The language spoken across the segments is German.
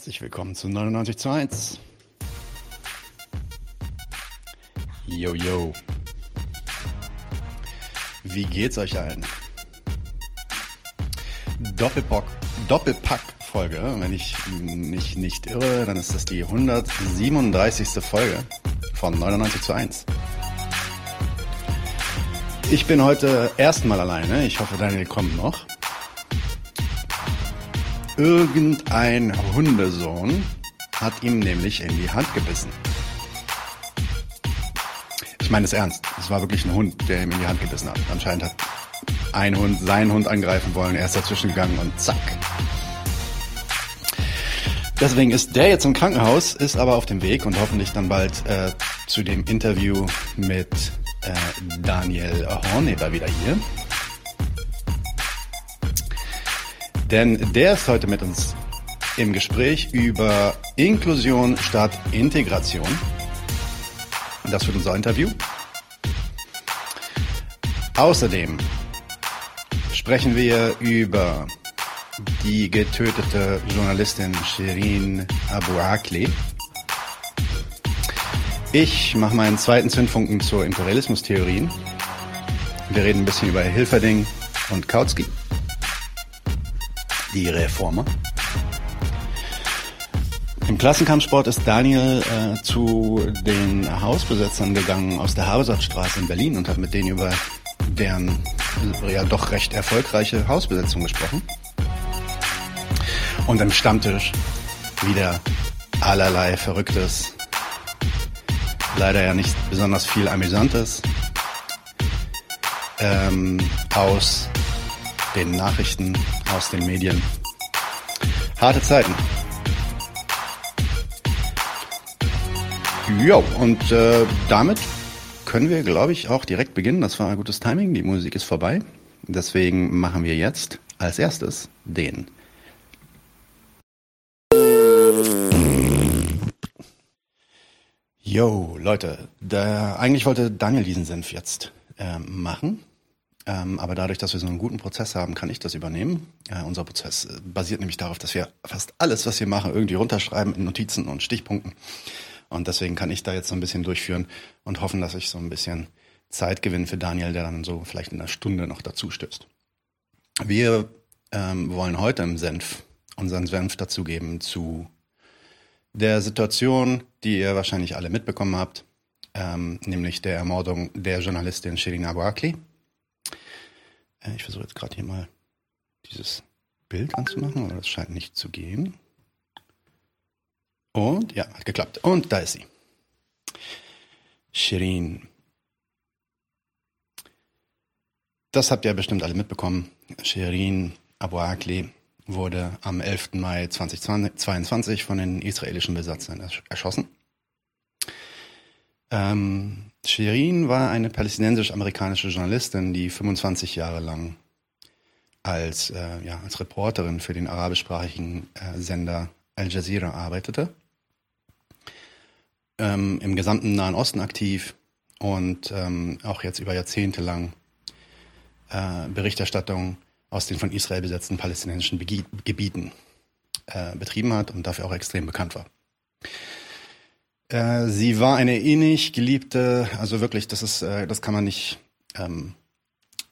Herzlich willkommen zu 99 zu 1. Yo, yo. Wie geht's euch allen? Doppelbock, Doppelpack-Folge. Wenn ich mich nicht irre, dann ist das die 137. Folge von 99 zu 1. Ich bin heute erstmal alleine. Ich hoffe, Daniel kommt noch. Irgendein Hundesohn hat ihm nämlich in die Hand gebissen. Ich meine es ernst. Es war wirklich ein Hund, der ihm in die Hand gebissen hat. Anscheinend hat ein Hund seinen Hund angreifen wollen. Er ist dazwischen gegangen und zack. Deswegen ist der jetzt im Krankenhaus, ist aber auf dem Weg und hoffentlich dann bald äh, zu dem Interview mit äh, Daniel Horneber wieder hier. Denn der ist heute mit uns im Gespräch über Inklusion statt Integration. Das wird unser Interview. Außerdem sprechen wir über die getötete Journalistin Shirin Abu Akli. Ich mache meinen zweiten Zündfunken zur Imperialismus-Theorien. Wir reden ein bisschen über Hilferding und Kautsky die Reformer. Im Klassenkampfsport ist Daniel äh, zu den Hausbesetzern gegangen aus der Habersatzstraße in Berlin und hat mit denen über deren ja doch recht erfolgreiche Hausbesetzung gesprochen. Und im Stammtisch wieder allerlei Verrücktes, leider ja nicht besonders viel Amüsantes ähm, aus den Nachrichten aus den Medien. Harte Zeiten. Ja, und äh, damit können wir, glaube ich, auch direkt beginnen. Das war ein gutes Timing. Die Musik ist vorbei. Deswegen machen wir jetzt als erstes den. Yo, Leute, der, eigentlich wollte Daniel diesen Senf jetzt äh, machen. Ähm, aber dadurch, dass wir so einen guten Prozess haben, kann ich das übernehmen. Äh, unser Prozess äh, basiert nämlich darauf, dass wir fast alles, was wir machen, irgendwie runterschreiben in Notizen und Stichpunkten. Und deswegen kann ich da jetzt so ein bisschen durchführen und hoffen, dass ich so ein bisschen Zeit gewinne für Daniel, der dann so vielleicht in einer Stunde noch dazu stößt. Wir ähm, wollen heute im Senf unseren Senf dazugeben zu der Situation, die ihr wahrscheinlich alle mitbekommen habt, ähm, nämlich der Ermordung der Journalistin Shirin Abu Akli ich versuche jetzt gerade hier mal dieses Bild anzumachen, aber das scheint nicht zu gehen. Und ja, hat geklappt. Und da ist sie. Shirin. Das habt ihr bestimmt alle mitbekommen. Shirin Abu Akli wurde am 11. Mai 2022 von den israelischen Besatzern erschossen. Ähm, Shirin war eine palästinensisch-amerikanische Journalistin, die 25 Jahre lang als, äh, ja, als Reporterin für den arabischsprachigen äh, Sender Al Jazeera arbeitete. Ähm, Im gesamten Nahen Osten aktiv und ähm, auch jetzt über Jahrzehnte lang äh, Berichterstattung aus den von Israel besetzten palästinensischen Begi Gebieten äh, betrieben hat und dafür auch extrem bekannt war. Äh, sie war eine innig geliebte, also wirklich, das ist, äh, das kann man nicht ähm,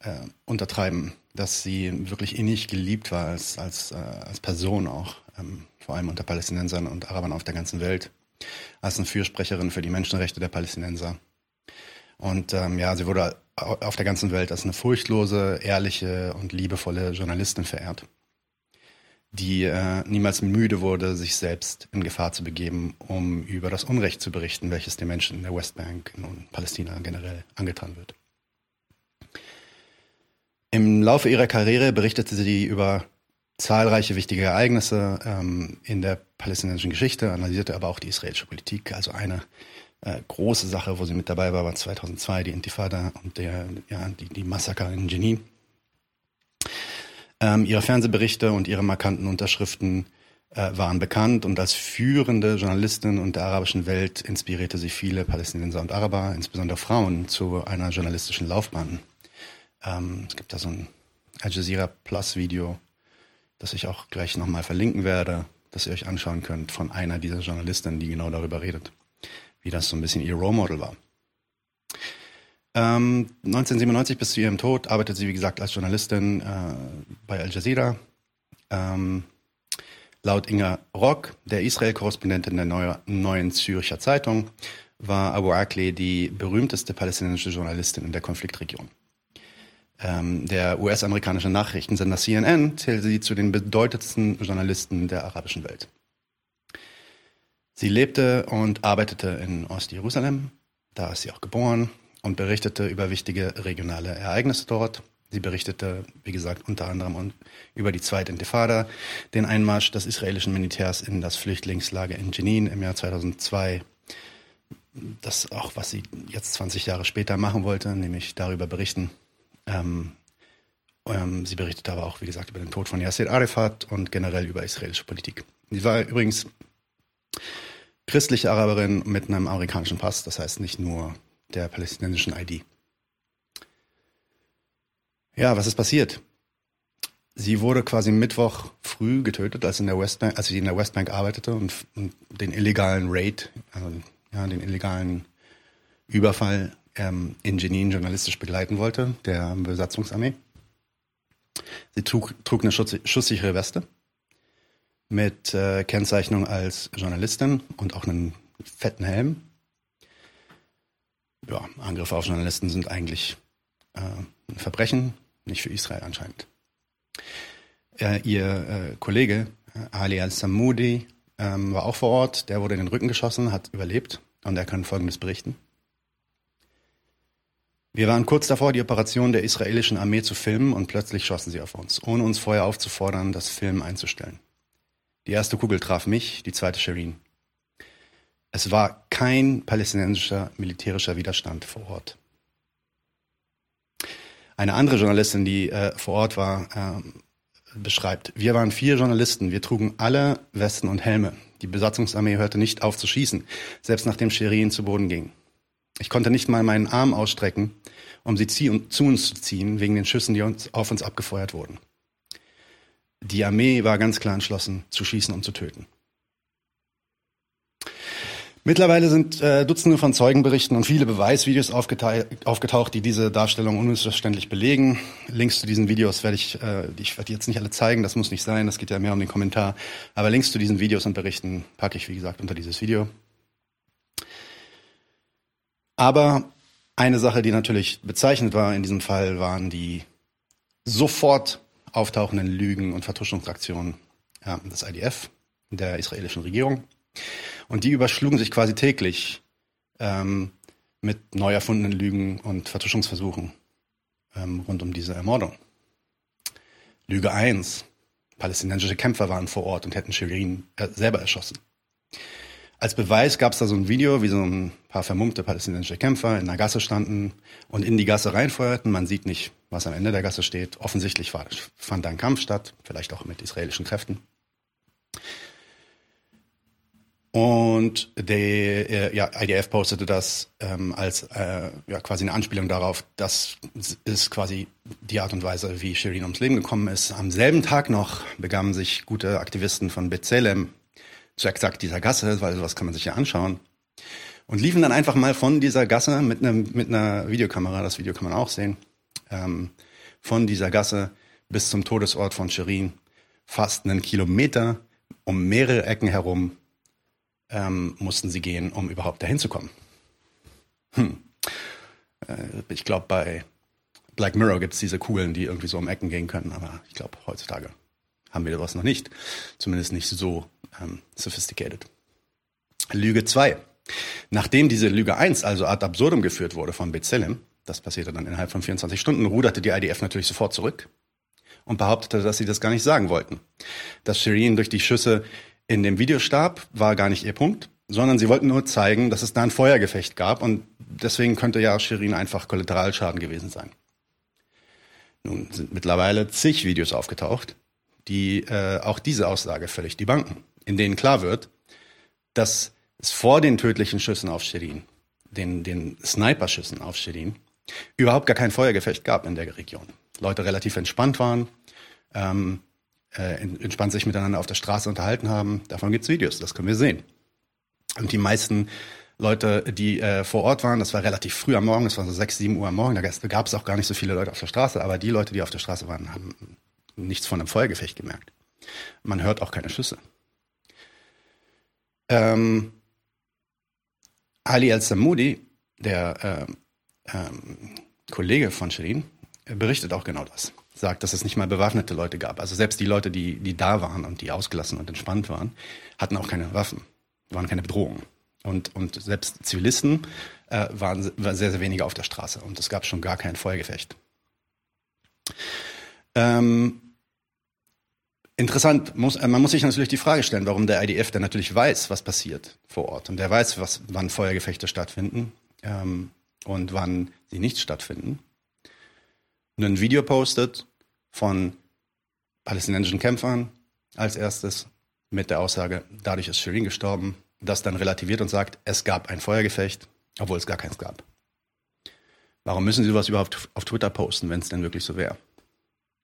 äh, untertreiben, dass sie wirklich innig geliebt war als als äh, als Person auch, ähm, vor allem unter Palästinensern und Arabern auf der ganzen Welt, als eine Fürsprecherin für die Menschenrechte der Palästinenser. Und ähm, ja, sie wurde auf der ganzen Welt als eine furchtlose, ehrliche und liebevolle Journalistin verehrt die äh, niemals müde wurde, sich selbst in Gefahr zu begeben, um über das Unrecht zu berichten, welches den Menschen in der Westbank und Palästina generell angetan wird. Im Laufe ihrer Karriere berichtete sie über zahlreiche wichtige Ereignisse ähm, in der palästinensischen Geschichte, analysierte aber auch die israelische Politik. Also eine äh, große Sache, wo sie mit dabei war, war 2002 die Intifada und der, ja, die, die Massaker in Jenin. Ähm, ihre Fernsehberichte und ihre markanten Unterschriften äh, waren bekannt und als führende Journalistin und der arabischen Welt inspirierte sie viele Palästinenser und Araber, insbesondere Frauen, zu einer journalistischen Laufbahn. Ähm, es gibt da so ein Al Jazeera Plus Video, das ich auch gleich nochmal verlinken werde, das ihr euch anschauen könnt von einer dieser Journalistinnen, die genau darüber redet, wie das so ein bisschen ihr Role Model war. Ähm, 1997 bis zu ihrem Tod arbeitet sie, wie gesagt, als Journalistin äh, bei Al Jazeera. Ähm, laut Inga Rock, der Israel-Korrespondentin der Neu Neuen Zürcher Zeitung, war Abu Akleh die berühmteste palästinensische Journalistin in der Konfliktregion. Ähm, der US-amerikanische Nachrichtensender CNN zählt sie zu den bedeutendsten Journalisten der arabischen Welt. Sie lebte und arbeitete in Ostjerusalem, da ist sie auch geboren und berichtete über wichtige regionale Ereignisse dort. Sie berichtete, wie gesagt, unter anderem über die zweite Intifada, den Einmarsch des israelischen Militärs in das Flüchtlingslager in Jenin im Jahr 2002. Das auch, was sie jetzt 20 Jahre später machen wollte, nämlich darüber berichten. Ähm, ähm, sie berichtete aber auch, wie gesagt, über den Tod von Yasser Arafat und generell über israelische Politik. Sie war übrigens christliche Araberin mit einem amerikanischen Pass, das heißt nicht nur der palästinensischen ID. Ja, was ist passiert? Sie wurde quasi Mittwoch früh getötet, als, in der Westbank, als sie in der Westbank arbeitete und, und den illegalen Raid, also ja, den illegalen Überfall ähm, in Jenin journalistisch begleiten wollte, der Besatzungsarmee. Sie trug, trug eine schusssichere Weste mit äh, Kennzeichnung als Journalistin und auch einen fetten Helm. Ja, Angriffe auf Journalisten sind eigentlich äh, ein Verbrechen, nicht für Israel anscheinend. Äh, ihr äh, Kollege äh, Ali al-Samoudi ähm, war auch vor Ort, der wurde in den Rücken geschossen, hat überlebt und er kann Folgendes berichten. Wir waren kurz davor, die Operation der israelischen Armee zu filmen und plötzlich schossen sie auf uns, ohne uns vorher aufzufordern, das Film einzustellen. Die erste Kugel traf mich, die zweite Shirin. Es war kein palästinensischer militärischer Widerstand vor Ort. Eine andere Journalistin, die äh, vor Ort war, äh, beschreibt, wir waren vier Journalisten, wir trugen alle Westen und Helme. Die Besatzungsarmee hörte nicht auf zu schießen, selbst nachdem Shirin zu Boden ging. Ich konnte nicht mal meinen Arm ausstrecken, um sie zu uns zu ziehen, wegen den Schüssen, die uns, auf uns abgefeuert wurden. Die Armee war ganz klar entschlossen, zu schießen und zu töten. Mittlerweile sind äh, Dutzende von Zeugenberichten und viele Beweisvideos aufgetaucht, die diese Darstellung unmissverständlich belegen. Links zu diesen Videos werde ich, äh, ich werde jetzt nicht alle zeigen, das muss nicht sein, das geht ja mehr um den Kommentar. Aber Links zu diesen Videos und Berichten packe ich, wie gesagt, unter dieses Video. Aber eine Sache, die natürlich bezeichnet war in diesem Fall, waren die sofort auftauchenden Lügen und Vertuschungsaktionen ja, des IDF, der israelischen Regierung. Und die überschlugen sich quasi täglich ähm, mit neu erfundenen Lügen und Vertuschungsversuchen ähm, rund um diese Ermordung. Lüge 1. Palästinensische Kämpfer waren vor Ort und hätten Shirin äh, selber erschossen. Als Beweis gab es da so ein Video, wie so ein paar vermummte palästinensische Kämpfer in einer Gasse standen und in die Gasse reinfeuerten. Man sieht nicht, was am Ende der Gasse steht. Offensichtlich war, fand da ein Kampf statt, vielleicht auch mit israelischen Kräften. Und der äh, ja, IDF postete das ähm, als äh, ja, quasi eine Anspielung darauf, das ist quasi die Art und Weise, wie Shirin ums Leben gekommen ist. Am selben Tag noch begaben sich gute Aktivisten von B'Tselem zu exakt dieser Gasse, weil sowas kann man sich ja anschauen. Und liefen dann einfach mal von dieser Gasse mit, einem, mit einer Videokamera, das Video kann man auch sehen, ähm, von dieser Gasse bis zum Todesort von Shirin, fast einen Kilometer um mehrere Ecken herum ähm, mussten sie gehen, um überhaupt dahin zu kommen. Hm. Äh, ich glaube, bei Black Mirror gibt es diese Kugeln, die irgendwie so um Ecken gehen können, aber ich glaube, heutzutage haben wir das noch nicht. Zumindest nicht so ähm, sophisticated. Lüge 2. Nachdem diese Lüge 1 also ad absurdum geführt wurde von Bezellem, das passierte dann innerhalb von 24 Stunden, ruderte die IDF natürlich sofort zurück und behauptete, dass sie das gar nicht sagen wollten. Dass Shirin durch die Schüsse in dem Video starb, war gar nicht ihr Punkt, sondern sie wollten nur zeigen, dass es da ein Feuergefecht gab und deswegen könnte ja Shirin einfach Kollateralschaden gewesen sein. Nun sind mittlerweile zig Videos aufgetaucht, die äh, auch diese Aussage völlig die Banken in denen klar wird, dass es vor den tödlichen Schüssen auf Shirin, den, den Sniperschüssen auf Shirin, überhaupt gar kein Feuergefecht gab in der Region. Leute relativ entspannt waren. Ähm, äh, entspannt sich miteinander auf der Straße unterhalten haben. Davon gibt es Videos, das können wir sehen. Und die meisten Leute, die äh, vor Ort waren, das war relativ früh am Morgen, das war so 6, 7 Uhr am Morgen, da gab es auch gar nicht so viele Leute auf der Straße, aber die Leute, die auf der Straße waren, haben nichts von einem Feuergefecht gemerkt. Man hört auch keine Schüsse. Ähm, Ali al-Samoudi, der äh, ähm, Kollege von Shirin, berichtet auch genau das. Sagt, dass es nicht mal bewaffnete Leute gab. Also selbst die Leute, die, die da waren und die ausgelassen und entspannt waren, hatten auch keine Waffen, waren keine Bedrohung. Und, und selbst Zivilisten äh, waren, waren sehr, sehr wenige auf der Straße und es gab schon gar kein Feuergefecht. Ähm, interessant, muss, äh, man muss sich natürlich die Frage stellen, warum der IDF, der natürlich weiß, was passiert vor Ort und der weiß, was, wann Feuergefechte stattfinden ähm, und wann sie nicht stattfinden, ein Video postet von palästinensischen Kämpfern als erstes mit der Aussage, dadurch ist Shirin gestorben, das dann relativiert und sagt, es gab ein Feuergefecht, obwohl es gar keins gab. Warum müssen Sie sowas überhaupt auf Twitter posten, wenn es denn wirklich so wäre?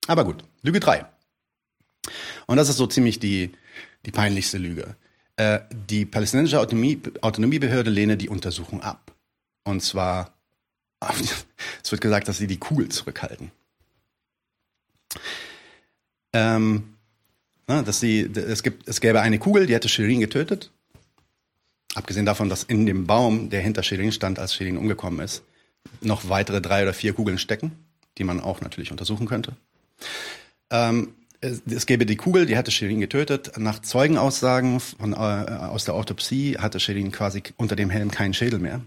Aber gut, Lüge 3. Und das ist so ziemlich die, die peinlichste Lüge. Äh, die palästinensische Autonomie, Autonomiebehörde lehne die Untersuchung ab. Und zwar, es wird gesagt, dass sie die Kugel zurückhalten. Ähm, na, dass sie, es, gibt, es gäbe eine Kugel, die hätte Shirin getötet abgesehen davon, dass in dem Baum, der hinter Shirin stand, als Shirin umgekommen ist, noch weitere drei oder vier Kugeln stecken, die man auch natürlich untersuchen könnte. Ähm, es, es, gäbe die Kugel, die hatte Shirin getötet. Nach Zeugenaussagen von, äh, aus der Autopsie hatte Shirin quasi unter dem Helm keinen Schädel mehr.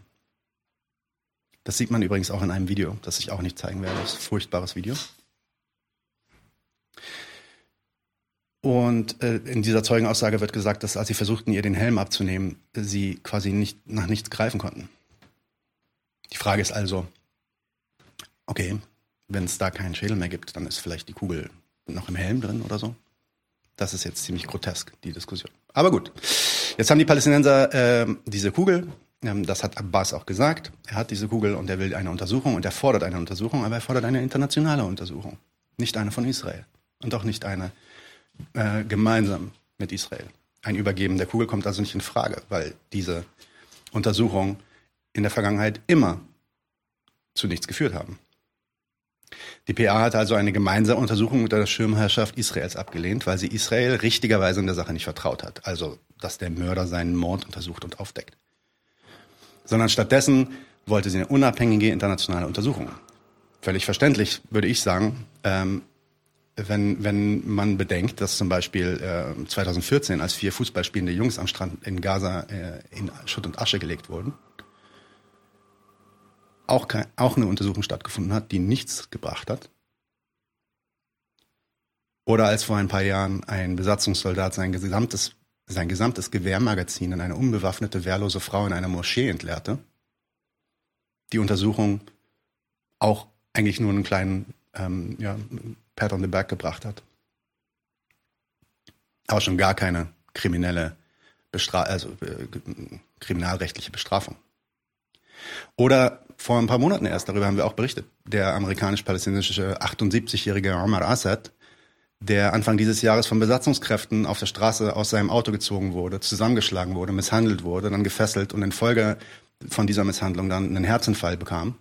Das sieht man übrigens auch in einem Video, das ich auch nicht zeigen werde. Das ist ein furchtbares Video. Und äh, in dieser Zeugenaussage wird gesagt, dass als sie versuchten, ihr den Helm abzunehmen, sie quasi nicht nach nichts greifen konnten. Die Frage ist also, okay, wenn es da keinen Schädel mehr gibt, dann ist vielleicht die Kugel noch im Helm drin oder so. Das ist jetzt ziemlich grotesk, die Diskussion. Aber gut, jetzt haben die Palästinenser äh, diese Kugel. Ähm, das hat Abbas auch gesagt. Er hat diese Kugel und er will eine Untersuchung und er fordert eine Untersuchung, aber er fordert eine internationale Untersuchung. Nicht eine von Israel und auch nicht eine äh, gemeinsam mit Israel. Ein Übergeben der Kugel kommt also nicht in Frage, weil diese Untersuchungen in der Vergangenheit immer zu nichts geführt haben. Die PA hat also eine gemeinsame Untersuchung unter der Schirmherrschaft Israels abgelehnt, weil sie Israel richtigerweise in der Sache nicht vertraut hat. Also, dass der Mörder seinen Mord untersucht und aufdeckt. Sondern stattdessen wollte sie eine unabhängige internationale Untersuchung. Völlig verständlich, würde ich sagen. Ähm, wenn, wenn man bedenkt, dass zum Beispiel äh, 2014, als vier Fußballspielende Jungs am Strand in Gaza äh, in Schutt und Asche gelegt wurden, auch, kein, auch eine Untersuchung stattgefunden hat, die nichts gebracht hat. Oder als vor ein paar Jahren ein Besatzungssoldat sein gesamtes, sein gesamtes Gewehrmagazin in eine unbewaffnete, wehrlose Frau in einer Moschee entleerte. Die Untersuchung auch eigentlich nur einen kleinen ähm, ja, Pat on the Back gebracht hat. Aber schon gar keine kriminelle Bestra also, äh, kriminalrechtliche Bestrafung. Oder vor ein paar Monaten erst, darüber haben wir auch berichtet, der amerikanisch-palästinensische 78-jährige Omar Assad, der Anfang dieses Jahres von Besatzungskräften auf der Straße aus seinem Auto gezogen wurde, zusammengeschlagen wurde, misshandelt wurde, dann gefesselt und in Folge von dieser Misshandlung dann einen Herzinfall bekam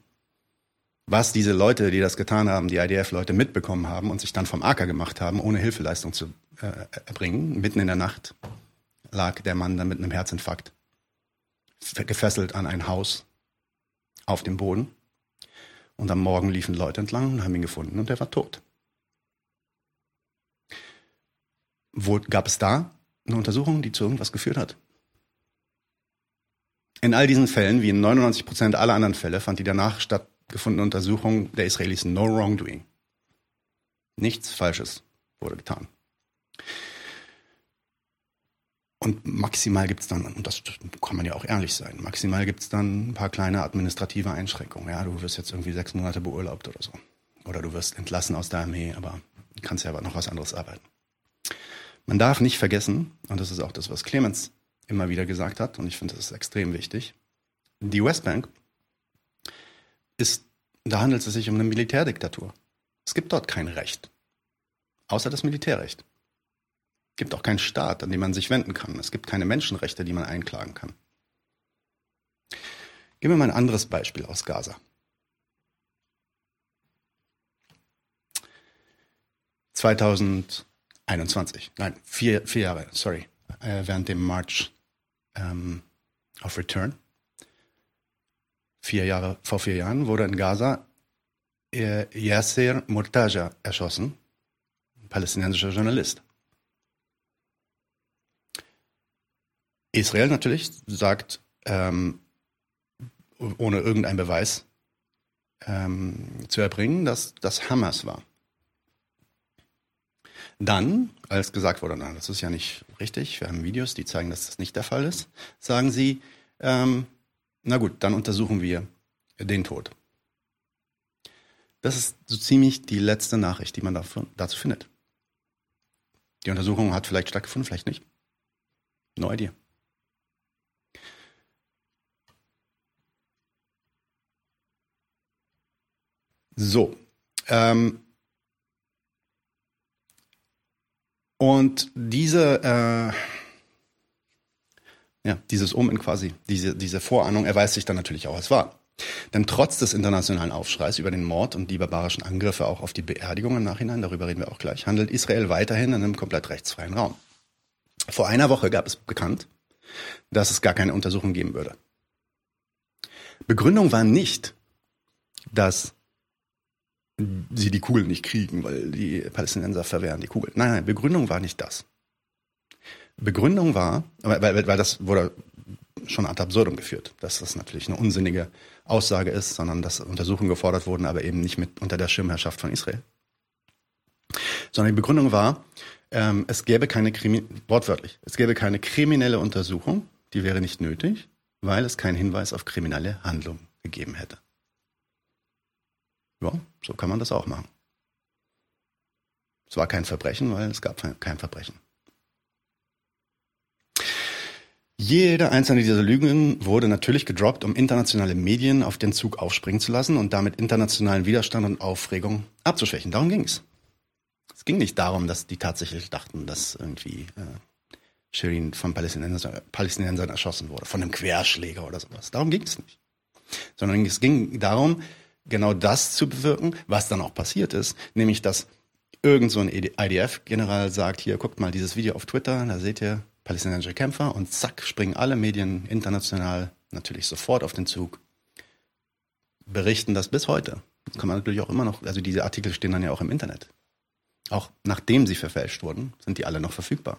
was diese Leute, die das getan haben, die IDF-Leute mitbekommen haben und sich dann vom Acker gemacht haben, ohne Hilfeleistung zu äh, erbringen. Mitten in der Nacht lag der Mann dann mit einem Herzinfarkt gefesselt an ein Haus auf dem Boden. Und am Morgen liefen Leute entlang und haben ihn gefunden und er war tot. Wo gab es da eine Untersuchung, die zu irgendwas geführt hat? In all diesen Fällen, wie in 99 Prozent aller anderen Fälle, fand die danach statt gefundene Untersuchung der Israelis no wrongdoing. Nichts Falsches wurde getan. Und maximal gibt es dann, und das kann man ja auch ehrlich sein, maximal gibt es dann ein paar kleine administrative Einschränkungen. Ja, du wirst jetzt irgendwie sechs Monate beurlaubt oder so. Oder du wirst entlassen aus der Armee, aber kannst ja aber noch was anderes arbeiten. Man darf nicht vergessen, und das ist auch das, was Clemens immer wieder gesagt hat, und ich finde das ist extrem wichtig, die Westbank ist, da handelt es sich um eine Militärdiktatur. Es gibt dort kein Recht. Außer das Militärrecht. Es gibt auch keinen Staat, an den man sich wenden kann. Es gibt keine Menschenrechte, die man einklagen kann. Geben wir mal ein anderes Beispiel aus Gaza. 2021, nein, vier, vier Jahre, sorry, äh, während dem March ähm, of Return, vier Jahre, vor vier Jahren, wurde in Gaza äh, Yasser Murtaja erschossen, ein palästinensischer Journalist. Israel natürlich sagt, ähm, ohne irgendeinen Beweis ähm, zu erbringen, dass das Hamas war. Dann, als gesagt wurde, na, das ist ja nicht richtig, wir haben Videos, die zeigen, dass das nicht der Fall ist, sagen sie, ähm, na gut, dann untersuchen wir den Tod. Das ist so ziemlich die letzte Nachricht, die man dafür, dazu findet. Die Untersuchung hat vielleicht stattgefunden, vielleicht nicht. No idea. So. Ähm, und diese, äh, ja, dieses Omen quasi, diese, diese Vorahnung erweist sich dann natürlich auch als wahr. Denn trotz des internationalen Aufschreis über den Mord und die barbarischen Angriffe auch auf die Beerdigung im Nachhinein, darüber reden wir auch gleich, handelt Israel weiterhin in einem komplett rechtsfreien Raum. Vor einer Woche gab es bekannt, dass es gar keine Untersuchung geben würde. Begründung war nicht, dass sie die Kugel nicht kriegen, weil die Palästinenser verwehren die Kugel. Nein, nein, Begründung war nicht das. Begründung war, weil, weil, weil das wurde schon ad absurdum geführt, dass das natürlich eine unsinnige Aussage ist, sondern dass Untersuchungen gefordert wurden, aber eben nicht mit unter der Schirmherrschaft von Israel. Sondern die Begründung war, ähm, es gäbe keine Krimi wortwörtlich, es gäbe keine kriminelle Untersuchung, die wäre nicht nötig, weil es keinen Hinweis auf kriminelle Handlung gegeben hätte. Ja, so kann man das auch machen. Es war kein Verbrechen, weil es gab kein Verbrechen. Jede einzelne dieser Lügen wurde natürlich gedroppt, um internationale Medien auf den Zug aufspringen zu lassen und damit internationalen Widerstand und Aufregung abzuschwächen. Darum ging es. Es ging nicht darum, dass die tatsächlich dachten, dass irgendwie äh, Shirin von Palästinensern, Palästinensern erschossen wurde, von einem Querschläger oder sowas. Darum ging es nicht. Sondern es ging darum, genau das zu bewirken, was dann auch passiert ist, nämlich dass irgend so ein IDF-General sagt, hier, guckt mal dieses Video auf Twitter, da seht ihr palästinensische Kämpfer und zack, springen alle Medien international natürlich sofort auf den Zug, berichten das bis heute. Das kann man natürlich auch immer noch, also diese Artikel stehen dann ja auch im Internet. Auch nachdem sie verfälscht wurden, sind die alle noch verfügbar.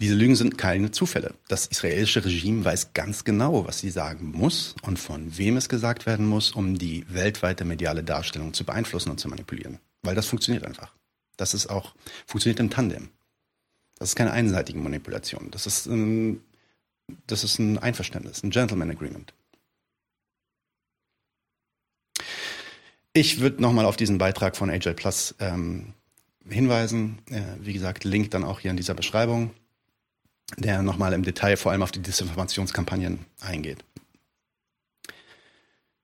Diese Lügen sind keine Zufälle. Das israelische Regime weiß ganz genau, was sie sagen muss und von wem es gesagt werden muss, um die weltweite mediale Darstellung zu beeinflussen und zu manipulieren. Weil das funktioniert einfach. Das ist auch, funktioniert im Tandem. Das ist keine einseitige Manipulation. Das ist ein, das ist ein Einverständnis, ein Gentleman Agreement. Ich würde nochmal auf diesen Beitrag von AJ Plus ähm, hinweisen. Äh, wie gesagt, Link dann auch hier in dieser Beschreibung der nochmal im Detail vor allem auf die Desinformationskampagnen eingeht.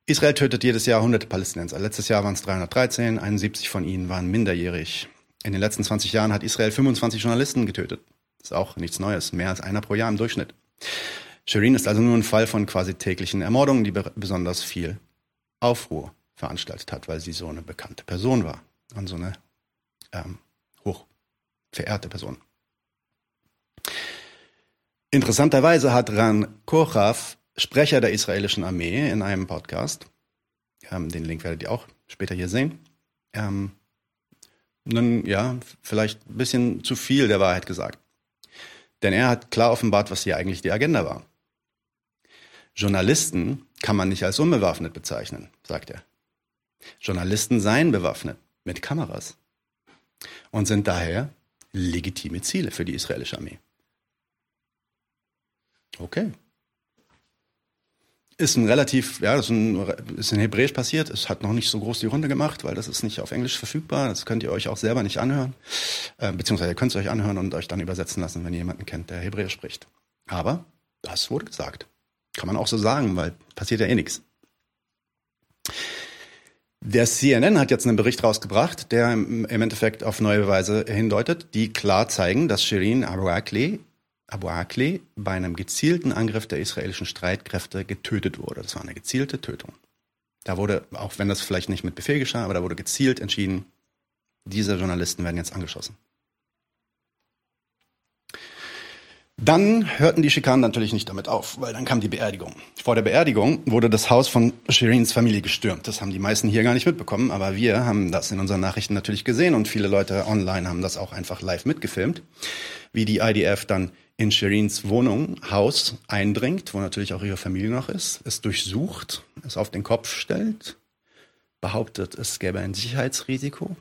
Israel tötet jedes Jahr hunderte Palästinenser. Letztes Jahr waren es 313, 71 von ihnen waren minderjährig. In den letzten 20 Jahren hat Israel 25 Journalisten getötet. Das ist auch nichts Neues, mehr als einer pro Jahr im Durchschnitt. Shirin ist also nur ein Fall von quasi täglichen Ermordungen, die besonders viel Aufruhr veranstaltet hat, weil sie so eine bekannte Person war und so eine ähm, hoch verehrte Person. Interessanterweise hat Ran Kochav, Sprecher der israelischen Armee, in einem Podcast, ähm, den Link werdet ihr auch später hier sehen, ähm, nun, ja, vielleicht ein bisschen zu viel der Wahrheit gesagt. Denn er hat klar offenbart, was hier eigentlich die Agenda war. Journalisten kann man nicht als unbewaffnet bezeichnen, sagt er. Journalisten seien bewaffnet mit Kameras und sind daher legitime Ziele für die israelische Armee. Okay. Ist ein relativ, ja, das ist, ein, ist in Hebräisch passiert. Es hat noch nicht so groß die Runde gemacht, weil das ist nicht auf Englisch verfügbar. Das könnt ihr euch auch selber nicht anhören. Äh, beziehungsweise ihr könnt es euch anhören und euch dann übersetzen lassen, wenn ihr jemanden kennt, der Hebräisch spricht. Aber das wurde gesagt. Kann man auch so sagen, weil passiert ja eh nichts. Der CNN hat jetzt einen Bericht rausgebracht, der im Endeffekt auf neue Weise hindeutet, die klar zeigen, dass Shirin Abu Abu Akleh bei einem gezielten Angriff der israelischen Streitkräfte getötet wurde. Das war eine gezielte Tötung. Da wurde, auch wenn das vielleicht nicht mit Befehl geschah, aber da wurde gezielt entschieden, diese Journalisten werden jetzt angeschossen. Dann hörten die Schikanen natürlich nicht damit auf, weil dann kam die Beerdigung. Vor der Beerdigung wurde das Haus von Shirins Familie gestürmt. Das haben die meisten hier gar nicht mitbekommen, aber wir haben das in unseren Nachrichten natürlich gesehen und viele Leute online haben das auch einfach live mitgefilmt, wie die IDF dann in Shirins Wohnung, Haus eindringt, wo natürlich auch ihre Familie noch ist, es durchsucht, es auf den Kopf stellt, behauptet, es gäbe ein Sicherheitsrisiko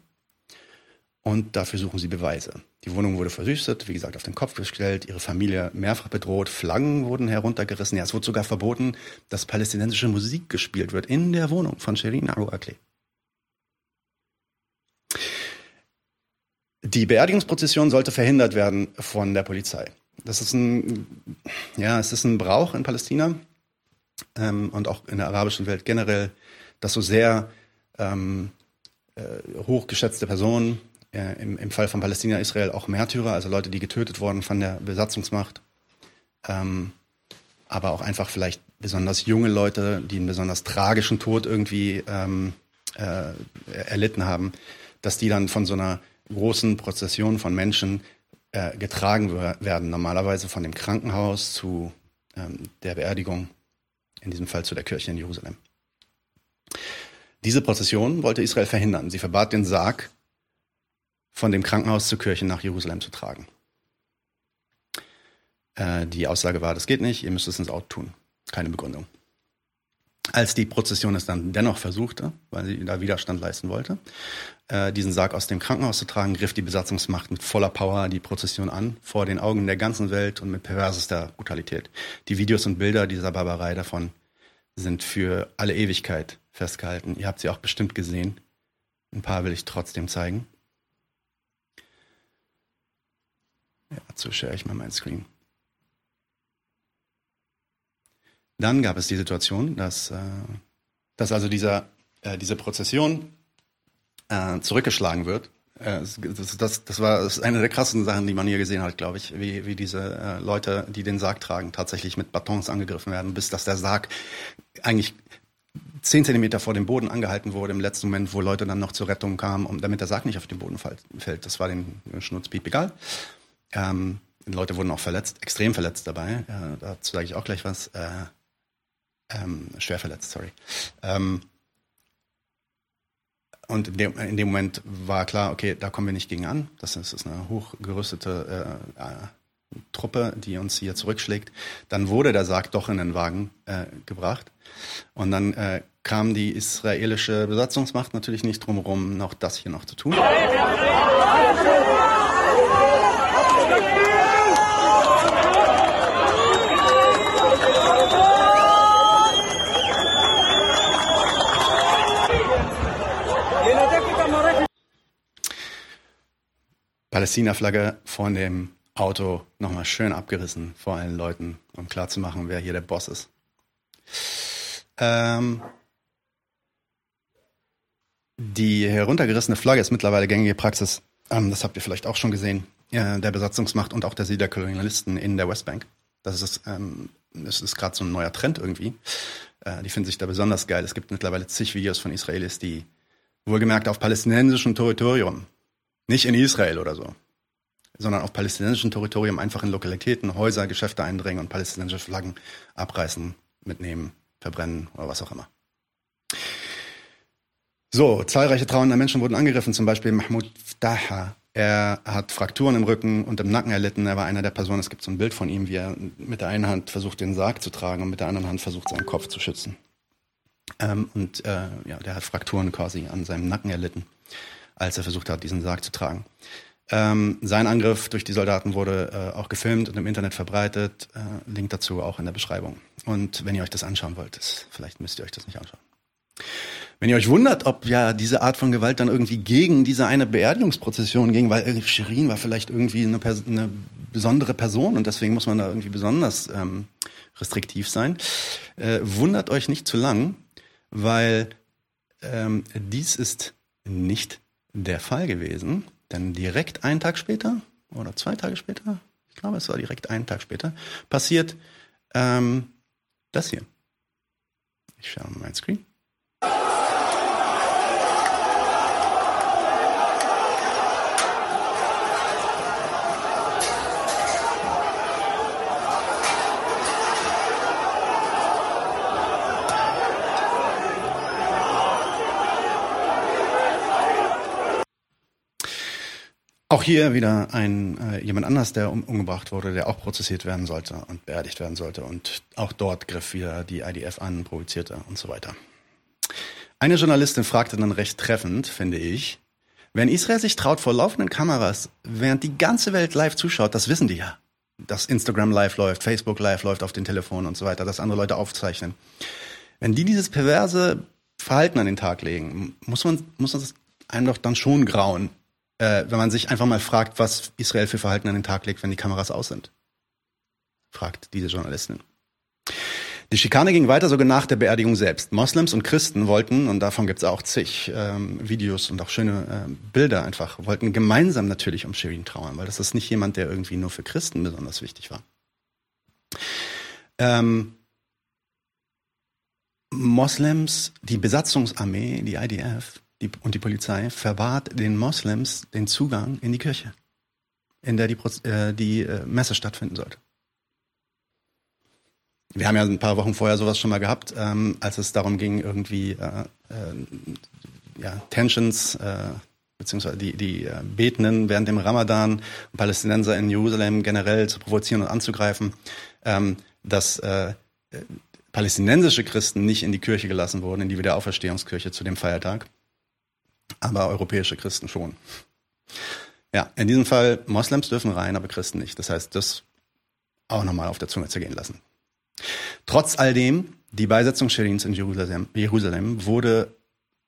und dafür suchen sie Beweise. Die Wohnung wurde verwüstet, wie gesagt, auf den Kopf gestellt, ihre Familie mehrfach bedroht, Flaggen wurden heruntergerissen. Ja, es wurde sogar verboten, dass palästinensische Musik gespielt wird in der Wohnung von Shirin Abu Akleh. Die Beerdigungsprozession sollte verhindert werden von der Polizei. Das ist ein, ja, es ist ein Brauch in Palästina ähm, und auch in der arabischen Welt generell, dass so sehr ähm, äh, hochgeschätzte Personen äh, im, im Fall von Palästina, Israel auch Märtyrer, also Leute, die getötet wurden von der Besatzungsmacht. Ähm, aber auch einfach vielleicht besonders junge Leute, die einen besonders tragischen Tod irgendwie ähm, äh, erlitten haben, dass die dann von so einer großen Prozession von Menschen äh, getragen werden, normalerweise von dem Krankenhaus zu ähm, der Beerdigung, in diesem Fall zu der Kirche in Jerusalem. Diese Prozession wollte Israel verhindern. Sie verbat den Sarg von dem Krankenhaus zur Kirche nach Jerusalem zu tragen. Äh, die Aussage war, das geht nicht, ihr müsst es ins Auto tun. Keine Begründung. Als die Prozession es dann dennoch versuchte, weil sie da Widerstand leisten wollte, äh, diesen Sarg aus dem Krankenhaus zu tragen, griff die Besatzungsmacht mit voller Power die Prozession an, vor den Augen der ganzen Welt und mit perversester Brutalität. Die Videos und Bilder dieser Barbarei davon sind für alle Ewigkeit festgehalten. Ihr habt sie auch bestimmt gesehen. Ein paar will ich trotzdem zeigen. Ja, dazu share ich mal meinen Screen. Dann gab es die Situation, dass, äh, dass also dieser, äh, diese Prozession äh, zurückgeschlagen wird. Äh, das, das, das war eine der krassesten Sachen, die man hier gesehen hat, glaube ich, wie, wie diese äh, Leute, die den Sarg tragen, tatsächlich mit Batons angegriffen werden, bis dass der Sarg eigentlich zehn Zentimeter vor dem Boden angehalten wurde im letzten Moment, wo Leute dann noch zur Rettung kamen, um, damit der Sarg nicht auf den Boden fällt. Das war dem Schnurzpiep egal. Ähm, Leute wurden auch verletzt, extrem verletzt dabei. Äh, dazu sage ich auch gleich was. Äh, ähm, schwer verletzt, sorry. Ähm, und in dem, in dem, Moment war klar, okay, da kommen wir nicht gegen an. Das ist, ist eine hochgerüstete äh, äh, Truppe, die uns hier zurückschlägt. Dann wurde der Sarg doch in den Wagen äh, gebracht. Und dann äh, kam die israelische Besatzungsmacht natürlich nicht drumherum, noch das hier noch zu tun. Palästina-Flagge von dem Auto nochmal schön abgerissen vor allen Leuten, um klarzumachen, wer hier der Boss ist. Ähm, die heruntergerissene Flagge ist mittlerweile gängige Praxis, ähm, das habt ihr vielleicht auch schon gesehen, äh, der Besatzungsmacht und auch der Siedlerkolonialisten in der Westbank. Das ist, ähm, ist gerade so ein neuer Trend irgendwie. Äh, die finden sich da besonders geil. Es gibt mittlerweile zig Videos von Israelis, die wohlgemerkt auf palästinensischem Territorium nicht in Israel oder so, sondern auf palästinensischem Territorium einfach in Lokalitäten, Häuser, Geschäfte eindringen und palästinensische Flaggen abreißen, mitnehmen, verbrennen oder was auch immer. So, zahlreiche trauernde Menschen wurden angegriffen, zum Beispiel Mahmoud Daha. Er hat Frakturen im Rücken und im Nacken erlitten. Er war einer der Personen, es gibt so ein Bild von ihm, wie er mit der einen Hand versucht, den Sarg zu tragen und mit der anderen Hand versucht, seinen Kopf zu schützen. Ähm, und äh, ja, der hat Frakturen quasi an seinem Nacken erlitten als er versucht hat, diesen Sarg zu tragen. Ähm, sein Angriff durch die Soldaten wurde äh, auch gefilmt und im Internet verbreitet. Äh, Link dazu auch in der Beschreibung. Und wenn ihr euch das anschauen wollt, das, vielleicht müsst ihr euch das nicht anschauen. Wenn ihr euch wundert, ob ja diese Art von Gewalt dann irgendwie gegen diese eine Beerdigungsprozession ging, weil Shirin war vielleicht irgendwie eine, eine, besondere Person und deswegen muss man da irgendwie besonders ähm, restriktiv sein, äh, wundert euch nicht zu lang, weil ähm, dies ist nicht der Fall gewesen, denn direkt einen Tag später oder zwei Tage später, ich glaube, es war direkt einen Tag später, passiert ähm, das hier. Ich schaue mal mein Screen. Hier wieder ein äh, jemand anders, der um, umgebracht wurde, der auch prozessiert werden sollte und beerdigt werden sollte. Und auch dort griff wieder die IDF an, provozierte und so weiter. Eine Journalistin fragte dann recht treffend, finde ich, wenn Israel sich traut vor laufenden Kameras, während die ganze Welt live zuschaut, das wissen die ja, dass Instagram live läuft, Facebook live läuft auf den Telefonen und so weiter, dass andere Leute aufzeichnen. Wenn die dieses perverse Verhalten an den Tag legen, muss man, muss man einem doch dann schon grauen, äh, wenn man sich einfach mal fragt, was Israel für Verhalten an den Tag legt, wenn die Kameras aus sind. Fragt diese Journalistin. Die Schikane ging weiter sogar nach der Beerdigung selbst. Moslems und Christen wollten, und davon gibt es auch zig ähm, Videos und auch schöne äh, Bilder einfach, wollten gemeinsam natürlich um Shirin trauern, weil das ist nicht jemand, der irgendwie nur für Christen besonders wichtig war. Ähm, Moslems, die Besatzungsarmee, die IDF, die, und die Polizei verwahrt den Moslems den Zugang in die Kirche, in der die, äh, die äh, Messe stattfinden sollte. Wir haben ja ein paar Wochen vorher sowas schon mal gehabt, ähm, als es darum ging, irgendwie äh, äh, ja, Tensions, äh, beziehungsweise die, die äh, Betenden während dem Ramadan, Palästinenser in Jerusalem generell zu provozieren und anzugreifen, ähm, dass palästinensische Christen nicht in die Kirche gelassen wurden, in die Wiederauferstehungskirche zu dem Feiertag aber europäische Christen schon. Ja, in diesem Fall, Moslems dürfen rein, aber Christen nicht. Das heißt, das auch nochmal auf der Zunge zergehen lassen. Trotz all dem, die Beisetzung Sherins in Jerusalem, Jerusalem wurde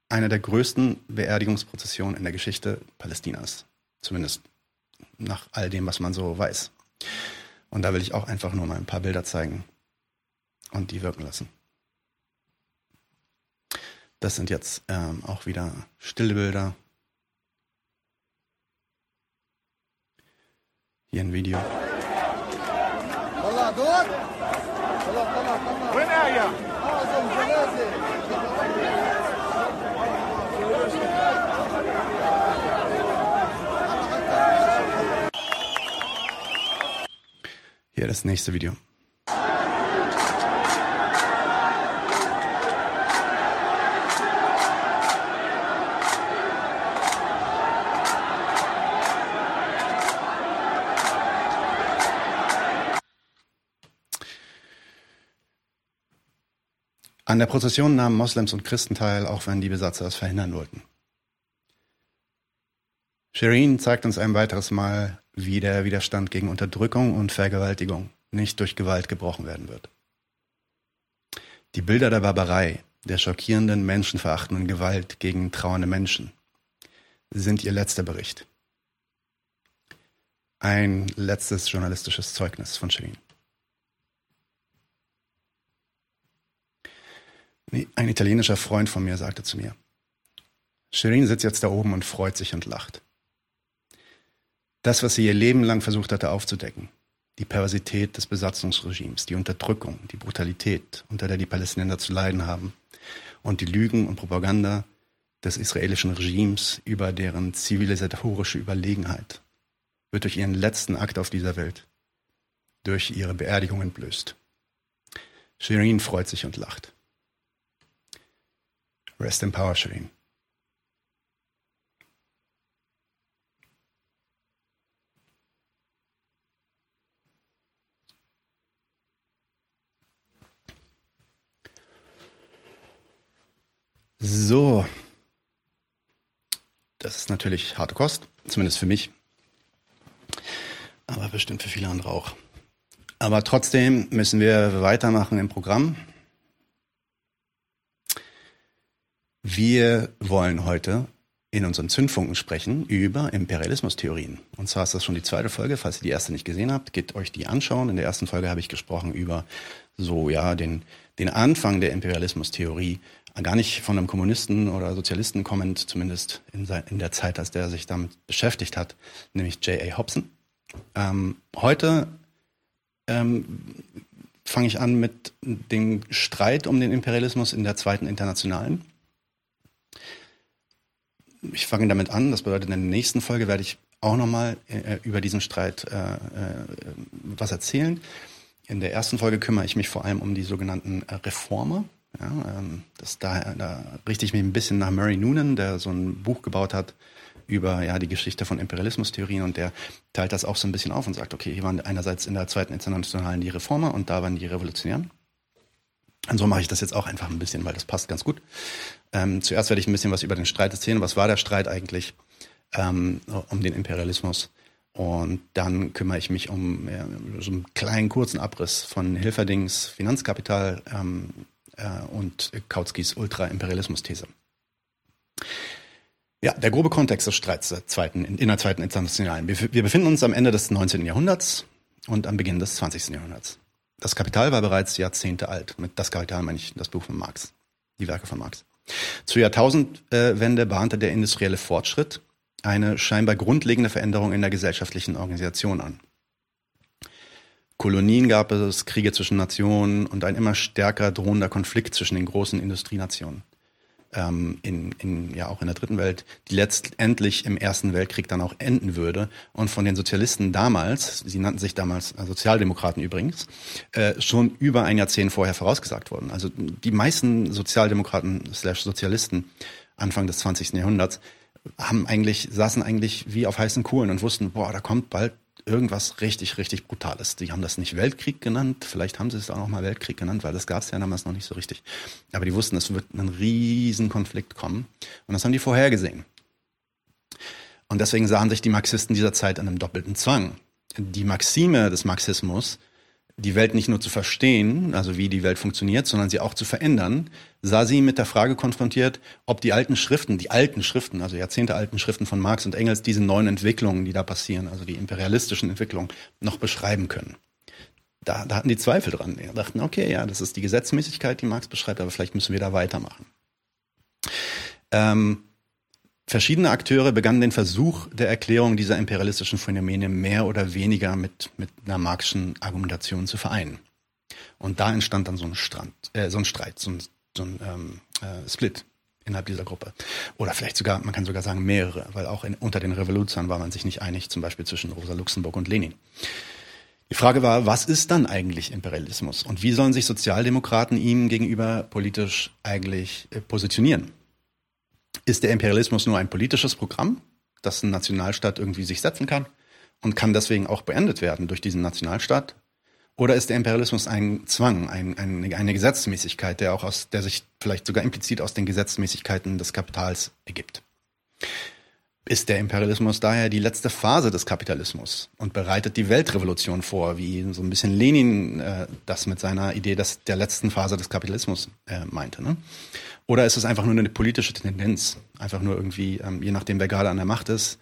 eine der größten Beerdigungsprozessionen in der Geschichte Palästinas. Zumindest nach all dem, was man so weiß. Und da will ich auch einfach nur mal ein paar Bilder zeigen und die wirken lassen. Das sind jetzt ähm, auch wieder stille Bilder. Hier ein Video. Hier das nächste Video. An der Prozession nahmen Moslems und Christen teil, auch wenn die Besatzer es verhindern wollten. Shirin zeigt uns ein weiteres Mal, wie der Widerstand gegen Unterdrückung und Vergewaltigung nicht durch Gewalt gebrochen werden wird. Die Bilder der Barbarei, der schockierenden, menschenverachtenden Gewalt gegen trauernde Menschen sind ihr letzter Bericht. Ein letztes journalistisches Zeugnis von Shirin. Ein italienischer Freund von mir sagte zu mir, Shirin sitzt jetzt da oben und freut sich und lacht. Das, was sie ihr Leben lang versucht hatte aufzudecken, die Perversität des Besatzungsregimes, die Unterdrückung, die Brutalität, unter der die Palästinenser zu leiden haben, und die Lügen und Propaganda des israelischen Regimes über deren zivilisatorische Überlegenheit, wird durch ihren letzten Akt auf dieser Welt, durch ihre Beerdigung entblößt. Shirin freut sich und lacht. Rest in Power, Shirin. So. Das ist natürlich harte Kost, zumindest für mich. Aber bestimmt für viele andere auch. Aber trotzdem müssen wir weitermachen im Programm. Wir wollen heute in unseren Zündfunken sprechen über Imperialismustheorien. Und zwar ist das schon die zweite Folge. Falls ihr die erste nicht gesehen habt, geht euch die anschauen. In der ersten Folge habe ich gesprochen über so, ja, den, den Anfang der Imperialismustheorie. Gar nicht von einem Kommunisten oder Sozialisten kommend, zumindest in, in der Zeit, als der sich damit beschäftigt hat, nämlich J.A. Hobson. Ähm, heute ähm, fange ich an mit dem Streit um den Imperialismus in der Zweiten Internationalen ich fange damit an. Das bedeutet, in der nächsten Folge werde ich auch nochmal äh, über diesen Streit äh, äh, was erzählen. In der ersten Folge kümmere ich mich vor allem um die sogenannten Reformer. Ja, ähm, das, da, da richte ich mich ein bisschen nach Murray Noonan, der so ein Buch gebaut hat über ja, die Geschichte von Imperialismustheorien und der teilt das auch so ein bisschen auf und sagt, okay, hier waren einerseits in der Zweiten Internationalen die Reformer und da waren die Revolutionären. Und so mache ich das jetzt auch einfach ein bisschen, weil das passt ganz gut. Ähm, zuerst werde ich ein bisschen was über den Streit erzählen. Was war der Streit eigentlich ähm, um den Imperialismus? Und dann kümmere ich mich um ja, so einen kleinen kurzen Abriss von Hilferdings Finanzkapital ähm, äh, und Kautskys Ultra-Imperialismus-These. Ja, der grobe Kontext des Streits der zweiten, in der zweiten internationalen. Wir befinden uns am Ende des 19. Jahrhunderts und am Beginn des 20. Jahrhunderts. Das Kapital war bereits Jahrzehnte alt. Mit das Kapital meine ich das Buch von Marx, die Werke von Marx. Zur Jahrtausendwende bahnte der industrielle Fortschritt eine scheinbar grundlegende Veränderung in der gesellschaftlichen Organisation an. Kolonien gab es, Kriege zwischen Nationen und ein immer stärker drohender Konflikt zwischen den großen Industrienationen ähm, in, in, ja auch in der dritten Welt, die letztendlich im Ersten Weltkrieg dann auch enden würde und von den Sozialisten damals, sie nannten sich damals äh, Sozialdemokraten übrigens, äh, schon über ein Jahrzehnt vorher vorausgesagt wurden. Also die meisten Sozialdemokraten slash Sozialisten Anfang des 20. Jahrhunderts haben eigentlich, saßen eigentlich wie auf heißen Kohlen und wussten, boah, da kommt bald irgendwas richtig, richtig Brutales. Die haben das nicht Weltkrieg genannt, vielleicht haben sie es auch noch mal Weltkrieg genannt, weil das gab es ja damals noch nicht so richtig. Aber die wussten, es wird ein riesen Konflikt kommen und das haben die vorhergesehen. Und deswegen sahen sich die Marxisten dieser Zeit an einem doppelten Zwang. Die Maxime des Marxismus die Welt nicht nur zu verstehen, also wie die Welt funktioniert, sondern sie auch zu verändern, sah sie mit der Frage konfrontiert, ob die alten Schriften, die alten Schriften, also jahrzehntealten Schriften von Marx und Engels, diese neuen Entwicklungen, die da passieren, also die imperialistischen Entwicklungen, noch beschreiben können. Da, da hatten die Zweifel dran. Die dachten, okay, ja, das ist die Gesetzmäßigkeit, die Marx beschreibt, aber vielleicht müssen wir da weitermachen. Ähm, Verschiedene Akteure begannen den Versuch der Erklärung dieser imperialistischen Phänomene mehr oder weniger mit, mit einer marxischen Argumentation zu vereinen. Und da entstand dann so ein, Strand, äh, so ein Streit, so ein, so ein ähm, äh, Split innerhalb dieser Gruppe. Oder vielleicht sogar, man kann sogar sagen mehrere, weil auch in, unter den Revoluzern war man sich nicht einig, zum Beispiel zwischen Rosa Luxemburg und Lenin. Die Frage war, was ist dann eigentlich Imperialismus und wie sollen sich Sozialdemokraten ihm gegenüber politisch eigentlich positionieren? Ist der Imperialismus nur ein politisches Programm, das ein Nationalstaat irgendwie sich setzen kann und kann deswegen auch beendet werden durch diesen Nationalstaat? Oder ist der Imperialismus ein Zwang, ein, ein, eine Gesetzmäßigkeit, der auch aus, der sich vielleicht sogar implizit aus den Gesetzmäßigkeiten des Kapitals ergibt? Ist der Imperialismus daher die letzte Phase des Kapitalismus und bereitet die Weltrevolution vor, wie so ein bisschen Lenin äh, das mit seiner Idee des, der letzten Phase des Kapitalismus äh, meinte? Ne? Oder ist es einfach nur eine politische Tendenz? Einfach nur irgendwie, ähm, je nachdem, wer gerade an der Macht ist,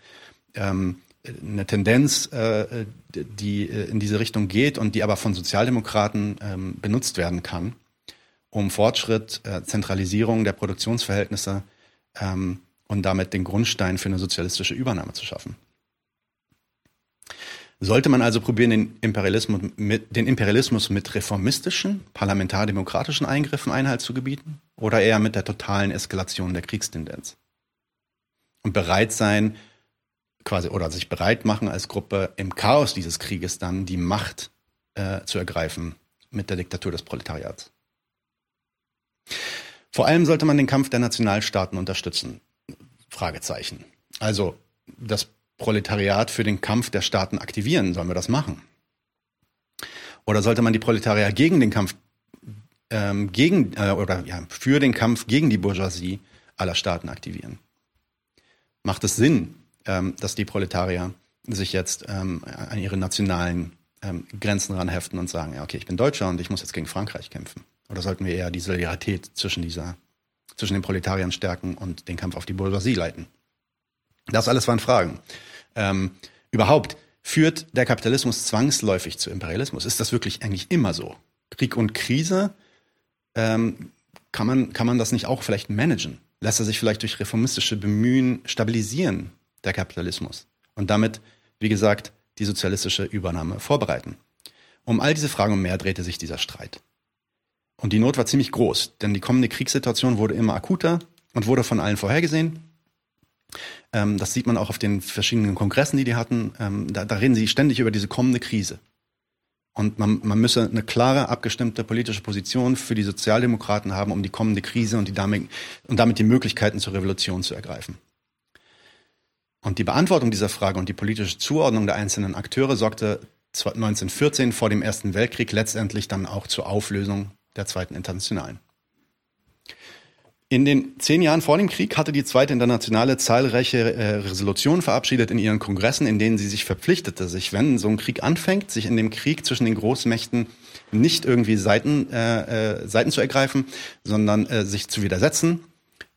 ähm, eine Tendenz, äh, die äh, in diese Richtung geht und die aber von Sozialdemokraten ähm, benutzt werden kann, um Fortschritt, äh, Zentralisierung der Produktionsverhältnisse ähm, und damit den Grundstein für eine sozialistische Übernahme zu schaffen. Sollte man also probieren, den Imperialismus mit, den Imperialismus mit reformistischen, parlamentardemokratischen Eingriffen Einhalt zu gebieten oder eher mit der totalen Eskalation der Kriegstendenz? Und bereit sein, quasi, oder sich bereit machen als Gruppe im Chaos dieses Krieges dann die Macht äh, zu ergreifen mit der Diktatur des Proletariats. Vor allem sollte man den Kampf der Nationalstaaten unterstützen. Fragezeichen. Also das Proletariat für den Kampf der Staaten aktivieren? Sollen wir das machen? Oder sollte man die Proletarier gegen den Kampf, ähm, gegen, äh, oder ja, für den Kampf gegen die Bourgeoisie aller Staaten aktivieren? Macht es Sinn, ähm, dass die Proletarier sich jetzt ähm, an ihre nationalen ähm, Grenzen ranheften und sagen, ja, okay, ich bin Deutscher und ich muss jetzt gegen Frankreich kämpfen? Oder sollten wir eher die Solidarität zwischen dieser, zwischen den Proletariern stärken und den Kampf auf die Bourgeoisie leiten? Das alles waren Fragen. Ähm, überhaupt, führt der Kapitalismus zwangsläufig zu Imperialismus? Ist das wirklich eigentlich immer so? Krieg und Krise, ähm, kann, man, kann man das nicht auch vielleicht managen? Lässt er sich vielleicht durch reformistische Bemühen stabilisieren, der Kapitalismus? Und damit, wie gesagt, die sozialistische Übernahme vorbereiten? Um all diese Fragen und mehr drehte sich dieser Streit. Und die Not war ziemlich groß, denn die kommende Kriegssituation wurde immer akuter und wurde von allen vorhergesehen. Ähm, das sieht man auch auf den verschiedenen Kongressen, die die hatten. Ähm, da, da, reden sie ständig über diese kommende Krise. Und man, man müsse eine klare, abgestimmte politische Position für die Sozialdemokraten haben, um die kommende Krise und, die damit, und damit die Möglichkeiten zur Revolution zu ergreifen. Und die Beantwortung dieser Frage und die politische Zuordnung der einzelnen Akteure sorgte 1914 vor dem Ersten Weltkrieg letztendlich dann auch zur Auflösung der Zweiten Internationalen. In den zehn Jahren vor dem Krieg hatte die Zweite Internationale zahlreiche äh, Resolutionen verabschiedet in ihren Kongressen, in denen sie sich verpflichtete, sich, wenn so ein Krieg anfängt, sich in dem Krieg zwischen den Großmächten nicht irgendwie Seiten, äh, äh, Seiten zu ergreifen, sondern äh, sich zu widersetzen,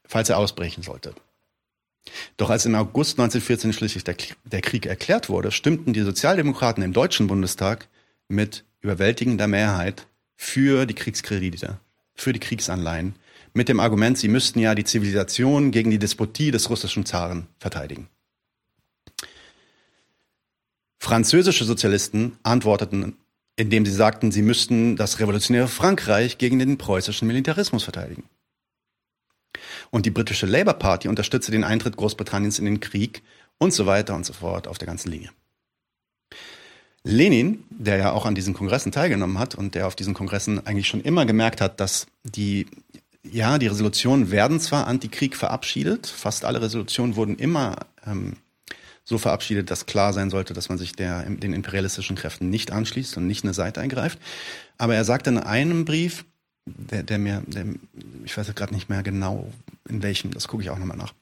falls er ausbrechen sollte. Doch als im August 1914 schließlich der, der Krieg erklärt wurde, stimmten die Sozialdemokraten im Deutschen Bundestag mit überwältigender Mehrheit für die Kriegskredite, für die Kriegsanleihen mit dem Argument, sie müssten ja die Zivilisation gegen die Despotie des russischen Zaren verteidigen. Französische Sozialisten antworteten, indem sie sagten, sie müssten das revolutionäre Frankreich gegen den preußischen Militarismus verteidigen. Und die britische Labour Party unterstützte den Eintritt Großbritanniens in den Krieg und so weiter und so fort auf der ganzen Linie. Lenin, der ja auch an diesen Kongressen teilgenommen hat und der auf diesen Kongressen eigentlich schon immer gemerkt hat, dass die ja, die Resolutionen werden zwar antikrieg verabschiedet, fast alle Resolutionen wurden immer ähm, so verabschiedet, dass klar sein sollte, dass man sich der, den imperialistischen Kräften nicht anschließt und nicht eine Seite eingreift. Aber er sagt in einem Brief, der, der mir, der, ich weiß gerade nicht mehr genau in welchem, das gucke ich auch nochmal nach,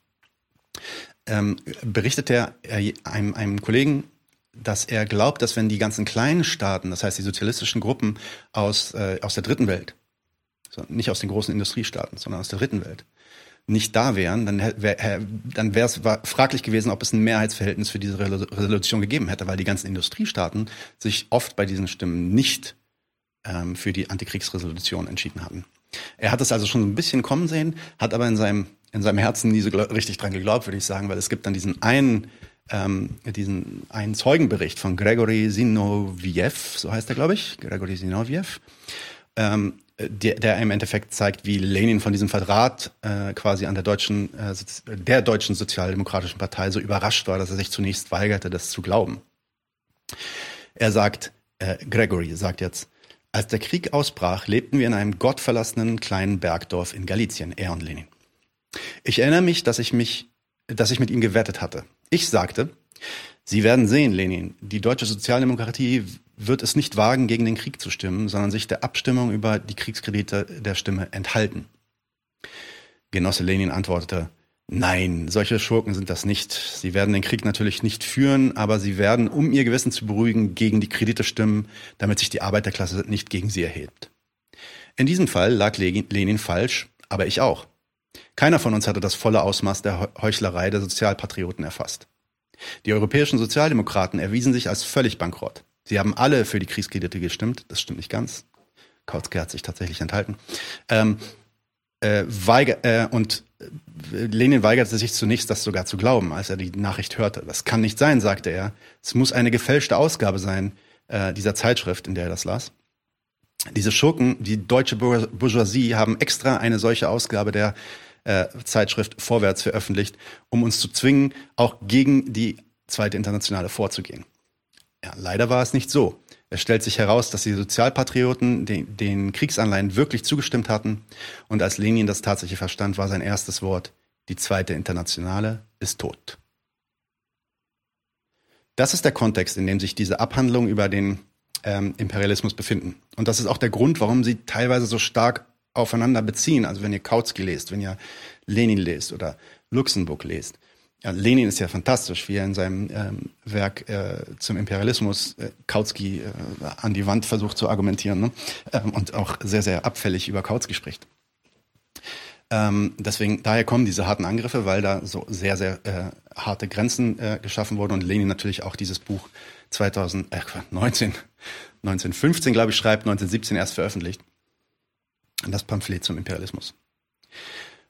ähm, berichtet er einem, einem Kollegen, dass er glaubt, dass wenn die ganzen kleinen Staaten, das heißt die sozialistischen Gruppen aus, äh, aus der dritten Welt, nicht aus den großen Industriestaaten, sondern aus der dritten Welt, nicht da wären, dann wäre es fraglich gewesen, ob es ein Mehrheitsverhältnis für diese Resolution gegeben hätte, weil die ganzen Industriestaaten sich oft bei diesen Stimmen nicht ähm, für die Antikriegsresolution entschieden hatten. Er hat es also schon ein bisschen kommen sehen, hat aber in seinem in seinem Herzen nie so richtig dran geglaubt, würde ich sagen, weil es gibt dann diesen einen ähm, diesen einen Zeugenbericht von Gregory Zinoviev, so heißt er, glaube ich, Gregory Zinoviev, ähm, der, der im Endeffekt zeigt, wie Lenin von diesem Verrat äh, quasi an der deutschen, äh, der deutschen Sozialdemokratischen Partei so überrascht war, dass er sich zunächst weigerte, das zu glauben. Er sagt, äh, Gregory sagt jetzt, als der Krieg ausbrach, lebten wir in einem gottverlassenen kleinen Bergdorf in Galizien, er und Lenin. Ich erinnere mich, dass ich mich, dass ich mit ihm gewettet hatte. Ich sagte, Sie werden sehen, Lenin, die deutsche Sozialdemokratie wird es nicht wagen, gegen den Krieg zu stimmen, sondern sich der Abstimmung über die Kriegskredite der Stimme enthalten. Genosse Lenin antwortete, Nein, solche Schurken sind das nicht. Sie werden den Krieg natürlich nicht führen, aber sie werden, um ihr Gewissen zu beruhigen, gegen die Kredite stimmen, damit sich die Arbeiterklasse nicht gegen sie erhebt. In diesem Fall lag Lenin falsch, aber ich auch. Keiner von uns hatte das volle Ausmaß der Heuchlerei der Sozialpatrioten erfasst. Die europäischen Sozialdemokraten erwiesen sich als völlig bankrott. Sie haben alle für die Kriegskredite gestimmt. Das stimmt nicht ganz. Kautzke hat sich tatsächlich enthalten. Ähm, äh, weiger, äh, und äh, Lenin weigerte sich zunächst, das sogar zu glauben, als er die Nachricht hörte. Das kann nicht sein, sagte er. Es muss eine gefälschte Ausgabe sein äh, dieser Zeitschrift, in der er das las. Diese Schurken, die deutsche Bourgeoisie, haben extra eine solche Ausgabe der äh, Zeitschrift Vorwärts veröffentlicht, um uns zu zwingen, auch gegen die Zweite Internationale vorzugehen. Ja, leider war es nicht so. Es stellt sich heraus, dass die Sozialpatrioten den, den Kriegsanleihen wirklich zugestimmt hatten. Und als Lenin das tatsächlich verstand, war sein erstes Wort, die Zweite Internationale ist tot. Das ist der Kontext, in dem sich diese Abhandlungen über den ähm, Imperialismus befinden. Und das ist auch der Grund, warum sie teilweise so stark aufeinander beziehen. Also wenn ihr Kautsky lest, wenn ihr Lenin lest oder Luxemburg lest, ja, Lenin ist ja fantastisch, wie er in seinem ähm, Werk äh, zum Imperialismus äh, Kautsky äh, an die Wand versucht zu argumentieren ne? ähm, und auch sehr, sehr abfällig über Kautsky spricht. Ähm, deswegen, daher kommen diese harten Angriffe, weil da so sehr, sehr äh, harte Grenzen äh, geschaffen wurden und Lenin natürlich auch dieses Buch 2019, äh, 1915, glaube ich, schreibt, 1917 erst veröffentlicht. Das Pamphlet zum Imperialismus.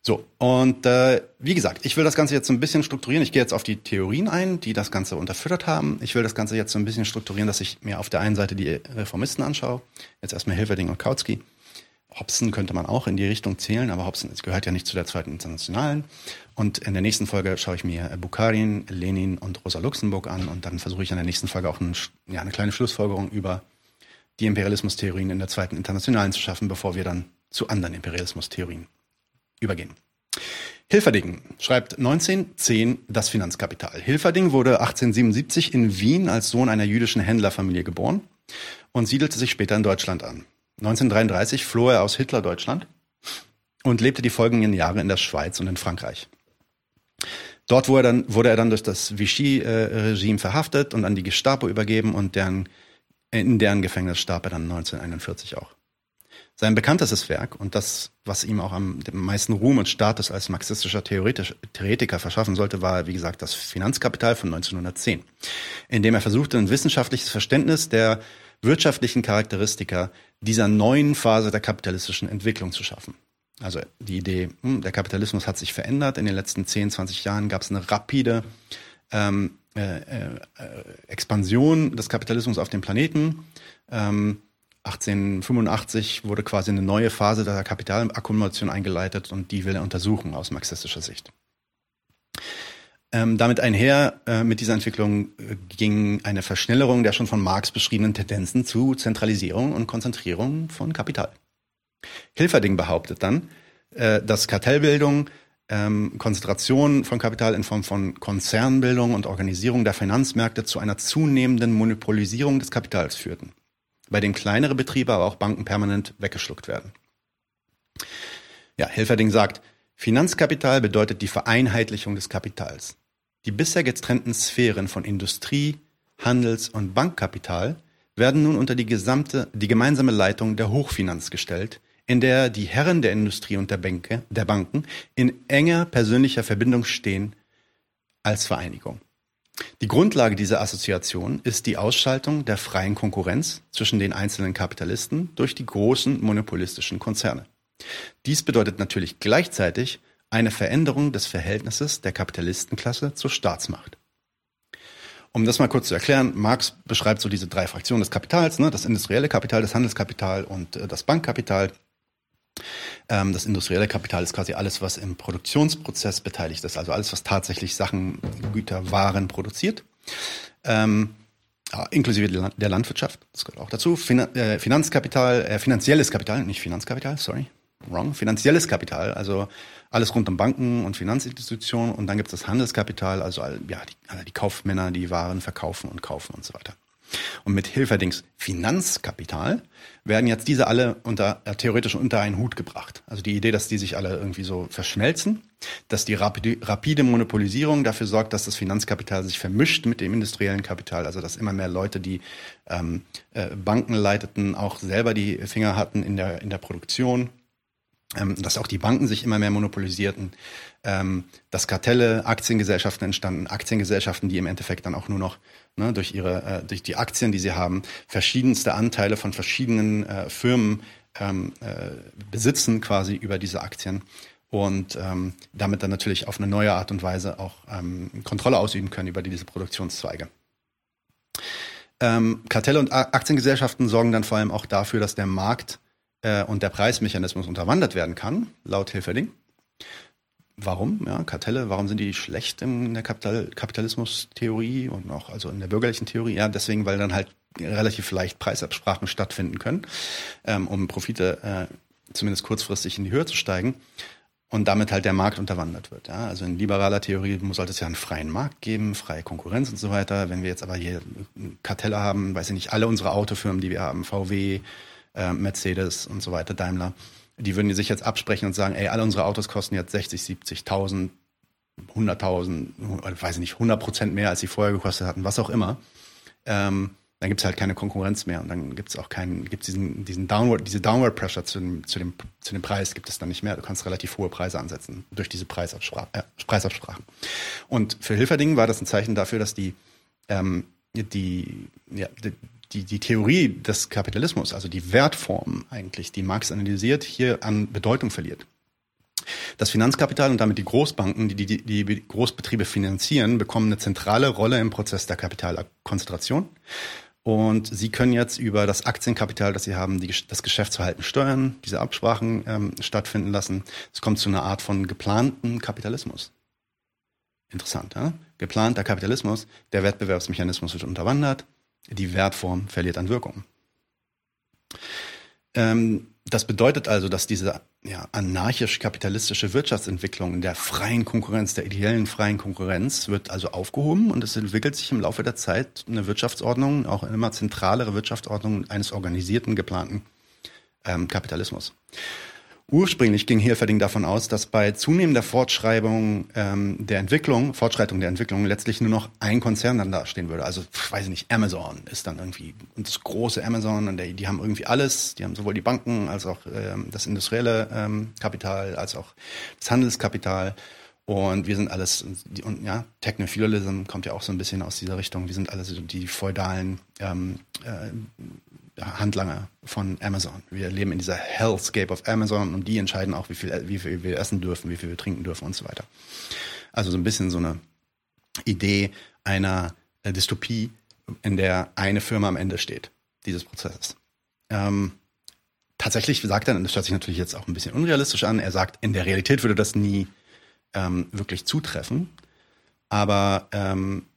So, und äh, wie gesagt, ich will das Ganze jetzt so ein bisschen strukturieren. Ich gehe jetzt auf die Theorien ein, die das Ganze unterfüttert haben. Ich will das Ganze jetzt so ein bisschen strukturieren, dass ich mir auf der einen Seite die Reformisten anschaue. Jetzt erstmal Hilferding und Kautsky. Hobson könnte man auch in die Richtung zählen, aber Hobson gehört ja nicht zu der zweiten Internationalen. Und in der nächsten Folge schaue ich mir Bukharin, Lenin und Rosa Luxemburg an und dann versuche ich in der nächsten Folge auch ein, ja, eine kleine Schlussfolgerung über die Imperialismustheorien in der zweiten Internationalen zu schaffen, bevor wir dann zu anderen Imperialismustheorien übergehen. Hilferding schreibt 1910 das Finanzkapital. Hilferding wurde 1877 in Wien als Sohn einer jüdischen Händlerfamilie geboren und siedelte sich später in Deutschland an. 1933 floh er aus Hitler-Deutschland und lebte die folgenden Jahre in der Schweiz und in Frankreich. Dort wurde er dann, wurde er dann durch das Vichy-Regime verhaftet und an die Gestapo übergeben und deren, in deren Gefängnis starb er dann 1941 auch. Sein bekanntestes Werk und das, was ihm auch am meisten Ruhm und Status als marxistischer Theoretiker verschaffen sollte, war, wie gesagt, das Finanzkapital von 1910, in dem er versuchte, ein wissenschaftliches Verständnis der wirtschaftlichen Charakteristika dieser neuen Phase der kapitalistischen Entwicklung zu schaffen. Also die Idee, hm, der Kapitalismus hat sich verändert. In den letzten 10, 20 Jahren gab es eine rapide ähm, äh, äh, Expansion des Kapitalismus auf dem Planeten. Ähm, 1885 wurde quasi eine neue Phase der Kapitalakkumulation eingeleitet und die will er untersuchen aus marxistischer Sicht. Ähm, damit einher äh, mit dieser Entwicklung äh, ging eine Verschnellerung der schon von Marx beschriebenen Tendenzen zu Zentralisierung und Konzentrierung von Kapital. Hilferding behauptet dann, äh, dass Kartellbildung, ähm, Konzentration von Kapital in Form von Konzernbildung und Organisierung der Finanzmärkte zu einer zunehmenden Monopolisierung des Kapitals führten bei dem kleinere Betriebe, aber auch Banken permanent weggeschluckt werden. Ja, Helferding sagt, Finanzkapital bedeutet die Vereinheitlichung des Kapitals. Die bisher getrennten Sphären von Industrie, Handels- und Bankkapital werden nun unter die gesamte, die gemeinsame Leitung der Hochfinanz gestellt, in der die Herren der Industrie und der, Bänke, der Banken in enger persönlicher Verbindung stehen als Vereinigung. Die Grundlage dieser Assoziation ist die Ausschaltung der freien Konkurrenz zwischen den einzelnen Kapitalisten durch die großen monopolistischen Konzerne. Dies bedeutet natürlich gleichzeitig eine Veränderung des Verhältnisses der Kapitalistenklasse zur Staatsmacht. Um das mal kurz zu erklären, Marx beschreibt so diese drei Fraktionen des Kapitals, ne, das industrielle Kapital, das Handelskapital und äh, das Bankkapital. Ähm, das industrielle Kapital ist quasi alles, was im Produktionsprozess beteiligt ist, also alles, was tatsächlich Sachen, Güter, Waren produziert. Ähm, inklusive der Landwirtschaft, das gehört auch dazu. Fin äh, Finanzkapital, äh, finanzielles Kapital, nicht Finanzkapital, sorry, wrong. Finanzielles Kapital, also alles rund um Banken und Finanzinstitutionen. Und dann gibt es das Handelskapital, also ja, die, die Kaufmänner, die Waren verkaufen und kaufen und so weiter. Und mit Hilferdings Finanzkapital werden jetzt diese alle unter, äh, theoretisch unter einen Hut gebracht. Also die Idee, dass die sich alle irgendwie so verschmelzen, dass die rapide, rapide Monopolisierung dafür sorgt, dass das Finanzkapital sich vermischt mit dem industriellen Kapital, also dass immer mehr Leute, die ähm, äh, Banken leiteten, auch selber die Finger hatten in der, in der Produktion. Ähm, dass auch die Banken sich immer mehr monopolisierten, ähm, dass Kartelle, Aktiengesellschaften entstanden, Aktiengesellschaften, die im Endeffekt dann auch nur noch ne, durch ihre, äh, durch die Aktien, die sie haben, verschiedenste Anteile von verschiedenen äh, Firmen ähm, äh, besitzen quasi über diese Aktien und ähm, damit dann natürlich auf eine neue Art und Weise auch ähm, Kontrolle ausüben können über diese Produktionszweige. Ähm, Kartelle und Aktiengesellschaften sorgen dann vor allem auch dafür, dass der Markt äh, und der Preismechanismus unterwandert werden kann, laut Hilferding. Warum? Ja, Kartelle, warum sind die schlecht in der Kapital Kapitalismus-Theorie und auch also in der bürgerlichen Theorie? Ja, deswegen, weil dann halt relativ leicht Preisabsprachen stattfinden können, ähm, um Profite äh, zumindest kurzfristig in die Höhe zu steigen und damit halt der Markt unterwandert wird. Ja? Also in liberaler Theorie sollte es ja einen freien Markt geben, freie Konkurrenz und so weiter. Wenn wir jetzt aber hier Kartelle haben, weiß ich nicht, alle unsere Autofirmen, die wir haben, VW, äh, Mercedes und so weiter, Daimler, die würden sich jetzt absprechen und sagen, ey, alle unsere Autos kosten jetzt 60, 70.000, 100.000, weiß ich nicht, 100 Prozent mehr, als sie vorher gekostet hatten, was auch immer. Ähm, dann gibt es halt keine Konkurrenz mehr und dann gibt es auch keinen, gibt diesen, diesen Downward, diese Downward Pressure zu dem, zu, dem, zu dem Preis gibt es dann nicht mehr. Du kannst relativ hohe Preise ansetzen durch diese Preisabspra äh, Preisabsprachen. Und für Hilferdingen war das ein Zeichen dafür, dass die, ähm, die, ja, die, die Theorie des Kapitalismus, also die Wertform eigentlich, die Marx analysiert, hier an Bedeutung verliert. Das Finanzkapital und damit die Großbanken, die die, die Großbetriebe finanzieren, bekommen eine zentrale Rolle im Prozess der Kapitalkonzentration. Und Sie können jetzt über das Aktienkapital, das Sie haben, die, das Geschäftsverhalten steuern, diese Absprachen ähm, stattfinden lassen. Es kommt zu einer Art von geplanten Kapitalismus. Interessant, ja? Geplanter Kapitalismus, der Wettbewerbsmechanismus wird unterwandert, die Wertform verliert an Wirkung. Ähm, das bedeutet also, dass diese ja, anarchisch-kapitalistische Wirtschaftsentwicklung der freien Konkurrenz, der ideellen freien Konkurrenz, wird also aufgehoben und es entwickelt sich im Laufe der Zeit eine Wirtschaftsordnung, auch eine immer zentralere Wirtschaftsordnung eines organisierten, geplanten ähm, Kapitalismus. Ursprünglich ging Hilferding davon aus, dass bei zunehmender Fortschreibung ähm, der Entwicklung, Fortschreitung der Entwicklung letztlich nur noch ein Konzern dann dastehen würde. Also, weiß ich nicht, Amazon ist dann irgendwie das große Amazon und der, die haben irgendwie alles. Die haben sowohl die Banken als auch ähm, das industrielle ähm, Kapital als auch das Handelskapital. Und wir sind alles, und ja, Technofeudalism kommt ja auch so ein bisschen aus dieser Richtung. Wir sind alle so die feudalen ähm, äh, Handlanger von Amazon. Wir leben in dieser Hellscape of Amazon und die entscheiden auch, wie viel, wie viel wir essen dürfen, wie viel wir trinken dürfen und so weiter. Also so ein bisschen so eine Idee einer äh, Dystopie, in der eine Firma am Ende steht, dieses Prozesses. Ähm, tatsächlich sagt er, das hört sich natürlich jetzt auch ein bisschen unrealistisch an, er sagt, in der Realität würde das nie ähm, wirklich zutreffen, aber ähm, äh,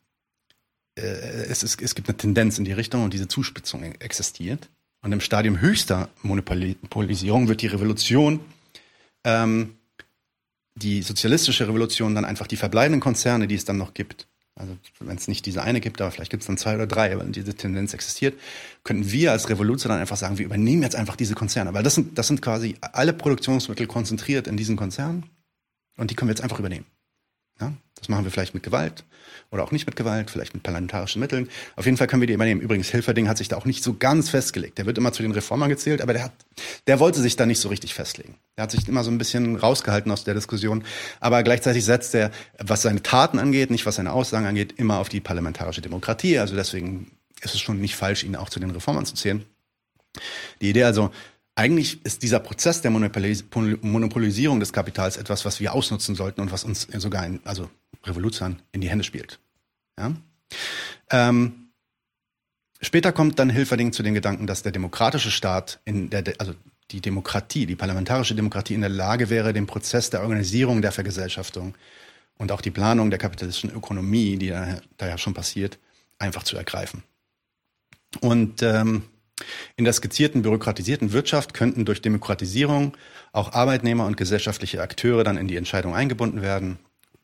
es, ist, es gibt eine Tendenz in die Richtung und diese Zuspitzung existiert. Und im Stadium höchster Monopolisierung wird die Revolution, ähm, die sozialistische Revolution, dann einfach die verbleibenden Konzerne, die es dann noch gibt, also wenn es nicht diese eine gibt, aber vielleicht gibt es dann zwei oder drei, aber diese Tendenz existiert, könnten wir als Revolution dann einfach sagen, wir übernehmen jetzt einfach diese Konzerne. Weil das sind, das sind quasi alle Produktionsmittel konzentriert in diesen Konzernen und die können wir jetzt einfach übernehmen. Ja? Das machen wir vielleicht mit Gewalt oder auch nicht mit Gewalt, vielleicht mit parlamentarischen Mitteln. Auf jeden Fall können wir die übernehmen. Übrigens, Hilferding hat sich da auch nicht so ganz festgelegt. Der wird immer zu den Reformern gezählt, aber der hat, der wollte sich da nicht so richtig festlegen. Der hat sich immer so ein bisschen rausgehalten aus der Diskussion. Aber gleichzeitig setzt er, was seine Taten angeht, nicht was seine Aussagen angeht, immer auf die parlamentarische Demokratie. Also deswegen ist es schon nicht falsch, ihn auch zu den Reformern zu zählen. Die Idee also, eigentlich ist dieser Prozess der Monopolis Monopolisierung des Kapitals etwas, was wir ausnutzen sollten und was uns sogar, in, also Revolution, in die Hände spielt. Ja? Ähm, später kommt dann Hilferding zu den Gedanken, dass der demokratische Staat in der, also die Demokratie, die parlamentarische Demokratie in der Lage wäre, den Prozess der Organisierung der Vergesellschaftung und auch die Planung der kapitalistischen Ökonomie, die da, da ja schon passiert, einfach zu ergreifen. Und ähm, in der skizzierten bürokratisierten Wirtschaft könnten durch Demokratisierung auch Arbeitnehmer und gesellschaftliche Akteure dann in die Entscheidung eingebunden werden.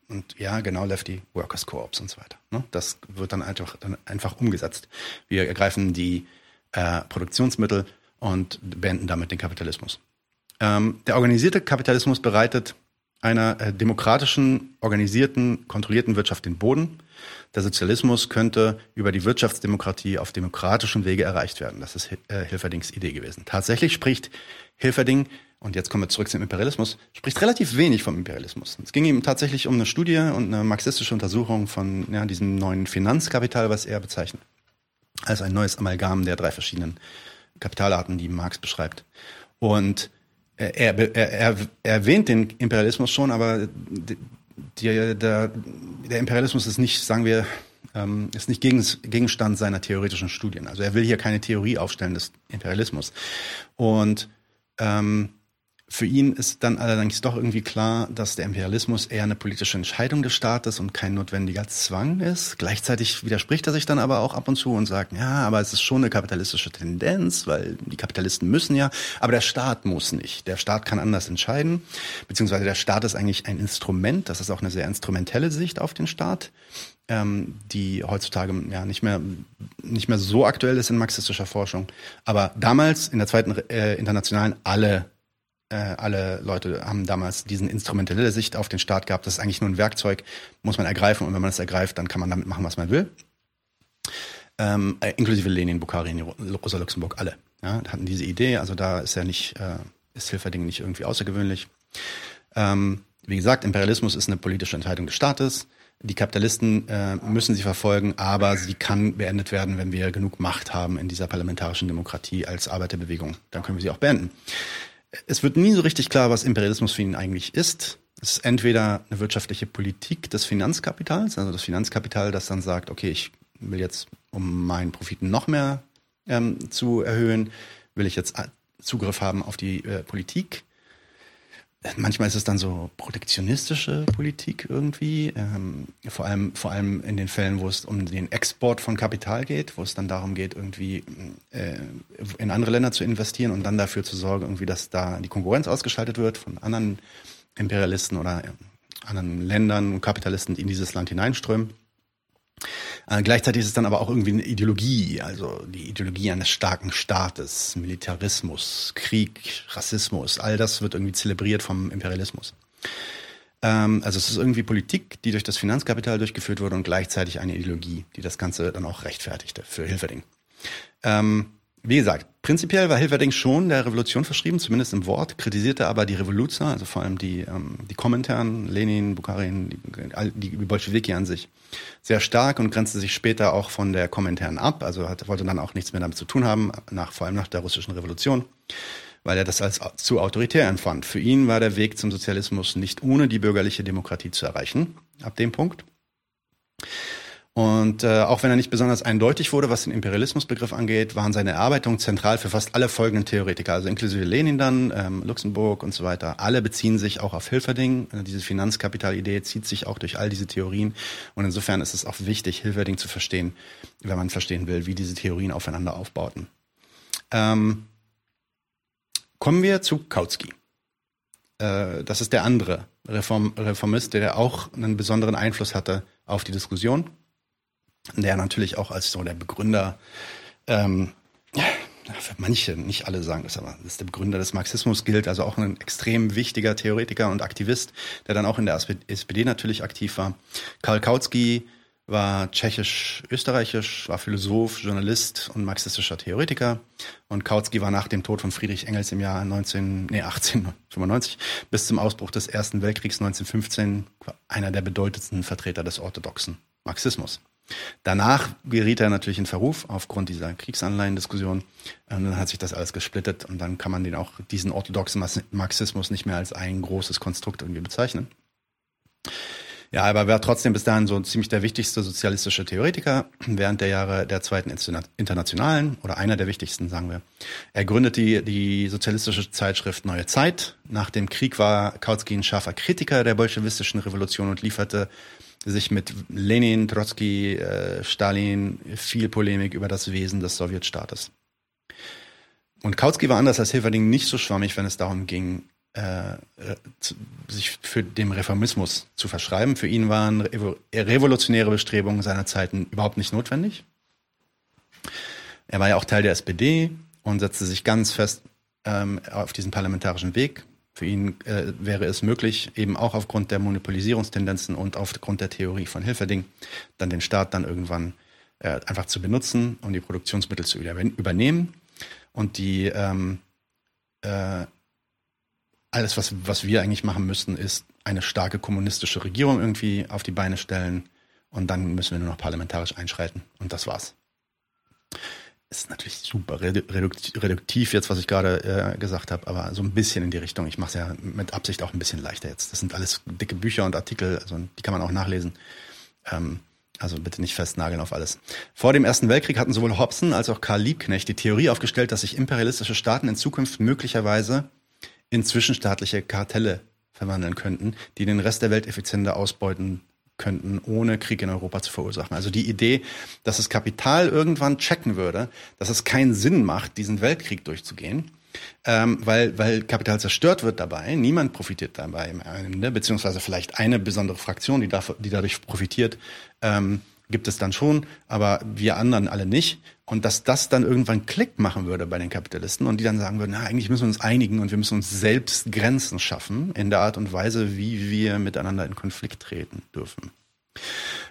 Und ja, genau, Lefty Workers Co-ops und so weiter. Ne? Das wird dann einfach, dann einfach umgesetzt. Wir ergreifen die äh, Produktionsmittel und beenden damit den Kapitalismus. Ähm, der organisierte Kapitalismus bereitet einer äh, demokratischen, organisierten, kontrollierten Wirtschaft den Boden der Sozialismus könnte über die Wirtschaftsdemokratie auf demokratischem Wege erreicht werden. Das ist äh, Hilferdings Idee gewesen. Tatsächlich spricht Hilferding, und jetzt kommen wir zurück zum Imperialismus, spricht relativ wenig vom Imperialismus. Es ging ihm tatsächlich um eine Studie und eine marxistische Untersuchung von ja, diesem neuen Finanzkapital, was er bezeichnet, als ein neues Amalgam der drei verschiedenen Kapitalarten, die Marx beschreibt. Und er, er, er, er erwähnt den Imperialismus schon, aber die, der, der Imperialismus ist nicht, sagen wir, ähm, ist nicht Gegenstand seiner theoretischen Studien. Also er will hier keine Theorie aufstellen des Imperialismus. Und ähm, für ihn ist dann allerdings doch irgendwie klar, dass der Imperialismus eher eine politische Entscheidung des Staates und kein notwendiger Zwang ist. Gleichzeitig widerspricht er sich dann aber auch ab und zu und sagt, ja, aber es ist schon eine kapitalistische Tendenz, weil die Kapitalisten müssen ja, aber der Staat muss nicht. Der Staat kann anders entscheiden, beziehungsweise der Staat ist eigentlich ein Instrument, das ist auch eine sehr instrumentelle Sicht auf den Staat, ähm, die heutzutage ja nicht mehr, nicht mehr so aktuell ist in marxistischer Forschung. Aber damals in der zweiten äh, internationalen alle äh, alle Leute haben damals diesen instrumentelle Sicht auf den Staat gehabt. Das ist eigentlich nur ein Werkzeug, muss man ergreifen und wenn man es ergreift, dann kann man damit machen, was man will. ähm, äh, inklusive Lenin, Bukharin, Rosa Luxemburg, alle. Ja, hatten diese Idee, also da ist ja nicht, äh, ist Hilferding nicht irgendwie außergewöhnlich. Ähm, wie gesagt, Imperialismus ist eine politische Entscheidung des Staates. Die Kapitalisten äh, müssen sie verfolgen, aber sie kann beendet werden, wenn wir genug Macht haben in dieser parlamentarischen Demokratie als Arbeiterbewegung. Dann können wir sie auch beenden. Es wird nie so richtig klar, was Imperialismus für ihn eigentlich ist. Es ist entweder eine wirtschaftliche Politik des Finanzkapitals, also das Finanzkapital, das dann sagt, okay, ich will jetzt, um meinen Profiten noch mehr ähm, zu erhöhen, will ich jetzt Zugriff haben auf die äh, Politik manchmal ist es dann so protektionistische Politik irgendwie, ähm, vor allem vor allem in den Fällen, wo es um den Export von Kapital geht, wo es dann darum geht, irgendwie äh, in andere Länder zu investieren und dann dafür zu sorgen, irgendwie, dass da die Konkurrenz ausgeschaltet wird von anderen Imperialisten oder äh, anderen Ländern und Kapitalisten, die in dieses Land hineinströmen. Äh, gleichzeitig ist es dann aber auch irgendwie eine Ideologie, also die Ideologie eines starken Staates, Militarismus, Krieg, Rassismus, all das wird irgendwie zelebriert vom Imperialismus. Ähm, also es ist irgendwie Politik, die durch das Finanzkapital durchgeführt wurde und gleichzeitig eine Ideologie, die das Ganze dann auch rechtfertigte für Hilferding. Ähm, wie gesagt, prinzipiell war Hilferding schon der Revolution verschrieben, zumindest im Wort, kritisierte aber die Revoluzer, also vor allem die, ähm, die Kommentaren, Lenin, Bukharin, die, die Bolschewiki an sich, sehr stark und grenzte sich später auch von der Kommentaren ab, also hat, wollte dann auch nichts mehr damit zu tun haben, nach, vor allem nach der russischen Revolution, weil er das als zu autoritär empfand. Für ihn war der Weg zum Sozialismus nicht ohne die bürgerliche Demokratie zu erreichen, ab dem Punkt. Und äh, auch wenn er nicht besonders eindeutig wurde, was den Imperialismusbegriff angeht, waren seine Erarbeitungen zentral für fast alle folgenden Theoretiker, also inklusive Lenin dann, ähm, Luxemburg und so weiter. Alle beziehen sich auch auf Hilferding. Äh, diese Finanzkapitalidee zieht sich auch durch all diese Theorien. Und insofern ist es auch wichtig, Hilferding zu verstehen, wenn man verstehen will, wie diese Theorien aufeinander aufbauten. Ähm, kommen wir zu Kautsky. Äh, das ist der andere Reform Reformist, der auch einen besonderen Einfluss hatte auf die Diskussion der natürlich auch als so der Begründer, ähm, für manche, nicht alle sagen das, aber das ist der Begründer des Marxismus gilt, also auch ein extrem wichtiger Theoretiker und Aktivist, der dann auch in der SPD natürlich aktiv war. Karl Kautsky war tschechisch-österreichisch, war Philosoph, Journalist und marxistischer Theoretiker. Und Kautsky war nach dem Tod von Friedrich Engels im Jahr 19, nee, 1895 bis zum Ausbruch des Ersten Weltkriegs 1915 einer der bedeutendsten Vertreter des orthodoxen Marxismus. Danach geriet er natürlich in Verruf aufgrund dieser Kriegsanleihendiskussion. Und dann hat sich das alles gesplittet und dann kann man den auch diesen orthodoxen Marxismus nicht mehr als ein großes Konstrukt irgendwie bezeichnen. Ja, aber er war trotzdem bis dahin so ziemlich der wichtigste sozialistische Theoretiker während der Jahre der zweiten Internationalen oder einer der wichtigsten, sagen wir. Er gründete die, die sozialistische Zeitschrift Neue Zeit. Nach dem Krieg war Kautsky ein scharfer Kritiker der bolschewistischen Revolution und lieferte sich mit Lenin, Trotzki, äh, Stalin viel Polemik über das Wesen des Sowjetstaates. Und Kautsky war anders als Hilferding nicht so schwammig, wenn es darum ging, äh, sich für den Reformismus zu verschreiben. Für ihn waren revolutionäre Bestrebungen seiner Zeiten überhaupt nicht notwendig. Er war ja auch Teil der SPD und setzte sich ganz fest ähm, auf diesen parlamentarischen Weg. Für ihn äh, wäre es möglich, eben auch aufgrund der Monopolisierungstendenzen und aufgrund der Theorie von Hilferding, dann den Staat dann irgendwann äh, einfach zu benutzen und die Produktionsmittel zu übernehmen. Und die ähm, äh, alles, was, was wir eigentlich machen müssten, ist eine starke kommunistische Regierung irgendwie auf die Beine stellen. Und dann müssen wir nur noch parlamentarisch einschreiten. Und das war's ist natürlich super reduktiv jetzt, was ich gerade äh, gesagt habe, aber so ein bisschen in die Richtung. Ich mache es ja mit Absicht auch ein bisschen leichter jetzt. Das sind alles dicke Bücher und Artikel, also die kann man auch nachlesen. Ähm, also bitte nicht festnageln auf alles. Vor dem Ersten Weltkrieg hatten sowohl Hobson als auch Karl Liebknecht die Theorie aufgestellt, dass sich imperialistische Staaten in Zukunft möglicherweise in zwischenstaatliche Kartelle verwandeln könnten, die den Rest der Welt effizienter ausbeuten könnten, ohne Krieg in Europa zu verursachen. Also die Idee, dass das Kapital irgendwann checken würde, dass es keinen Sinn macht, diesen Weltkrieg durchzugehen, ähm, weil, weil Kapital zerstört wird dabei, niemand profitiert dabei im Ende, beziehungsweise vielleicht eine besondere Fraktion, die, dafür, die dadurch profitiert, ähm, gibt es dann schon, aber wir anderen alle nicht. Und dass das dann irgendwann Klick machen würde bei den Kapitalisten und die dann sagen würden, na, eigentlich müssen wir uns einigen und wir müssen uns selbst Grenzen schaffen in der Art und Weise, wie wir miteinander in Konflikt treten dürfen.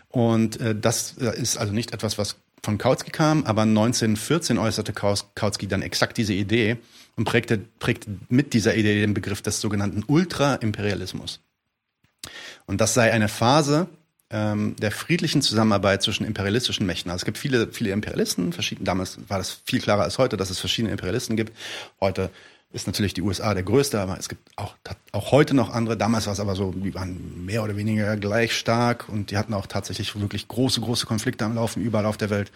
Und äh, das äh, ist also nicht etwas, was von Kautsky kam, aber 1914 äußerte Kautsky dann exakt diese Idee und prägte, prägte mit dieser Idee den Begriff des sogenannten Ultra-Imperialismus. Und das sei eine Phase ähm, der friedlichen Zusammenarbeit zwischen imperialistischen Mächten. Also es gibt viele, viele Imperialisten, verschieden, damals war das viel klarer als heute, dass es verschiedene Imperialisten gibt. Heute ist natürlich die USA der größte, aber es gibt auch, auch heute noch andere. Damals war es aber so, die waren mehr oder weniger gleich stark und die hatten auch tatsächlich wirklich große, große Konflikte am Laufen, überall auf der Welt.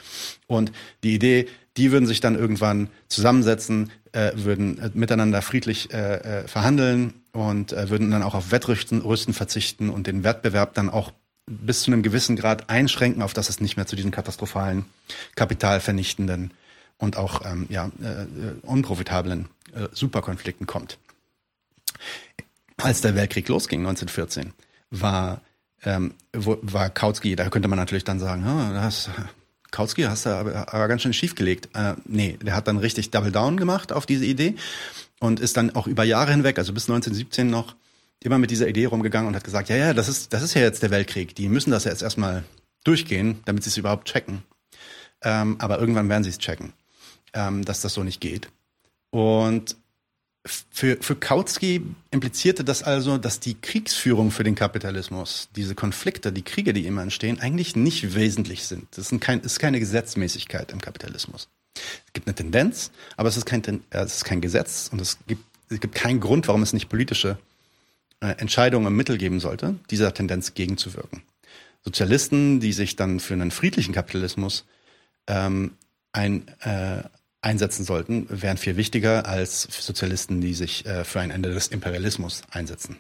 Und die Idee, die würden sich dann irgendwann zusammensetzen, äh, würden äh, miteinander friedlich äh, äh, verhandeln und äh, würden dann auch auf Wettrüsten Rüsten verzichten und den Wettbewerb dann auch bis zu einem gewissen Grad einschränken, auf dass es nicht mehr zu diesen katastrophalen, kapitalvernichtenden und auch ähm, ja, äh, unprofitablen äh, Superkonflikten kommt. Als der Weltkrieg losging 1914, war, ähm, wo, war Kautsky, da könnte man natürlich dann sagen, oh, das, Kautsky hast du aber, aber ganz schön schief gelegt. Äh, nee, der hat dann richtig Double Down gemacht auf diese Idee und ist dann auch über Jahre hinweg, also bis 1917 noch, immer mit dieser Idee rumgegangen und hat gesagt, ja, ja, das ist, das ist ja jetzt der Weltkrieg. Die müssen das ja jetzt erstmal durchgehen, damit sie es überhaupt checken. Ähm, aber irgendwann werden sie es checken, ähm, dass das so nicht geht. Und für, für Kautsky implizierte das also, dass die Kriegsführung für den Kapitalismus, diese Konflikte, die Kriege, die immer entstehen, eigentlich nicht wesentlich sind. Das ist, kein, ist keine Gesetzmäßigkeit im Kapitalismus. Es gibt eine Tendenz, aber es ist kein, es ist kein Gesetz und es gibt, es gibt keinen Grund, warum es nicht politische äh, Entscheidungen im Mittel geben sollte, dieser Tendenz gegenzuwirken. Sozialisten, die sich dann für einen friedlichen Kapitalismus ähm, ein, äh, einsetzen sollten, wären viel wichtiger als Sozialisten, die sich äh, für ein Ende des Imperialismus einsetzen.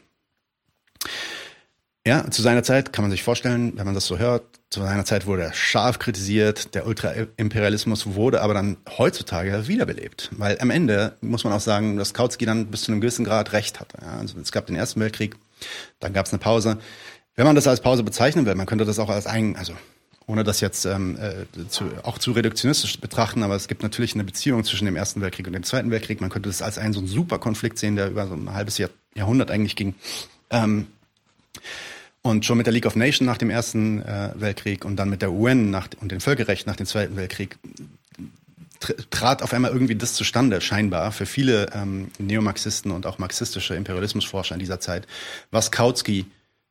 Ja, zu seiner Zeit kann man sich vorstellen, wenn man das so hört, zu seiner Zeit wurde er scharf kritisiert, der Ultraimperialismus wurde aber dann heutzutage wiederbelebt. Weil am Ende muss man auch sagen, dass Kautsky dann bis zu einem gewissen Grad recht hatte. Ja, also es gab den Ersten Weltkrieg, dann gab es eine Pause. Wenn man das als Pause bezeichnen will, man könnte das auch als ein, also ohne das jetzt ähm, äh, zu, auch zu reduktionistisch betrachten, aber es gibt natürlich eine Beziehung zwischen dem Ersten Weltkrieg und dem Zweiten Weltkrieg. Man könnte das als einen so einen super Konflikt sehen, der über so ein halbes Jahr, Jahrhundert eigentlich ging. Ähm, und schon mit der League of Nations nach dem Ersten äh, Weltkrieg und dann mit der UN nach, und dem Völkerrecht nach dem Zweiten Weltkrieg trat auf einmal irgendwie das zustande, scheinbar, für viele ähm, Neomarxisten und auch marxistische Imperialismusforscher in dieser Zeit, was Kautsky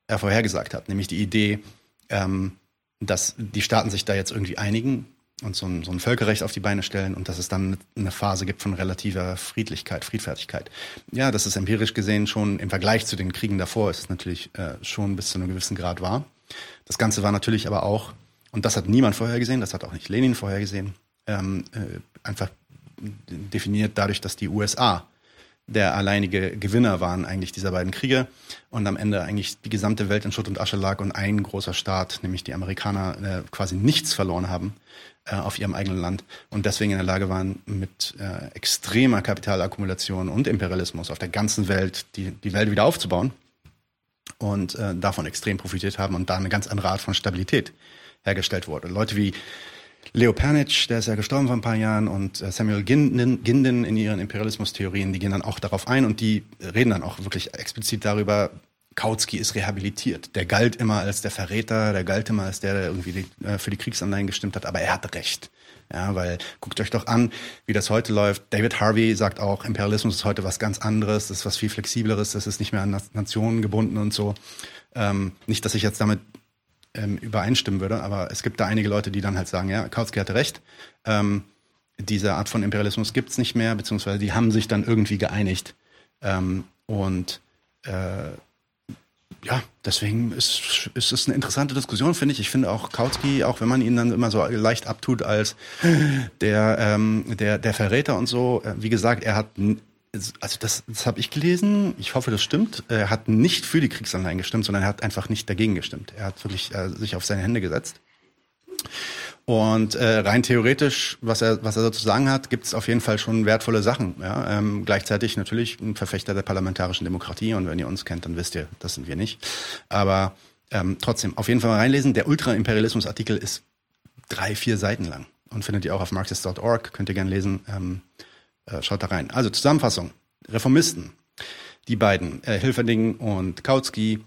äh, vorhergesagt hat, nämlich die Idee, ähm, dass die Staaten sich da jetzt irgendwie einigen und so ein, so ein Völkerrecht auf die Beine stellen und dass es dann eine Phase gibt von relativer Friedlichkeit, Friedfertigkeit. Ja, das ist empirisch gesehen schon im Vergleich zu den Kriegen davor, ist es natürlich äh, schon bis zu einem gewissen Grad wahr. Das Ganze war natürlich aber auch, und das hat niemand vorhergesehen, das hat auch nicht Lenin vorhergesehen, ähm, äh, einfach definiert dadurch, dass die USA der alleinige Gewinner waren eigentlich dieser beiden Kriege und am Ende eigentlich die gesamte Welt in Schutt und Asche lag und ein großer Staat, nämlich die Amerikaner, äh, quasi nichts verloren haben äh, auf ihrem eigenen Land und deswegen in der Lage waren, mit äh, extremer Kapitalakkumulation und Imperialismus auf der ganzen Welt die, die Welt wieder aufzubauen und äh, davon extrem profitiert haben und da eine ganz andere Art von Stabilität hergestellt wurde. Leute wie Leo Pernitsch, der ist ja gestorben vor ein paar Jahren, und äh, Samuel Gindin, Gindin in ihren Imperialismus-Theorien, die gehen dann auch darauf ein und die reden dann auch wirklich explizit darüber, Kautsky ist rehabilitiert. Der galt immer als der Verräter, der galt immer als der, der irgendwie die, äh, für die Kriegsanleihen gestimmt hat, aber er hat recht. Ja, weil guckt euch doch an, wie das heute läuft. David Harvey sagt auch, Imperialismus ist heute was ganz anderes, das ist was viel flexibleres, das ist nicht mehr an Nationen gebunden und so. Ähm, nicht, dass ich jetzt damit ähm, übereinstimmen würde, aber es gibt da einige Leute, die dann halt sagen, ja, Kautsky hatte recht. Ähm, diese Art von Imperialismus gibt's nicht mehr, beziehungsweise die haben sich dann irgendwie geeinigt. Ähm, und äh, ja, deswegen ist, ist es eine interessante Diskussion, finde ich. Ich finde auch Kautsky, auch wenn man ihn dann immer so leicht abtut als der, ähm, der, der Verräter und so, äh, wie gesagt, er hat also das, das habe ich gelesen, ich hoffe, das stimmt. Er hat nicht für die Kriegsanleihen gestimmt, sondern er hat einfach nicht dagegen gestimmt. Er hat wirklich äh, sich auf seine Hände gesetzt. Und äh, rein theoretisch, was er, was er sozusagen hat, gibt es auf jeden Fall schon wertvolle Sachen. Ja? Ähm, gleichzeitig natürlich ein Verfechter der parlamentarischen Demokratie und wenn ihr uns kennt, dann wisst ihr, das sind wir nicht. Aber ähm, trotzdem, auf jeden Fall mal reinlesen. Der Ultra-Imperialismus-Artikel ist drei, vier Seiten lang und findet ihr auch auf marxist.org, könnt ihr gerne lesen. Ähm, äh, schaut da rein. Also Zusammenfassung. Reformisten. Die beiden, äh, Hilferding und Kautsky.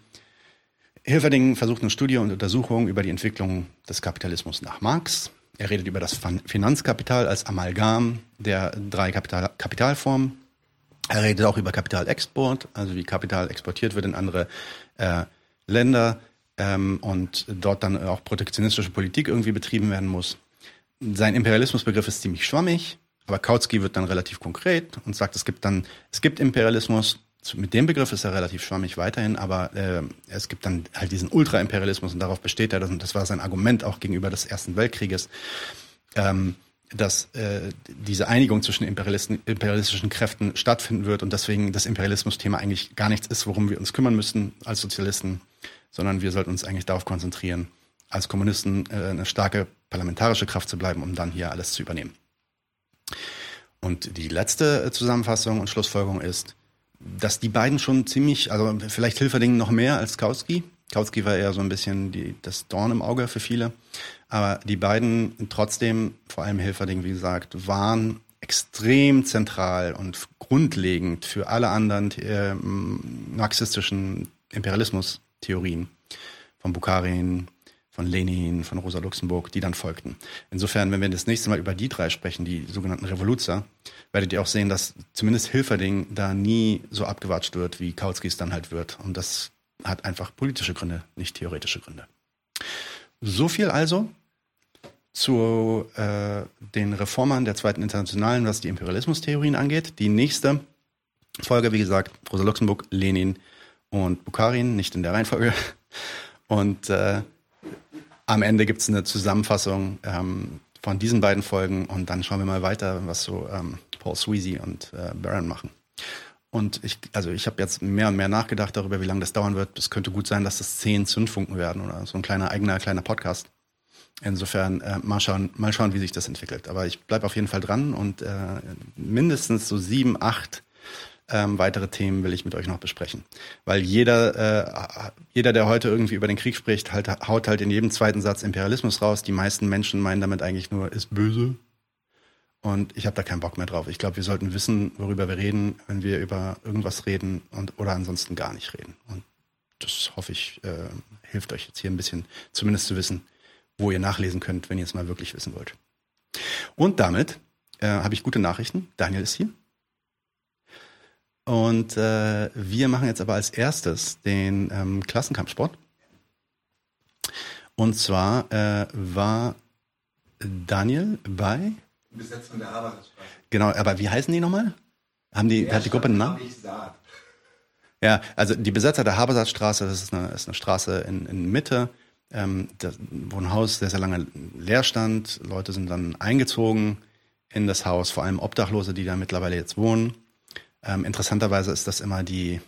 Hilferding versucht eine Studie und Untersuchung über die Entwicklung des Kapitalismus nach Marx. Er redet über das Finanzkapital als Amalgam der drei Kapital Kapitalformen. Er redet auch über Kapitalexport, also wie Kapital exportiert wird in andere äh, Länder ähm, und dort dann auch protektionistische Politik irgendwie betrieben werden muss. Sein Imperialismusbegriff ist ziemlich schwammig, aber Kautsky wird dann relativ konkret und sagt, es gibt dann, es gibt Imperialismus, mit dem Begriff ist er relativ schwammig weiterhin, aber äh, es gibt dann halt diesen Ultraimperialismus und darauf besteht er, und das war sein Argument auch gegenüber des Ersten Weltkrieges, ähm, dass äh, diese Einigung zwischen imperialistischen Kräften stattfinden wird und deswegen das Imperialismus-Thema eigentlich gar nichts ist, worum wir uns kümmern müssten als Sozialisten, sondern wir sollten uns eigentlich darauf konzentrieren, als Kommunisten äh, eine starke parlamentarische Kraft zu bleiben, um dann hier alles zu übernehmen. Und die letzte Zusammenfassung und Schlussfolgerung ist, dass die beiden schon ziemlich, also vielleicht Hilferding noch mehr als Kautsky. Kautsky war eher so ein bisschen die, das Dorn im Auge für viele. Aber die beiden trotzdem, vor allem Hilferding, wie gesagt, waren extrem zentral und grundlegend für alle anderen äh, marxistischen Imperialismus-Theorien. Von Bukharin, von Lenin, von Rosa Luxemburg, die dann folgten. Insofern, wenn wir das nächste Mal über die drei sprechen, die sogenannten Revoluzer, werdet ihr auch sehen, dass zumindest Hilferding da nie so abgewatscht wird, wie Kautsky dann halt wird. Und das hat einfach politische Gründe, nicht theoretische Gründe. So viel also zu äh, den Reformern der Zweiten Internationalen, was die Imperialismustheorien angeht. Die nächste Folge, wie gesagt, Rosa Luxemburg, Lenin und Bukharin, nicht in der Reihenfolge. Und äh, am Ende gibt es eine Zusammenfassung ähm, von diesen beiden Folgen und dann schauen wir mal weiter, was so ähm, Paul Sweezy und äh, Baron machen. Und ich, also ich habe jetzt mehr und mehr nachgedacht darüber, wie lange das dauern wird. Es könnte gut sein, dass das zehn Zündfunken werden oder so ein kleiner eigener kleiner Podcast. Insofern äh, mal schauen, mal schauen, wie sich das entwickelt. Aber ich bleibe auf jeden Fall dran und äh, mindestens so sieben, acht ähm, weitere Themen will ich mit euch noch besprechen. Weil jeder, äh, jeder, der heute irgendwie über den Krieg spricht, halt, haut halt in jedem zweiten Satz Imperialismus raus. Die meisten Menschen meinen damit eigentlich nur, ist böse. Und ich habe da keinen Bock mehr drauf. Ich glaube, wir sollten wissen, worüber wir reden, wenn wir über irgendwas reden und oder ansonsten gar nicht reden. Und das hoffe ich, äh, hilft euch jetzt hier ein bisschen, zumindest zu wissen, wo ihr nachlesen könnt, wenn ihr es mal wirklich wissen wollt. Und damit äh, habe ich gute Nachrichten. Daniel ist hier. Und äh, wir machen jetzt aber als erstes den ähm, Klassenkampfsport. Und zwar äh, war Daniel bei Besetzung der Haberstraße. Genau, aber wie heißen die nochmal? Haben die, hat die Gruppe einen Namen? Ja, also die Besetzer der Habersatzstraße, das ist eine, ist eine Straße in, in Mitte, ähm, das, wo ein Haus sehr, sehr lange leer stand. Leute sind dann eingezogen in das Haus, vor allem Obdachlose, die da mittlerweile jetzt wohnen. Ähm, interessanterweise ist das immer die,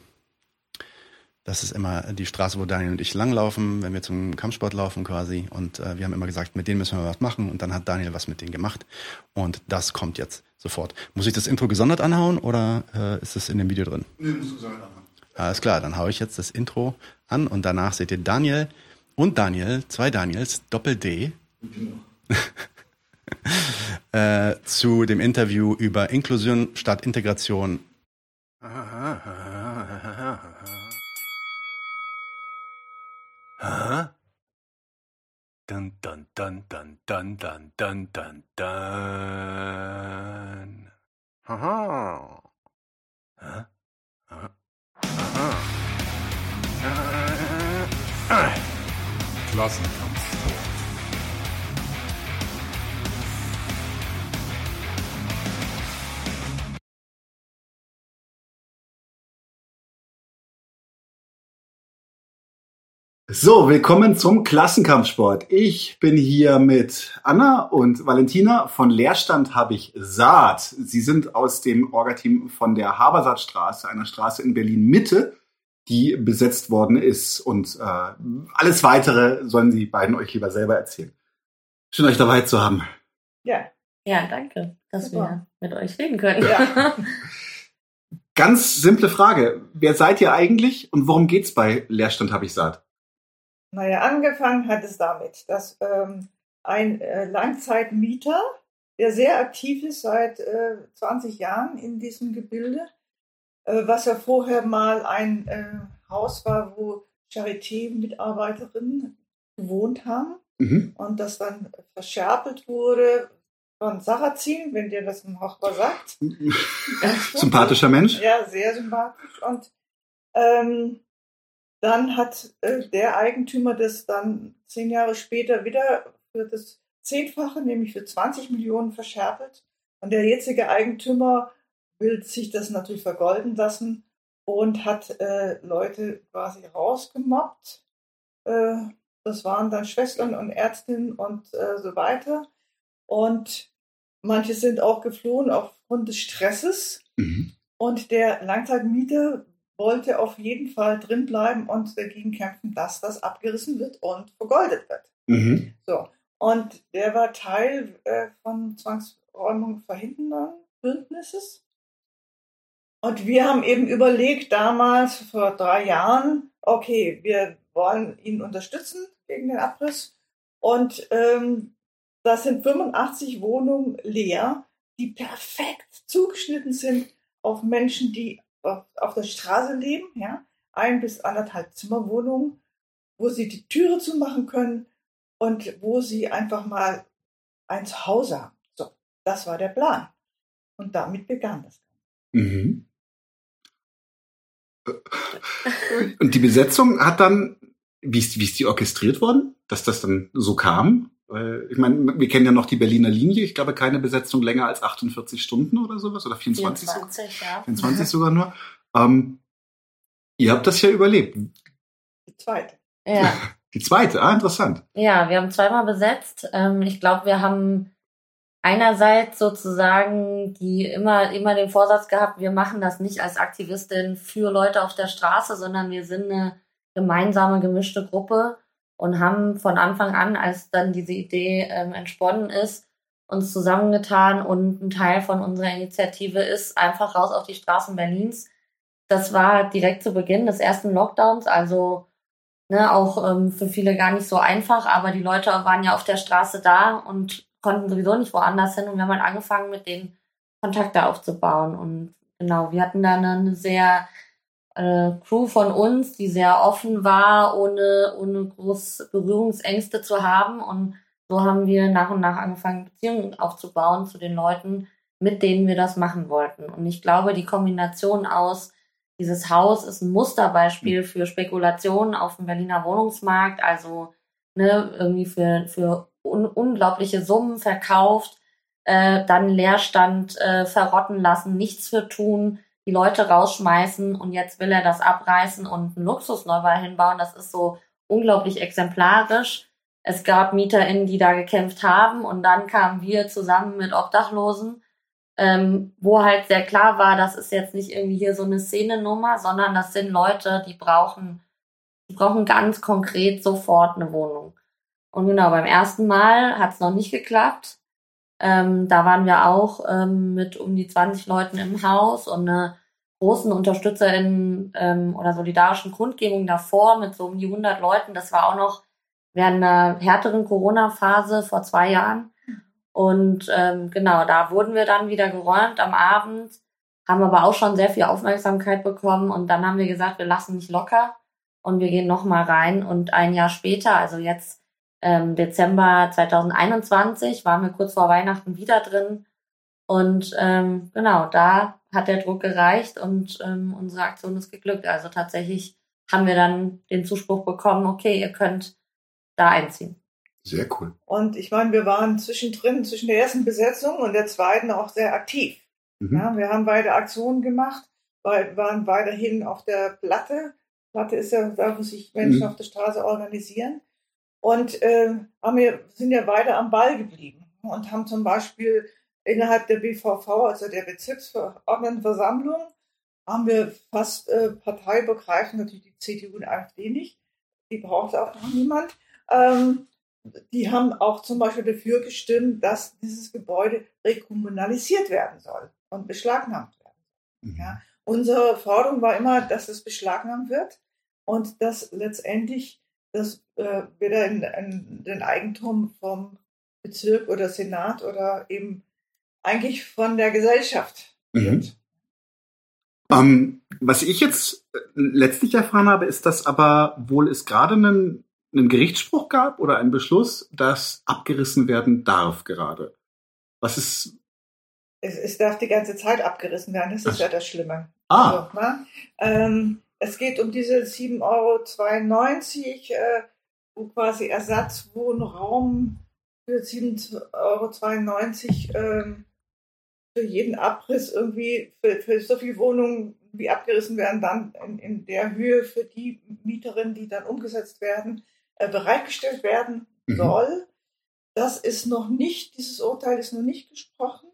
das ist immer die Straße, wo Daniel und ich langlaufen, wenn wir zum Kampfsport laufen quasi. Und äh, wir haben immer gesagt, mit denen müssen wir was machen. Und dann hat Daniel was mit denen gemacht. Und das kommt jetzt sofort. Muss ich das Intro gesondert anhauen oder äh, ist es in dem Video drin? Nee, musst du gesondert anhauen. Alles klar, dann haue ich jetzt das Intro an und danach seht ihr Daniel und Daniel, zwei Daniels, Doppel-D. äh, zu dem Interview über Inklusion statt Integration Huh? Dun dun dun dun dun dun dun dun dun. Haha. Huh? Huh? Klassenkampf. So, willkommen zum Klassenkampfsport. Ich bin hier mit Anna und Valentina. Von Leerstand habe ich Saat. Sie sind aus dem Orga-Team von der Habersaatstraße, einer Straße in Berlin Mitte, die besetzt worden ist. Und äh, alles weitere sollen die beiden euch lieber selber erzählen. Schön, euch dabei zu haben. Ja. Ja, danke, dass Super. wir mit euch reden können. Ja. Ganz simple Frage. Wer seid ihr eigentlich und worum geht's bei Leerstand habe ich Saat? Naja, angefangen hat es damit, dass ähm, ein äh, Langzeitmieter, der sehr aktiv ist seit äh, 20 Jahren in diesem Gebilde, äh, was ja vorher mal ein äh, Haus war, wo Charité-Mitarbeiterinnen gewohnt haben. mhm. und das dann verschärpelt wurde von Sarrazin, wenn dir das noch was sagt. Sympathischer Mensch. Ja, sehr sympathisch. Und ähm, dann hat äh, der Eigentümer das dann zehn Jahre später wieder für das Zehnfache, nämlich für 20 Millionen verschärft. Und der jetzige Eigentümer will sich das natürlich vergolden lassen und hat äh, Leute quasi rausgemobbt. Äh, das waren dann Schwestern und Ärztinnen und äh, so weiter. Und manche sind auch geflohen aufgrund des Stresses. Mhm. Und der Langzeitmieter wollte auf jeden Fall drin bleiben und dagegen kämpfen, dass das abgerissen wird und vergoldet wird. Mhm. So. Und der war Teil äh, von Zwangsräumung verhindernden Bündnisses. Und wir haben eben überlegt, damals vor drei Jahren, okay, wir wollen ihn unterstützen gegen den Abriss. Und ähm, das sind 85 Wohnungen leer, die perfekt zugeschnitten sind auf Menschen, die auf, auf der Straße leben, ja, ein bis anderthalb Zimmerwohnungen, wo sie die Türe zumachen können und wo sie einfach mal ein Zuhause haben. So, das war der Plan. Und damit begann das. Mhm. Und die Besetzung hat dann, wie ist, wie ist die orchestriert worden, dass das dann so kam? Ich meine, wir kennen ja noch die Berliner Linie. Ich glaube, keine Besetzung länger als 48 Stunden oder sowas oder 24, 24 sogar. Ja. 24 sogar nur. Ähm, ihr habt das ja überlebt. Die zweite. Ja. Die zweite, ah, interessant. Ja, wir haben zweimal besetzt. Ähm, ich glaube, wir haben einerseits sozusagen die immer, immer den Vorsatz gehabt, wir machen das nicht als Aktivistin für Leute auf der Straße, sondern wir sind eine gemeinsame, gemischte Gruppe und haben von Anfang an, als dann diese Idee ähm, entsponnen ist, uns zusammengetan und ein Teil von unserer Initiative ist einfach raus auf die Straßen Berlins. Das war direkt zu Beginn des ersten Lockdowns, also ne, auch ähm, für viele gar nicht so einfach, aber die Leute waren ja auf der Straße da und konnten sowieso nicht woanders hin und wir haben halt angefangen, mit denen Kontakte aufzubauen. Und genau, wir hatten dann eine sehr äh, Crew von uns, die sehr offen war, ohne, ohne groß Berührungsängste zu haben. Und so haben wir nach und nach angefangen, Beziehungen aufzubauen zu den Leuten, mit denen wir das machen wollten. Und ich glaube, die Kombination aus dieses Haus ist ein Musterbeispiel für Spekulationen auf dem Berliner Wohnungsmarkt, also ne, irgendwie für, für un unglaubliche Summen verkauft, äh, dann Leerstand äh, verrotten lassen, nichts für tun, die Leute rausschmeißen und jetzt will er das abreißen und einen Luxusneubau hinbauen. Das ist so unglaublich exemplarisch. Es gab MieterInnen, die da gekämpft haben und dann kamen wir zusammen mit Obdachlosen, ähm, wo halt sehr klar war, das ist jetzt nicht irgendwie hier so eine Szenenummer, sondern das sind Leute, die brauchen, die brauchen ganz konkret sofort eine Wohnung. Und genau, beim ersten Mal hat es noch nicht geklappt. Ähm, da waren wir auch ähm, mit um die 20 Leuten im Haus und einer großen UnterstützerInnen ähm, oder solidarischen Kundgebung davor mit so um die 100 Leuten. Das war auch noch während einer härteren Corona-Phase vor zwei Jahren. Und ähm, genau, da wurden wir dann wieder geräumt am Abend, haben aber auch schon sehr viel Aufmerksamkeit bekommen und dann haben wir gesagt, wir lassen nicht locker und wir gehen nochmal rein. Und ein Jahr später, also jetzt ähm, Dezember 2021 waren wir kurz vor Weihnachten wieder drin. Und ähm, genau, da hat der Druck gereicht und ähm, unsere Aktion ist geglückt. Also tatsächlich haben wir dann den Zuspruch bekommen, okay, ihr könnt da einziehen. Sehr cool. Und ich meine, wir waren zwischendrin, zwischen der ersten Besetzung und der zweiten auch sehr aktiv. Mhm. Ja, wir haben beide Aktionen gemacht, waren weiterhin auf der Platte. Platte ist ja da, wo sich Menschen mhm. auf der Straße organisieren. Und äh, haben wir, sind ja weiter am Ball geblieben und haben zum Beispiel innerhalb der BVV, also der Bezirksverordnetenversammlung, haben wir fast äh, parteibegreifend, natürlich die CDU und AfD nicht, die braucht auch noch niemand. Ähm, die haben auch zum Beispiel dafür gestimmt, dass dieses Gebäude rekommunalisiert werden soll und beschlagnahmt werden soll. Mhm. Ja. Unsere Forderung war immer, dass es beschlagnahmt wird und dass letztendlich das äh, wieder in, in den Eigentum vom Bezirk oder Senat oder eben eigentlich von der Gesellschaft mhm. wird. Ähm, was ich jetzt äh, letztlich erfahren habe, ist, dass aber wohl es gerade einen einen Gerichtsspruch gab oder einen Beschluss, dass abgerissen werden darf gerade. Was ist. Es, es darf die ganze Zeit abgerissen werden, das ist Ach. ja das Schlimme. Ah. Also, ne? ähm, es geht um diese 7,92 Euro, äh, wo quasi Ersatzwohnraum für 7,92 Euro ähm, für jeden Abriss irgendwie, für, für so viele Wohnungen, wie abgerissen werden, dann in, in der Höhe für die Mieterinnen, die dann umgesetzt werden, äh, bereitgestellt werden mhm. soll. Das ist noch nicht, dieses Urteil ist noch nicht gesprochen.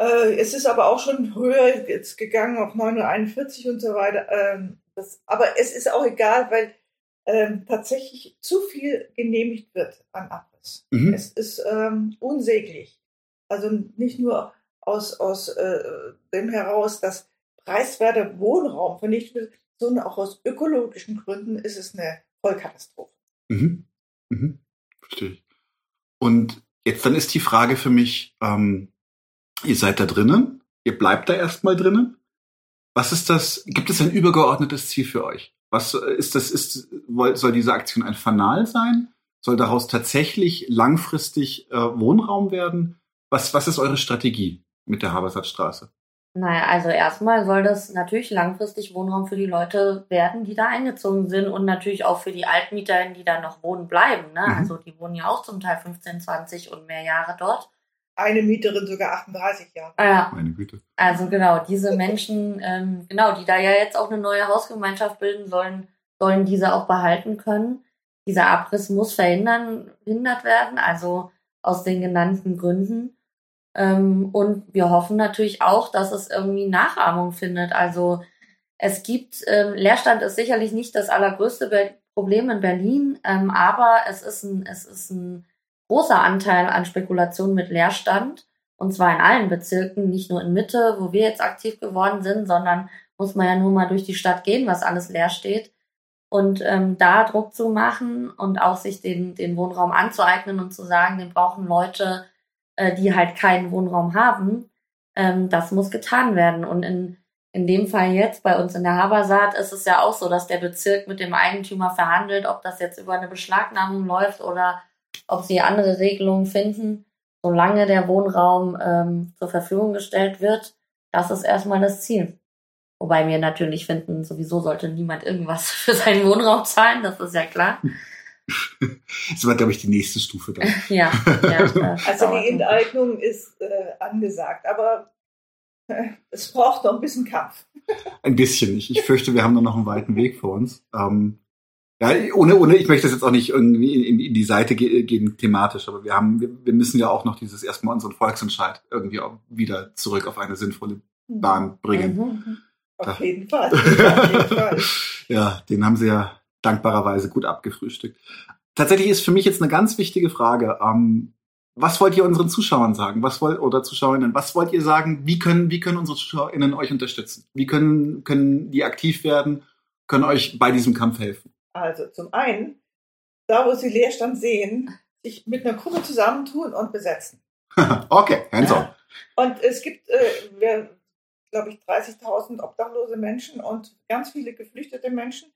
Äh, es ist aber auch schon höher jetzt gegangen auf 941 und so weiter. Ähm, das, aber es ist auch egal, weil ähm, tatsächlich zu viel genehmigt wird an Abriss. Mhm. Es ist ähm, unsäglich. Also nicht nur aus, aus äh, dem heraus, dass preiswerter Wohnraum vernichtet wird, sondern auch aus ökologischen Gründen ist es eine Vollkatastrophe. Mhm. Mhm. Verstehe ich. Und jetzt dann ist die Frage für mich, ähm, ihr seid da drinnen, ihr bleibt da erstmal drinnen. Was ist das, gibt es ein übergeordnetes Ziel für euch? Was ist das, ist, soll diese Aktion ein Fanal sein? Soll daraus tatsächlich langfristig äh, Wohnraum werden? Was, was ist eure Strategie? mit der Habersatzstraße? Naja, also erstmal soll das natürlich langfristig Wohnraum für die Leute werden, die da eingezogen sind und natürlich auch für die Altmieterinnen, die da noch wohnen bleiben. Ne? Mhm. Also die wohnen ja auch zum Teil 15, 20 und mehr Jahre dort. Eine Mieterin sogar 38 Jahre. Ja. Meine Güte. Also genau, diese Menschen, ähm, genau, die da ja jetzt auch eine neue Hausgemeinschaft bilden sollen, sollen diese auch behalten können. Dieser Abriss muss verhindern, verhindert werden, also aus den genannten Gründen. Ähm, und wir hoffen natürlich auch, dass es irgendwie Nachahmung findet. Also es gibt, ähm, Leerstand ist sicherlich nicht das allergrößte Be Problem in Berlin, ähm, aber es ist, ein, es ist ein großer Anteil an Spekulation mit Leerstand. Und zwar in allen Bezirken, nicht nur in Mitte, wo wir jetzt aktiv geworden sind, sondern muss man ja nur mal durch die Stadt gehen, was alles leer steht. Und ähm, da Druck zu machen und auch sich den, den Wohnraum anzueignen und zu sagen, den brauchen Leute, äh, die halt keinen Wohnraum haben, ähm, das muss getan werden. Und in, in dem Fall jetzt bei uns in der Habersaat ist es ja auch so, dass der Bezirk mit dem Eigentümer verhandelt, ob das jetzt über eine Beschlagnahmung läuft oder ob sie andere Regelungen finden. Solange der Wohnraum ähm, zur Verfügung gestellt wird, das ist erstmal das Ziel. Wobei wir natürlich finden, sowieso sollte niemand irgendwas für seinen Wohnraum zahlen, das ist ja klar. das war, glaube ich, die nächste Stufe dann. ja, ja Also die Enteignung ist äh, angesagt, aber äh, es braucht noch ein bisschen Kampf. ein bisschen. Ich, ich fürchte, wir haben noch einen weiten Weg vor uns. Ähm, ja, ohne, ohne, ich möchte das jetzt auch nicht irgendwie in, in die Seite ge gehen thematisch, aber wir haben, wir, wir, müssen ja auch noch dieses erstmal unseren Volksentscheid irgendwie auch wieder zurück auf eine sinnvolle Bahn bringen. Mhm. mhm. Auf jeden Fall. Auf jeden Fall. ja, den haben sie ja dankbarerweise gut abgefrühstückt. Tatsächlich ist für mich jetzt eine ganz wichtige Frage. Ähm, was wollt ihr unseren Zuschauern sagen? Was wollt, oder Zuschauerinnen, was wollt ihr sagen? Wie können, wie können unsere ZuschauerInnen euch unterstützen? Wie können, können die aktiv werden, können euch bei diesem Kampf helfen? Also zum einen, da wo sie Leerstand sehen, sich mit einer Gruppe zusammentun und besetzen. okay, hands on. Und es gibt, äh, glaube ich, 30.000 obdachlose Menschen und ganz viele geflüchtete Menschen,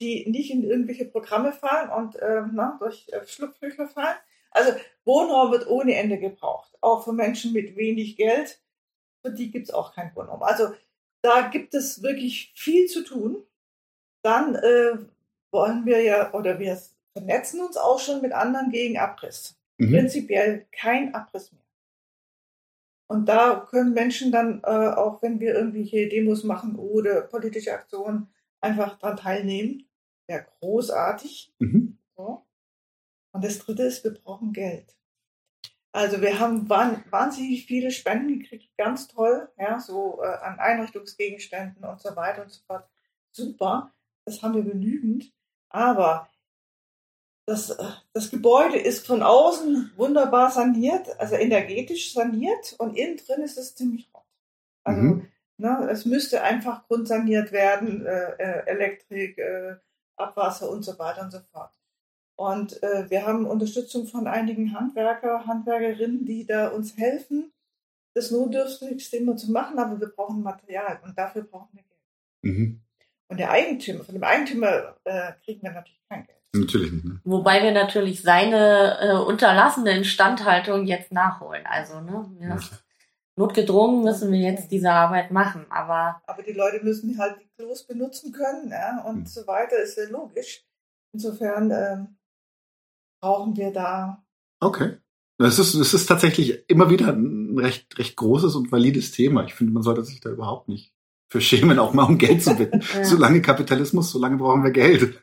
die nicht in irgendwelche Programme fallen und äh, na, durch äh, Schlupflöcher fallen. Also Wohnraum wird ohne Ende gebraucht, auch für Menschen mit wenig Geld. Für die gibt es auch kein Wohnraum. Also da gibt es wirklich viel zu tun. Dann äh, wollen wir ja, oder wir vernetzen uns auch schon mit anderen gegen Abriss. Mhm. Prinzipiell kein Abriss mehr. Und da können Menschen dann, äh, auch wenn wir irgendwelche Demos machen oder politische Aktionen, einfach daran teilnehmen. Wäre großartig. Mhm. So. Und das Dritte ist, wir brauchen Geld. Also wir haben wahnsinnig viele Spenden gekriegt, ganz toll, ja, so äh, an Einrichtungsgegenständen und so weiter und so fort. Super, das haben wir genügend. Aber das, äh, das Gebäude ist von außen wunderbar saniert, also energetisch saniert und innen drin ist es ziemlich rot. Also mhm. Ne? Es müsste einfach grundsaniert werden, äh, äh, Elektrik, äh, Abwasser und so weiter und so fort. Und äh, wir haben Unterstützung von einigen Handwerker, Handwerkerinnen, die da uns helfen, das Notdürftigste immer zu machen, aber wir brauchen Material und dafür brauchen wir Geld. Mhm. Und der Eigentümer, von dem Eigentümer äh, kriegen wir natürlich kein Geld. Natürlich nicht. Ne? Wobei wir natürlich seine äh, unterlassene Instandhaltung jetzt nachholen. Also, ne? Ja. Notgedrungen müssen wir jetzt diese Arbeit machen, aber. Aber die Leute müssen halt die Klos benutzen können, ja, und Mhm. so weiter, ist ja logisch. Insofern ähm, brauchen wir da Okay. Das ist, das ist tatsächlich immer wieder ein recht, recht großes und valides Thema. Ich finde, man sollte sich da überhaupt nicht für schämen, auch mal um Geld zu bitten. Ja. Solange Kapitalismus, solange brauchen wir Geld.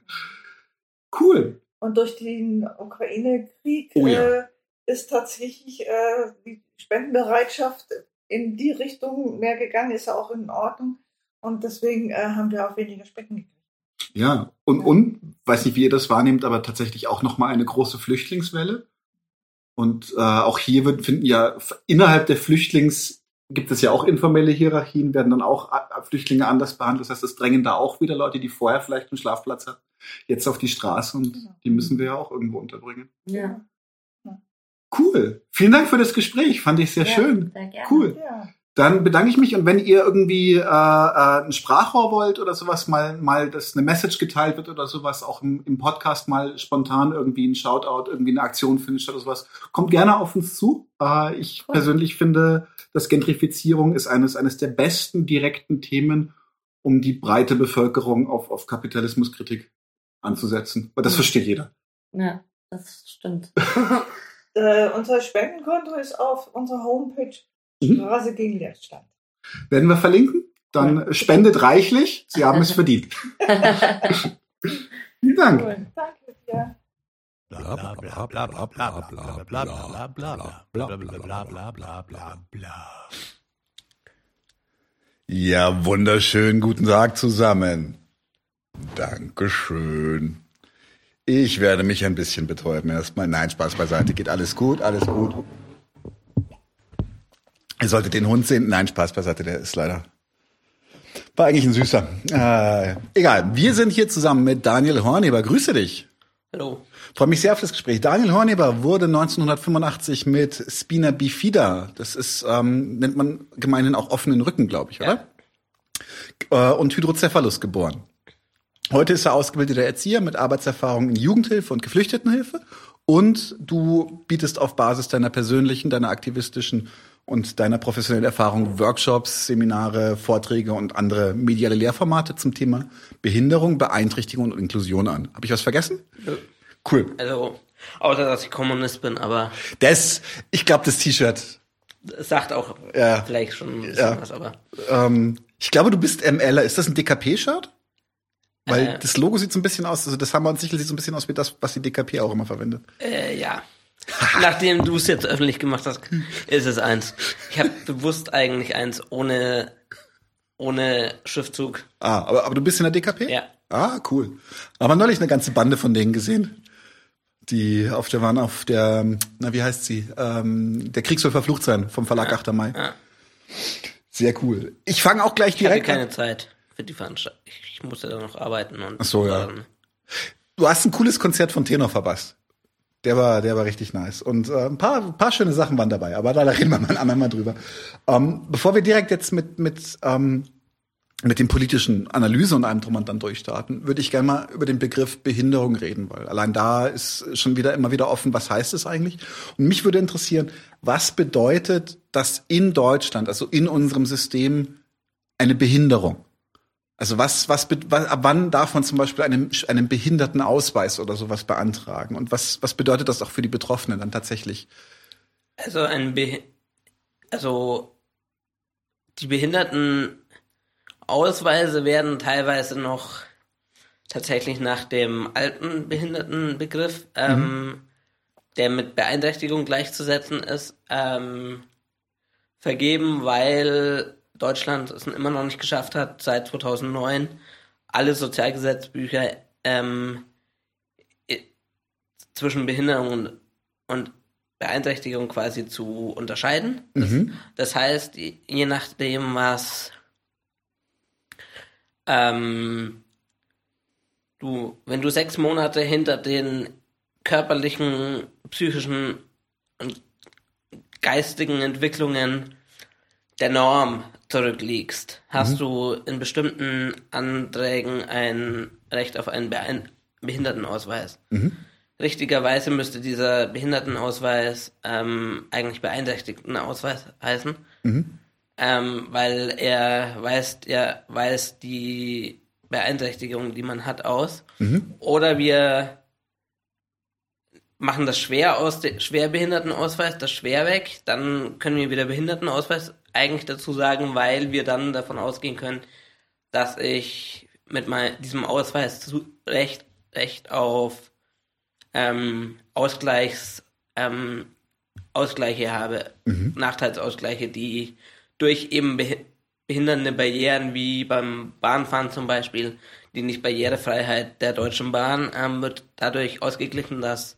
Cool. Und durch den Ukraine-Krieg Oh ja. äh, ist tatsächlich äh, die Spendenbereitschaft in die Richtung mehr gegangen, ist ja auch in Ordnung. Und deswegen äh, haben wir auch weniger Spenden gekriegt. Ja, und, und, weiß nicht, wie ihr das wahrnehmt, aber tatsächlich auch nochmal eine große Flüchtlingswelle. Und äh, auch hier wird, finden ja innerhalb der Flüchtlings gibt es ja auch informelle Hierarchien, werden dann auch Flüchtlinge anders behandelt. Das heißt, es drängen da auch wieder Leute, die vorher vielleicht einen Schlafplatz hatten, jetzt auf die Straße und Genau. die müssen wir ja auch irgendwo unterbringen. Ja, Cool. Vielen Dank für das Gespräch. Fand ich sehr ja, schön. Sehr gerne. Cool. Ja. Dann bedanke ich mich und wenn ihr irgendwie äh, äh, ein Sprachrohr wollt oder sowas, mal, mal, dass eine Message geteilt wird oder sowas, auch im, im Podcast mal spontan irgendwie ein Shoutout, irgendwie eine Aktion findet oder sowas, kommt gerne auf uns zu. Äh, ich Cool. persönlich finde, dass Gentrifizierung ist eines, eines der besten direkten Themen, um die breite Bevölkerung auf, auf Kapitalismuskritik anzusetzen. Weil das Mhm. versteht jeder. Ja, das stimmt. Äh, unser Spendenkonto ist auf unserer Homepage Mhm. Straße mhm. gegen Leerstand. Werden wir verlinken? Dann spendet reichlich. Sie haben es verdient. Vielen Dank. Danke. Ja, wunderschönen Guten Tag zusammen. Dankeschön. Ich werde mich ein bisschen betäuben erstmal. Nein, Spaß beiseite. Geht alles gut, alles gut. Ihr solltet den Hund sehen. Nein, Spaß beiseite. Der ist leider war eigentlich ein süßer. Äh, egal. Wir sind hier zusammen mit Daniel Horneber. Grüße dich. Hallo. Freue mich sehr auf das Gespräch. Daniel Horneber wurde 1985 mit Spina bifida, das ist, ähm, nennt man gemeinhin auch offenen Rücken, glaube ich, oder? Äh, und Hydrocephalus geboren. Heute ist er ausgebildeter Erzieher mit Arbeitserfahrung in Jugendhilfe und Geflüchtetenhilfe. Und du bietest auf Basis deiner persönlichen, deiner aktivistischen und deiner professionellen Erfahrung Workshops, Seminare, Vorträge und andere mediale Lehrformate zum Thema Behinderung, Beeinträchtigung und Inklusion an. Habe ich was vergessen? Cool. Also, außer dass ich Kommunist bin, aber Das, ich glaube, das T-Shirt. sagt auch Ja. vielleicht schon Ja. was, aber Ähm, ich glaube, du bist MLer. Ist das ein DKP-Shirt? Weil Äh. das Logo sieht so ein bisschen aus, also das Hammer und Sichel sieht so ein bisschen aus wie das, was die DKP auch immer verwendet. äh, ja. Nachdem du es jetzt öffentlich gemacht hast, ist es eins. Ich habe bewusst eigentlich eins ohne ohne Schriftzug. Ah, aber, aber du bist in der DKP? Ja. Ah, cool. Aber neulich eine ganze Bande von denen gesehen. Die auf der waren auf der, na wie heißt sie? Ähm, der Krieg soll verflucht sein vom Verlag 8. Mai. Ja. Sehr cool. Ich fange auch gleich Ich hatte direkt keine an. Zeit für die Veranstaltung. Ich musste da noch arbeiten und Ach so, ja. Du hast ein cooles Konzert von Tenor verpasst. Der war, der war richtig nice. Und äh, ein paar, ein paar schöne Sachen waren dabei, aber da reden wir mal ein andermal drüber. Ähm, bevor wir direkt jetzt mit, mit, ähm, mit dem politischen Analyse und allem drum und dann durchstarten, würde ich gerne mal über den Begriff Behinderung reden, weil allein da ist schon wieder immer wieder offen, was heißt es eigentlich? Und mich würde interessieren, was bedeutet das in Deutschland, also in unserem System, eine Behinderung? Also was, was, be- wa- ab wann darf man zum Beispiel einen, einen Behindertenausweis oder sowas beantragen? Und was, was bedeutet das auch für die Betroffenen dann tatsächlich? Also ein Be also die Behindertenausweise werden teilweise noch tatsächlich nach dem alten Behindertenbegriff, ähm, der mit Beeinträchtigung gleichzusetzen ist, ähm, vergeben, weil Deutschland es immer noch nicht geschafft hat, seit 2009 alle Sozialgesetzbücher ähm, zwischen Behinderung und, und Beeinträchtigung quasi zu unterscheiden. Das, das heißt, je je nachdem, was ähm, du, wenn du sechs Monate hinter den körperlichen, psychischen und geistigen Entwicklungen der Norm zurückliegst, hast du in bestimmten Anträgen ein Recht auf einen Behindertenausweis. Richtigerweise müsste dieser Behindertenausweis ähm, eigentlich Beeinträchtigtenausweis heißen, ähm, weil er weist, er weist die Beeinträchtigung, die man hat, aus. Oder wir machen das schwer aus, der Schwerbehindertenausweis, das schwer weg, dann können wir wieder Behindertenausweis eigentlich dazu sagen, weil wir dann davon ausgehen können, dass ich mit mein, diesem Ausweis zu Recht, Recht auf ähm, Ausgleichs, ähm, Ausgleiche habe, Nachteilsausgleiche, die durch eben behi- behindernde Barrieren wie beim Bahnfahren zum Beispiel, die nicht Barrierefreiheit der Deutschen Bahn ähm, wird dadurch ausgeglichen, dass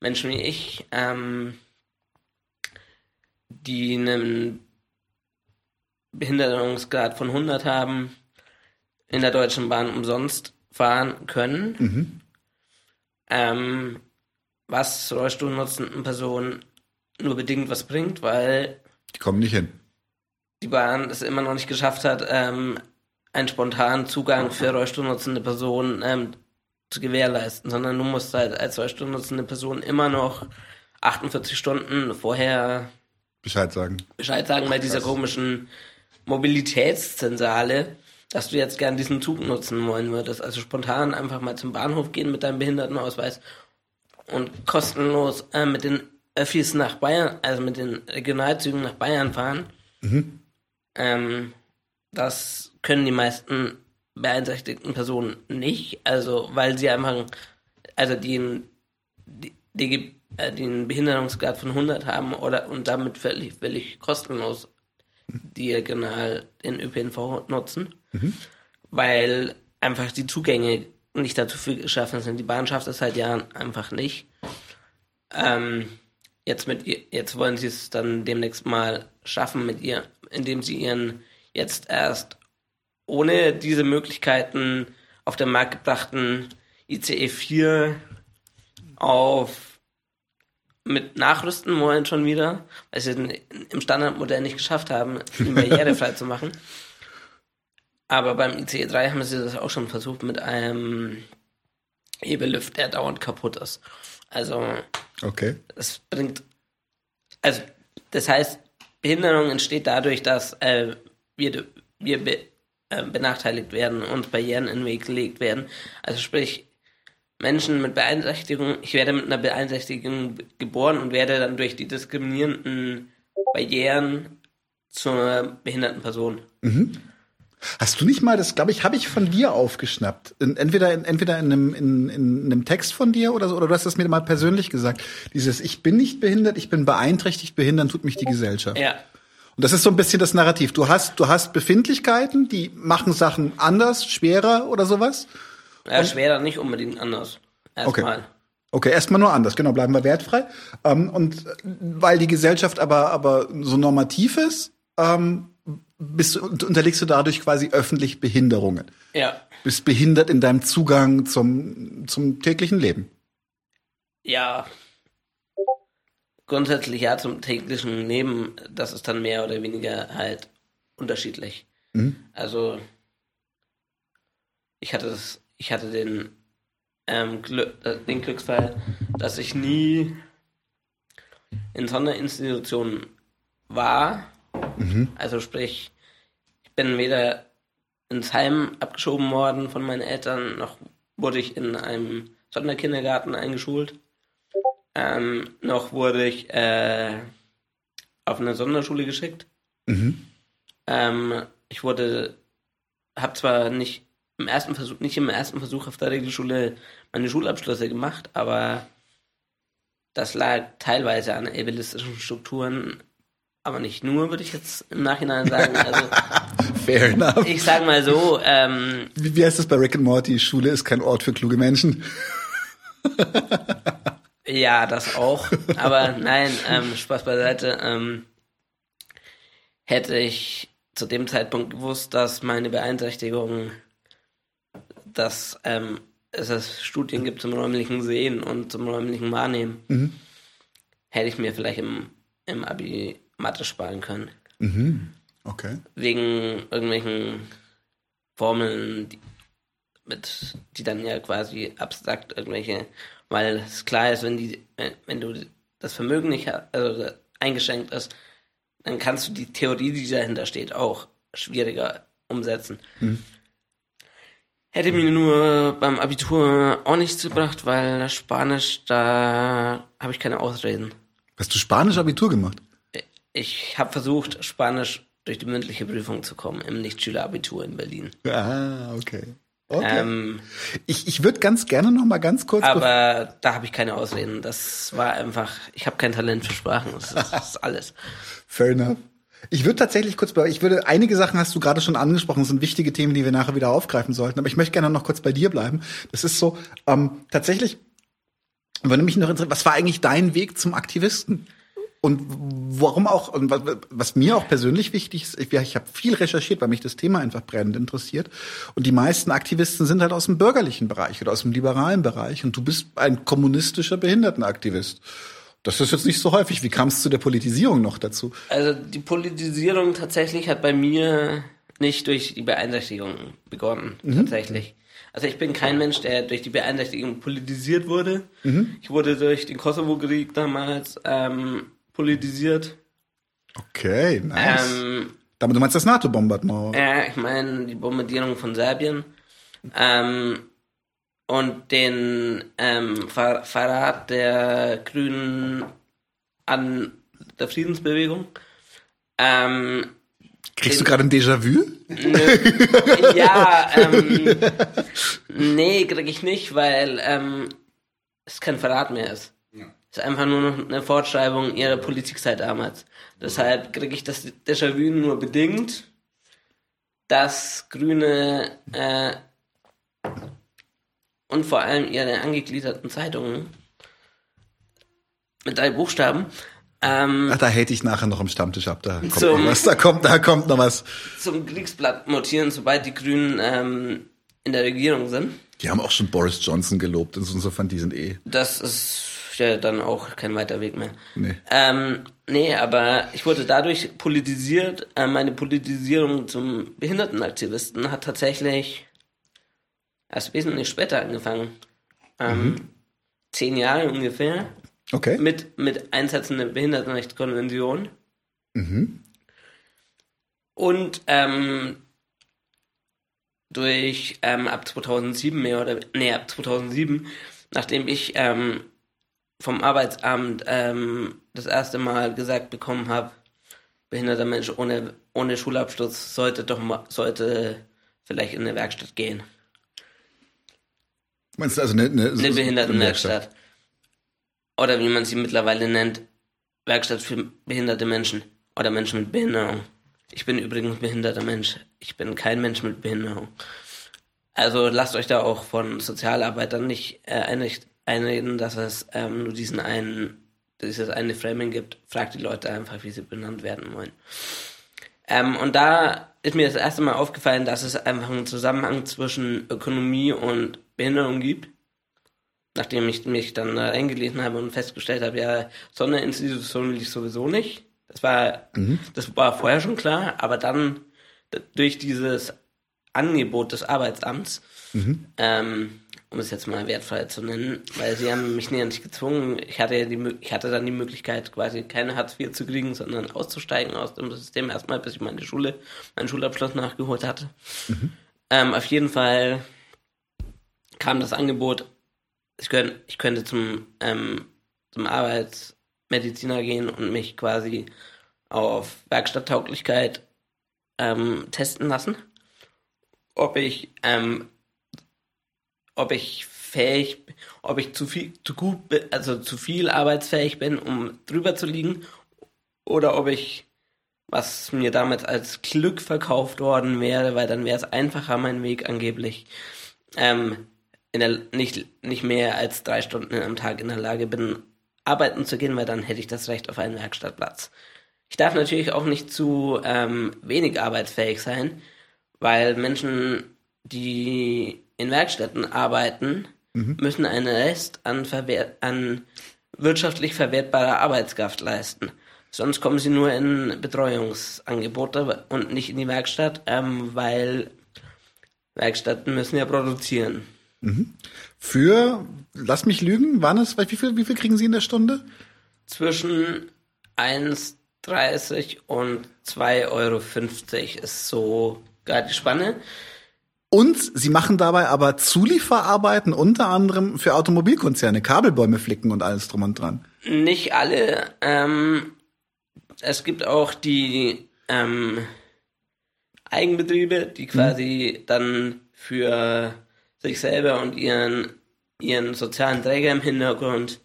Menschen wie ich, ähm, die einen Behinderungsgrad von 100 haben, in der Deutschen Bahn umsonst fahren können. Ähm, was Rollstuhlnutzenden Personen nur bedingt was bringt, weil Die kommen nicht hin. die Bahn es immer noch nicht geschafft hat, ähm, einen spontanen Zugang für Rollstuhlnutzende Personen ähm, zu gewährleisten, sondern du musst halt als Rollstuhlnutzende Person immer noch 48 Stunden vorher Bescheid sagen. Bescheid sagen bei dieser komischen Mobilitätszentrale, dass du jetzt gern diesen Zug nutzen wollen würdest. Also spontan einfach mal zum Bahnhof gehen mit deinem Behindertenausweis und kostenlos äh, mit den Öffis nach Bayern, also mit den Regionalzügen nach Bayern fahren. Ähm, das können die meisten beeinträchtigten Personen nicht, also weil sie einfach, also die, die, die, äh, den Behinderungsgrad von 100 haben oder und damit völlig, völlig kostenlos diagonal den ÖPNV nutzen, weil einfach die Zugänge nicht dazu geschaffen sind. Die Bahn schafft es seit Jahren einfach nicht. Ähm, jetzt mit jetzt wollen sie es dann demnächst mal schaffen mit ihr, indem sie ihren jetzt erst ohne diese Möglichkeiten auf den Markt gebrachten ICE 4 auf mit nachrüsten wollen schon wieder, weil sie im Standardmodell nicht geschafft haben, ihn barrierefrei zu machen. Aber beim ICE 3 haben sie das auch schon versucht mit einem Hebellift, der dauernd kaputt ist. Also Okay. es bringt, also das heißt, Behinderung entsteht dadurch, dass äh, wir, wir be, äh, benachteiligt werden und Barrieren in den Weg gelegt werden. Also sprich, Menschen mit Beeinträchtigung, ich werde mit einer Beeinträchtigung geboren und werde dann durch die diskriminierenden Barrieren zur behinderten Person. Hast du nicht mal, das glaube ich, habe ich von dir aufgeschnappt. In, entweder in, entweder in einem, in, in einem Text von dir oder so, oder du hast das mir mal persönlich gesagt. Dieses Ich bin nicht behindert, ich bin beeinträchtigt, behindern tut mich die Gesellschaft. Ja, Und das ist so ein bisschen das Narrativ. Du hast, du hast Befindlichkeiten, die machen Sachen anders, schwerer oder sowas. Ja schwerer nicht unbedingt anders. Erstmal. Okay, erstmal nur anders, genau, bleiben wir wertfrei. Ähm, und äh, weil die Gesellschaft aber, aber so normativ ist, ähm, bist unterlegst du dadurch quasi öffentlich Behinderungen. Ja. Bist behindert in deinem Zugang zum, zum täglichen Leben. Ja. Grundsätzlich ja zum täglichen Leben, das ist dann mehr oder weniger halt unterschiedlich. Also ich hatte das, ich hatte den, ähm, Glück, äh, den Glücksfall, dass ich nie in Sonderinstitutionen war. Also sprich, ich bin weder ins Heim abgeschoben worden von meinen Eltern, noch wurde ich in einem Sonderkindergarten eingeschult. Ähm, noch wurde ich äh, auf eine Sonderschule geschickt. Ähm, ich wurde, habe zwar nicht im ersten Versuch, nicht im ersten Versuch auf der Regelschule meine Schulabschlüsse gemacht, aber das lag teilweise an ableistischen Strukturen, aber nicht nur, würde ich jetzt im Nachhinein sagen. Also Fair enough. ich sag mal so, ähm, Wie, wie heißt das bei Rick and Morty? Schule ist kein Ort für kluge Menschen. Ja, das auch. Aber nein, ähm, Spaß beiseite. Ähm, hätte ich zu dem Zeitpunkt gewusst, dass meine Beeinträchtigung, dass ähm, es Studien gibt zum räumlichen Sehen und zum räumlichen Wahrnehmen, hätte ich mir vielleicht im, im Abi Mathe sparen können. Okay. Wegen irgendwelchen Formeln, die, mit, die dann ja quasi abstrakt irgendwelche, weil es klar ist, wenn die, wenn du das Vermögen nicht also eingeschränkt ist, dann kannst du die Theorie, die dahinter steht, auch schwieriger umsetzen. Mhm. Hätte mir nur beim Abitur auch nichts gebracht, weil Spanisch, da habe ich keine Ausreden. Hast du Spanisch Abitur gemacht? Ich habe versucht, Spanisch durch die mündliche Prüfung zu kommen im Nichtschülerabitur in Berlin. Ah, okay. okay. Ähm, ich ich würde ganz gerne noch mal ganz kurz. aber da habe ich keine Ausreden. Das war einfach, ich habe kein Talent für Sprachen. Das ist, das ist alles. Fair enough. Ich würde tatsächlich kurz bei, ich würde, einige Sachen hast du gerade schon angesprochen, das sind wichtige Themen, die wir nachher wieder aufgreifen sollten, aber ich möchte gerne noch kurz bei dir bleiben. Das ist so, ähm, tatsächlich, würde mich noch interessieren, was war eigentlich dein Weg zum Aktivisten? Und warum auch, und was, mir auch persönlich wichtig ist, ich, ich habe viel recherchiert, weil mich das Thema einfach brennend interessiert. Und die meisten Aktivisten sind halt aus dem bürgerlichen Bereich oder aus dem liberalen Bereich. Und du bist ein kommunistischer Behindertenaktivist. Das ist jetzt nicht so häufig. Wie kam es zu der Politisierung noch dazu? Also die Politisierung tatsächlich hat bei mir nicht durch die Beeinträchtigung begonnen, tatsächlich. Also ich bin kein Mensch, der durch die Beeinträchtigung politisiert wurde. Ich wurde durch den Kosovo-Krieg damals ähm, politisiert. Okay, nice. Ähm, Damit du meinst das NATO-Bombardement? Ja, ich meine die Bombardierung von Serbien ähm, und den ähm, Ver Verrat der Grünen an der Friedensbewegung. Ähm, Kriegst du gerade ein Déjà-vu? Ja, ähm, nee, krieg ich nicht, weil ähm, es kein Verrat mehr ist. Es ist einfach nur noch eine Fortschreibung ihrer Politikzeit damals. Deshalb kriege ich das Déjà-vu nur bedingt, dass Grüne äh, und vor allem ihre angegliederten Zeitungen mit drei Buchstaben ähm, Ach, da hätte ich nachher noch im Stammtisch ab. Da kommt Zum- noch was. Da kommt, da kommt noch was. zum Kriegsblatt mutieren, sobald die Grünen ähm, in der Regierung sind. Die haben auch schon Boris Johnson gelobt. Insofern, die sind eh. Das ist ja dann auch kein weiter Weg mehr. Nee. Ähm, nee, aber ich wurde dadurch politisiert. Äh, meine Politisierung zum Behindertenaktivisten hat tatsächlich erst wesentlich später angefangen. Ähm, Zehn Jahre ungefähr. Okay. Mit, mit Einsätzen der Behindertenrechtskonvention. Mhm. Und ähm, durch ähm, ab 2007 mehr oder nee ab 2007, nachdem ich ähm, vom Arbeitsamt ähm, das erste Mal gesagt bekommen habe, behinderter Mensch ohne ohne Schulabschluss sollte doch mal sollte vielleicht in eine Werkstatt gehen, Meinst du also eine, eine, eine Behindertenwerkstatt oder wie man sie mittlerweile nennt, Werkstatt für behinderte Menschen oder Menschen mit Behinderung. Ich bin übrigens behinderter Mensch. Ich bin kein Mensch mit Behinderung. Also lasst euch da auch von Sozialarbeitern nicht äh, einreden, dass es ähm, nur diesen einen, dieses eine Framing gibt. Fragt die Leute einfach, wie sie benannt werden wollen. Ähm, und da ist mir das erste Mal aufgefallen, dass es einfach einen Zusammenhang zwischen Ökonomie und Behinderung gibt. Nachdem ich mich dann da eingelesen habe und festgestellt habe, ja, Sonderinstitution will ich sowieso nicht. Das war, das war vorher schon klar, aber dann durch dieses Angebot des Arbeitsamts, ähm, um es jetzt mal wertfrei zu nennen, weil sie haben mich ja nicht gezwungen. Ich hatte ja die, ich hatte dann die Möglichkeit, quasi keine Hartz IV zu kriegen, sondern auszusteigen aus dem System erstmal, bis ich meine Schule, meinen Schulabschluss nachgeholt hatte. Ähm, auf jeden Fall kam das Angebot, ich könnte, ich könnte zum, ähm, zum Arbeitsmediziner gehen und mich quasi auf Werkstatttauglichkeit ähm, testen lassen, ob ich, ähm, ob ich fähig, ob ich zu viel, zu gut, also zu viel arbeitsfähig bin, um drüber zu liegen, oder ob ich, was mir damals als Glück verkauft worden wäre, weil dann wäre es einfacher, mein Weg angeblich, ähm, in der, nicht, nicht mehr als drei Stunden am Tag in der Lage bin, arbeiten zu gehen, weil dann hätte ich das Recht auf einen Werkstattplatz. Ich darf natürlich auch nicht zu ähm, wenig arbeitsfähig sein, weil Menschen, die in Werkstätten arbeiten, müssen einen Rest an, an wirtschaftlich verwertbarer Arbeitskraft leisten. Sonst kommen sie nur in Betreuungsangebote und nicht in die Werkstatt, ähm, weil Werkstätten müssen ja produzieren. Für, lass mich lügen, waren es, wie viel, wie viel kriegen Sie in der Stunde? Zwischen 1,30 und 2,50 Euro ist so gerade die Spanne. Und Sie machen dabei aber Zulieferarbeiten unter anderem für Automobilkonzerne, Kabelbäume flicken und alles drum und dran. Nicht alle. Ähm, es gibt auch die ähm, Eigenbetriebe, die quasi dann für sich selber und ihren, ihren sozialen Träger im Hintergrund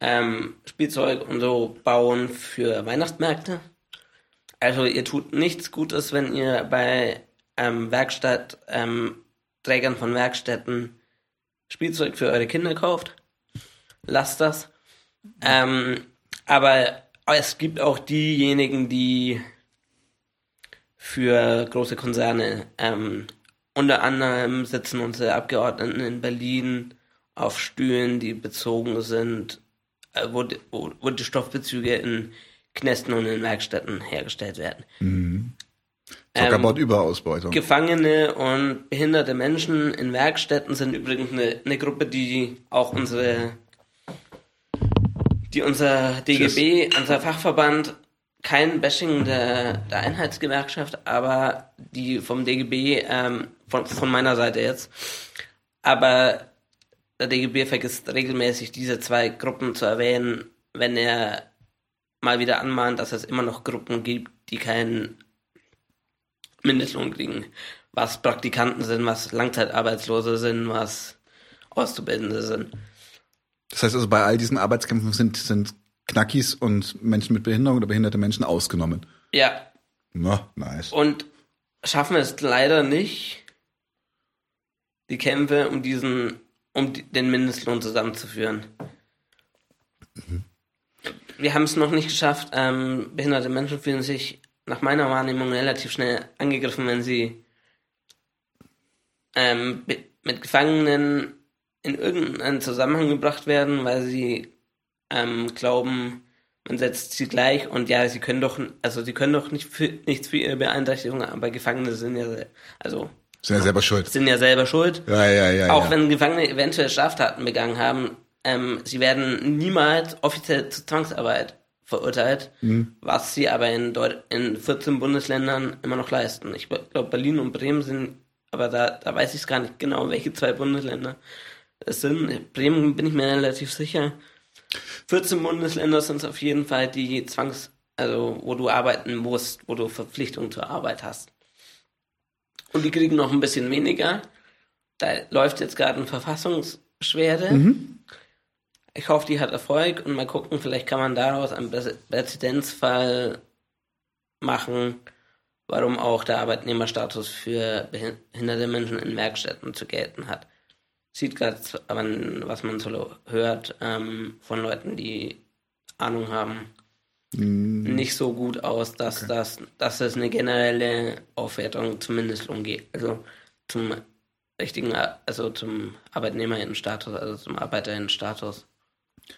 ähm, Spielzeug und so bauen für Weihnachtsmärkte. Also ihr tut nichts Gutes, wenn ihr bei ähm, Werkstatt, ähm, Trägern von Werkstätten Spielzeug für eure Kinder kauft. Lasst das. Ähm, aber es gibt auch diejenigen, die für große Konzerne, ähm, unter anderem sitzen unsere Abgeordneten in Berlin auf Stühlen, die bezogen sind, äh, wo, die- wo, die Stoffbezüge in Knästen und in Werkstätten hergestellt werden. Talk Ähm, Überausbeutung. Gefangene und behinderte Menschen in Werkstätten sind übrigens eine, eine Gruppe, die auch unsere, die unser DGB, unser Fachverband, kein Bashing der, der Einheitsgewerkschaft, aber die vom DGB, ähm, von, von meiner Seite jetzt, aber der DGB vergisst regelmäßig diese zwei Gruppen zu erwähnen, wenn er mal wieder anmahnt, dass es immer noch Gruppen gibt, die keinen Mindestlohn kriegen. Was Praktikanten sind, was Langzeitarbeitslose sind, was Auszubildende sind. Das heißt also, bei all diesen Arbeitskämpfen sind, sind Knackis und Menschen mit Behinderung oder behinderte Menschen ausgenommen. Ja, Na, nice. und schaffen es leider nicht, die Kämpfe um diesen, um den Mindestlohn zusammenzuführen. Wir haben es noch nicht geschafft. Ähm, behinderte Menschen fühlen sich nach meiner Wahrnehmung relativ schnell angegriffen, wenn sie ähm, mit Gefangenen in irgendeinen Zusammenhang gebracht werden, weil sie ähm, glauben, man setzt sie gleich und ja, sie können doch, also sie können doch nicht für, nichts für ihre Beeinträchtigung, aber Gefangene sind ja, also Sind ja selber schuld. sind ja selber schuld. Ja, ja, ja. Auch ja. wenn Gefangene eventuell Straftaten begangen haben, ähm, sie werden niemals offiziell zur Zwangsarbeit verurteilt, Mhm. was sie aber in, Deut in 14 Bundesländern immer noch leisten. Ich glaube, Berlin und Bremen sind, aber da, da weiß ich es gar nicht genau, welche zwei Bundesländer es sind. Bremen bin ich mir relativ sicher. 14 Bundesländer sind es auf jeden Fall, die Zwangs-, also wo du arbeiten musst, wo du Verpflichtung zur Arbeit hast. Und die kriegen noch ein bisschen weniger. Da läuft jetzt gerade eine Verfassungsbeschwerde. Ich hoffe, die hat Erfolg und mal gucken, vielleicht kann man daraus einen Prä- Präzedenzfall machen, warum auch der Arbeitnehmerstatus für behinderte Menschen in Werkstätten zu gelten hat. Sieht gerade, was man so hört ähm, von Leuten, die Ahnung haben, nicht so gut aus, dass, das, dass es eine generelle Aufwertung zum Mindestlohn geht. Also zum richtigen, also zum Arbeitnehmerinnenstatus, also zum Arbeiterinnenstatus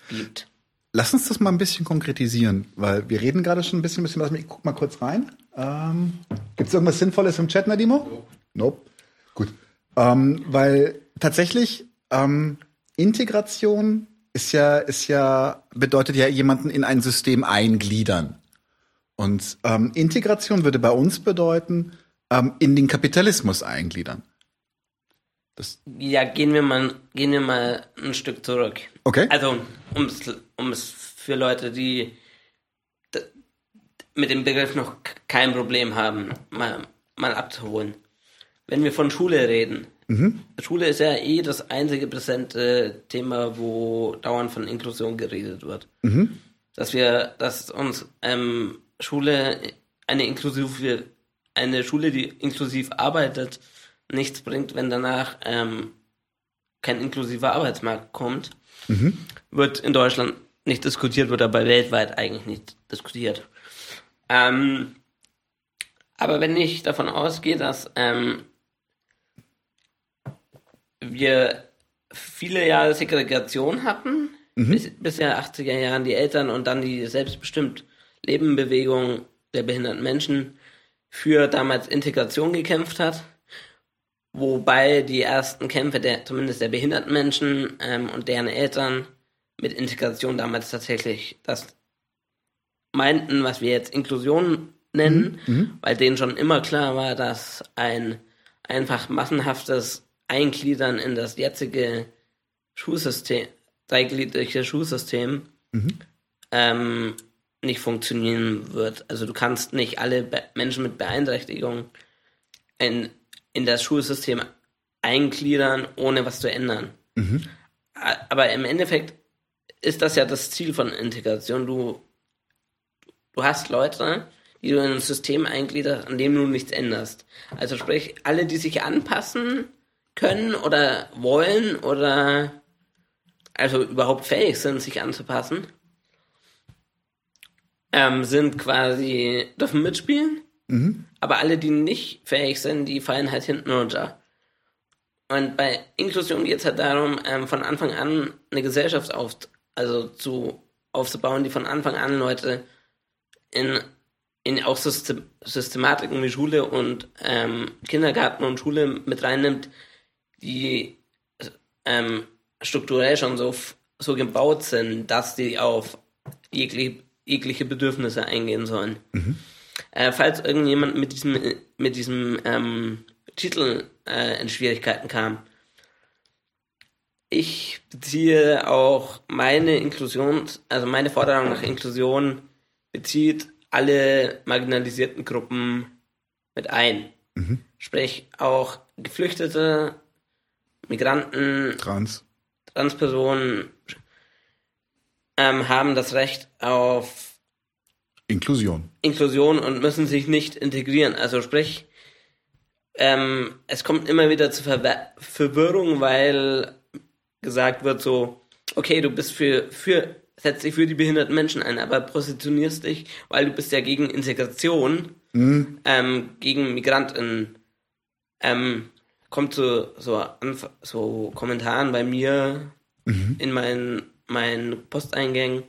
gibt. Lass uns das mal ein bisschen konkretisieren, weil wir reden gerade schon ein bisschen, bisschen was. Ich guck mal kurz rein. Ähm, Gibt es irgendwas Sinnvolles im Chat, Nadimo? Nope. nope. Gut. Ähm, weil tatsächlich ähm, Integration ist ja, ist ja, bedeutet ja jemanden in ein System eingliedern. Und ähm, Integration würde bei uns bedeuten, ähm, in den Kapitalismus eingliedern. Ja, gehen wir mal, gehen wir mal ein Stück zurück. Okay. Also, um es, um es für Leute, die mit dem Begriff noch kein Problem haben, mal, mal abzuholen. Wenn wir von Schule reden, Schule ist ja eh das einzige präsente Thema, wo dauernd von Inklusion geredet wird. Dass wir, dass uns ähm, Schule eine inklusive, eine Schule, die inklusiv arbeitet, nichts bringt, wenn danach ähm, kein inklusiver Arbeitsmarkt kommt, wird in Deutschland nicht diskutiert, wird aber weltweit eigentlich nicht diskutiert. Ähm, aber wenn ich davon ausgehe, dass ähm, wir viele Jahre Segregation hatten, bis, bis in den 80er Jahren die Eltern und dann die selbstbestimmt Lebenbewegung der behinderten Menschen für damals Integration gekämpft hat wobei die ersten Kämpfe der, zumindest der behinderten Menschen ähm, und deren Eltern mit Integration damals tatsächlich das meinten, was wir jetzt Inklusion nennen, Mhm. weil denen schon immer klar war, dass ein einfach massenhaftes Eingliedern in das jetzige Schulsystem, dreigliedrige Schulsystem, Mhm. ähm, nicht funktionieren wird. Also du kannst nicht alle Be Menschen mit Beeinträchtigung in, in das Schulsystem eingliedern, ohne was zu ändern. Mhm. Aber im Endeffekt ist das ja das Ziel von Integration. Du, du hast Leute, die du in ein System eingliederst, an dem du nichts änderst. Also sprich, alle, die sich anpassen können oder wollen oder also überhaupt fähig sind, sich anzupassen, ähm, sind quasi, dürfen mitspielen, Mhm. aber alle, die nicht fähig sind, die fallen halt hinten runter. Und bei Inklusion geht es halt darum, ähm, von Anfang an eine Gesellschaft auf, also zu, aufzubauen, die von Anfang an Leute in, in auch System, Systematiken wie Schule und ähm, Kindergarten und Schule mit reinnimmt, die ähm, strukturell schon so, so gebaut sind, dass die auf jegliche, jegliche Bedürfnisse eingehen sollen. Äh, falls irgendjemand mit diesem, mit diesem ähm, Titel äh, in Schwierigkeiten kam, ich beziehe auch meine Inklusion, also meine Forderung nach Inklusion bezieht alle marginalisierten Gruppen mit ein. Sprich auch Geflüchtete, Migranten, Trans. Transpersonen ähm, haben das Recht auf Inklusion. Inklusion und müssen sich nicht integrieren. Also sprich, ähm, es kommt immer wieder zu Verwer Verwirrung, weil gesagt wird so, okay, du bist für, für, setzt dich für die behinderten Menschen ein, aber positionierst dich, weil du bist ja gegen Integration, ähm, gegen Migranten. Ähm, kommt so, so, Anf so Kommentaren bei mir in meinen, meinen Posteingängen,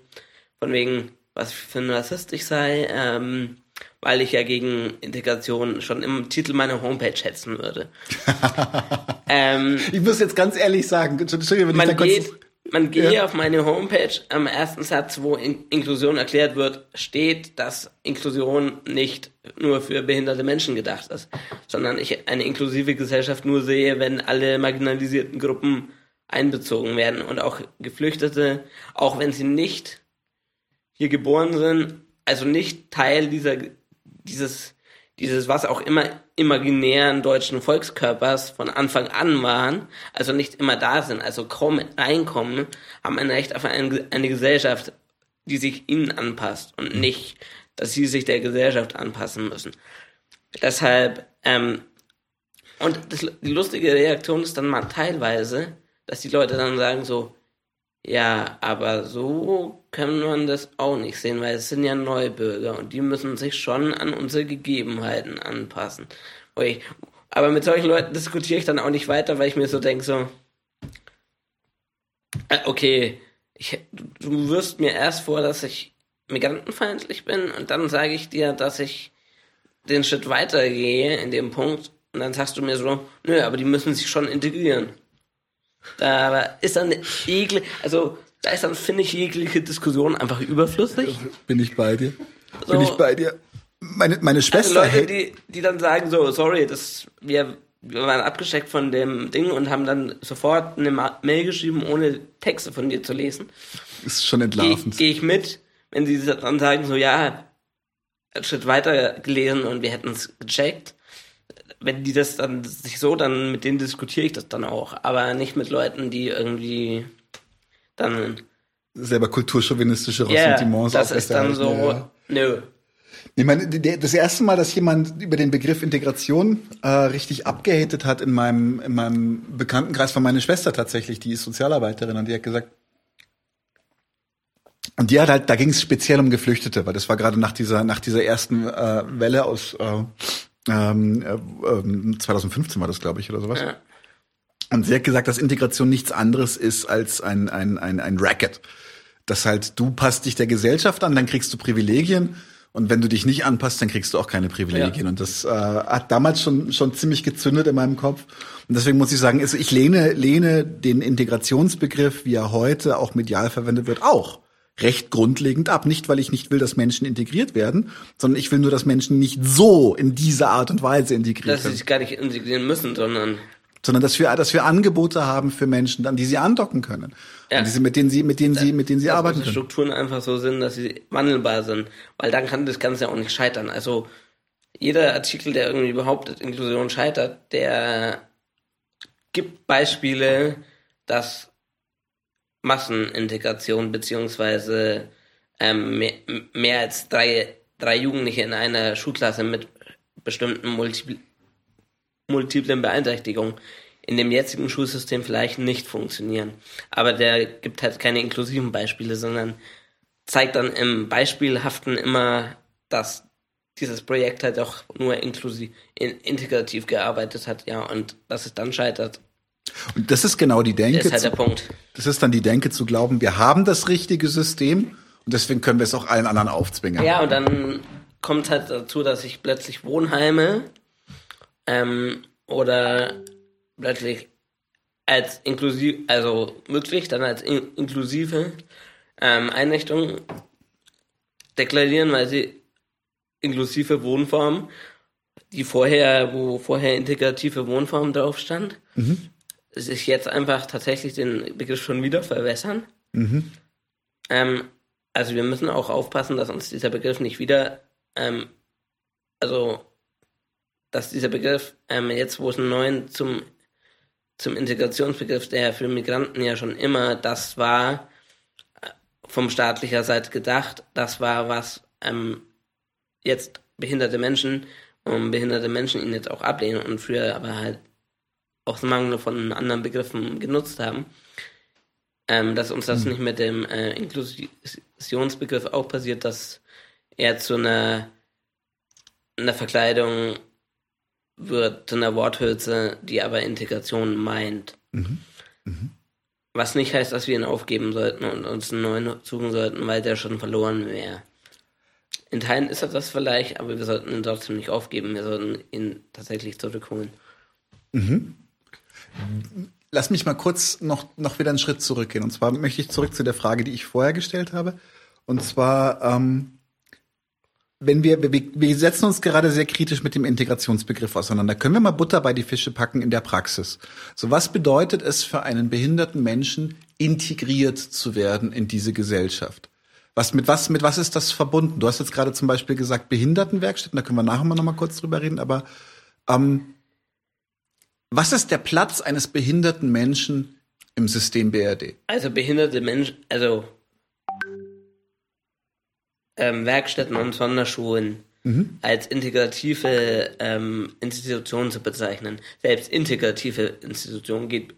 von wegen, was ich für ein Rassist ich sei, ähm, weil ich ja gegen Integration schon im Titel meiner Homepage schätzen würde. ähm, Ich muss jetzt ganz ehrlich sagen, Entschuldigung, wenn ich da man kurz. geht, man gehe Ja. auf meine Homepage, am ersten Satz, wo In Inklusion erklärt wird, steht, dass Inklusion nicht nur für behinderte Menschen gedacht ist, sondern ich eine inklusive Gesellschaft nur sehe, wenn alle marginalisierten Gruppen einbezogen werden und auch Geflüchtete, auch wenn sie nicht hier geboren sind, also nicht Teil dieser, dieses, dieses, was auch immer imaginären deutschen Volkskörpers von Anfang an waren, also nicht immer da sind, also kaum reinkommen, haben ein Recht auf eine, eine Gesellschaft, die sich ihnen anpasst und nicht, dass sie sich der Gesellschaft anpassen müssen. Deshalb, ähm, und das, die lustige Reaktion ist dann mal teilweise, dass die Leute dann sagen so, ja, aber so kann man das auch nicht sehen, weil es sind ja Neubürger und die müssen sich schon an unsere Gegebenheiten anpassen. Aber mit solchen Leuten diskutiere ich dann auch nicht weiter, weil ich mir so denke, so, äh, okay, ich, du, wirst mir erst vor, dass ich migrantenfeindlich bin und dann sage ich dir, dass ich den Schritt weitergehe in dem Punkt und dann sagst du mir so, nö, aber die müssen sich schon integrieren. Da ist dann jegliche, also da ist dann, finde ich, jegliche Diskussion einfach überflüssig. Bin ich bei dir? So. Bin ich bei dir? Meine, meine Also Schwester Leute, hält. die, die dann sagen so, sorry, das, wir, wir waren abgeschreckt von dem Ding und haben dann sofort eine Ma- Mail geschrieben, ohne Texte von dir zu lesen. Ist schon Gehe entlarvend. geh ich mit, wenn sie dann sagen so, ja, einen Schritt weiter gelesen und wir hätten es gecheckt. Wenn die das dann sich so, dann mit denen diskutiere ich das dann auch. Aber nicht mit Leuten, die irgendwie dann Selber kulturchauvinistische Ja, Ressentiments das ist dann so, ja. nö. Ich meine, das erste Mal, dass jemand über den Begriff Integration äh, richtig abgehatet hat in meinem, in meinem Bekanntenkreis, war meine Schwester tatsächlich, die ist Sozialarbeiterin und die hat gesagt, und die hat halt, da ging es speziell um Geflüchtete, weil das war gerade nach dieser, nach dieser ersten äh, Welle aus äh, ähm, äh, ähm, 2015 war das, glaube ich, oder sowas. Ja. Und sie hat gesagt, dass Integration nichts anderes ist als ein, ein, ein, ein Racket. Dass halt du passt dich der Gesellschaft an, dann kriegst du Privilegien Und wenn du dich nicht anpasst, dann kriegst du auch keine Privilegien. Ja. Und das äh, hat damals schon, schon ziemlich gezündet in meinem Kopf. Und deswegen muss ich sagen, also ich lehne, lehne den Integrationsbegriff, wie er heute auch medial verwendet wird, auch recht grundlegend ab. Nicht, weil ich nicht will, dass Menschen integriert werden, sondern ich will nur, dass Menschen nicht so in dieser Art und Weise integriert Dass sie werden. sich gar nicht integrieren müssen, sondern Sondern dass wir, dass wir Angebote haben für Menschen, an die sie andocken können. Ja. Diese, mit denen sie, mit denen sie, mit denen sie dass arbeiten können. Strukturen einfach so sind, dass sie wandelbar sind. Weil dann kann das Ganze auch nicht scheitern. Also jeder Artikel, der irgendwie behauptet, Inklusion scheitert, der gibt Beispiele, dass Massenintegration beziehungsweise ähm, mehr, mehr als drei, drei Jugendliche in einer Schulklasse mit bestimmten multipl multiplen Beeinträchtigungen in dem jetzigen Schulsystem vielleicht nicht funktionieren. Aber der gibt halt keine inklusiven Beispiele, sondern zeigt dann im Beispielhaften immer, dass dieses Projekt halt auch nur inklusiv, in, integrativ gearbeitet hat, ja, und dass es dann scheitert, Und das ist genau die Denke. ist halt zu- der Punkt. Das ist dann die Denke zu glauben, wir haben das richtige System und deswegen können wir es auch allen anderen aufzwingen. Ja, und dann kommt halt dazu, dass sich plötzlich Wohnheime ähm, oder plötzlich als inklusiv, also möglich, dann als in, inklusive ähm, Einrichtung deklarieren, weil sie inklusive Wohnform, die vorher, wo vorher integrative Wohnform drauf stand, sich jetzt einfach tatsächlich den Begriff schon wieder verwässern. Ähm, also wir müssen auch aufpassen, dass uns dieser Begriff nicht wieder, ähm, also dass dieser Begriff ähm, jetzt, wo es einen neuen zum zum Integrationsbegriff, der für Migranten ja schon immer das war, äh, vom staatlicher Seite gedacht, das war was ähm, jetzt behinderte Menschen und behinderte Menschen ihn jetzt auch ablehnen und früher aber halt aus Mangel von anderen Begriffen genutzt haben, ähm, dass uns das nicht mit dem äh, Inklusionsbegriff auch passiert, dass er zu einer, einer Verkleidung wird, zu einer Worthülse, die aber Integration meint. Was nicht heißt, dass wir ihn aufgeben sollten und uns einen neuen suchen sollten, weil der schon verloren wäre. In Teilen ist er das vielleicht, aber wir sollten ihn trotzdem nicht aufgeben. Wir sollten ihn tatsächlich zurückholen. Lass mich mal kurz noch, noch wieder einen Schritt zurückgehen. Und zwar möchte ich zurück zu der Frage, die ich vorher gestellt habe. Und zwar, ähm, wenn wir, wir, wir setzen uns gerade sehr kritisch mit dem Integrationsbegriff auseinander. Können wir mal Butter bei die Fische packen in der Praxis? So, was bedeutet es für einen behinderten Menschen, integriert zu werden in diese Gesellschaft? Was, mit was, mit was ist das verbunden? Du hast jetzt gerade zum Beispiel gesagt Behindertenwerkstätten, da können wir nachher mal noch mal kurz drüber reden, aber, ähm, was ist der Platz eines behinderten Menschen im System BRD? Also behinderte Menschen, also ähm, Werkstätten und Sonderschulen als integrative ähm, Institutionen zu bezeichnen, selbst integrative Institutionen geht,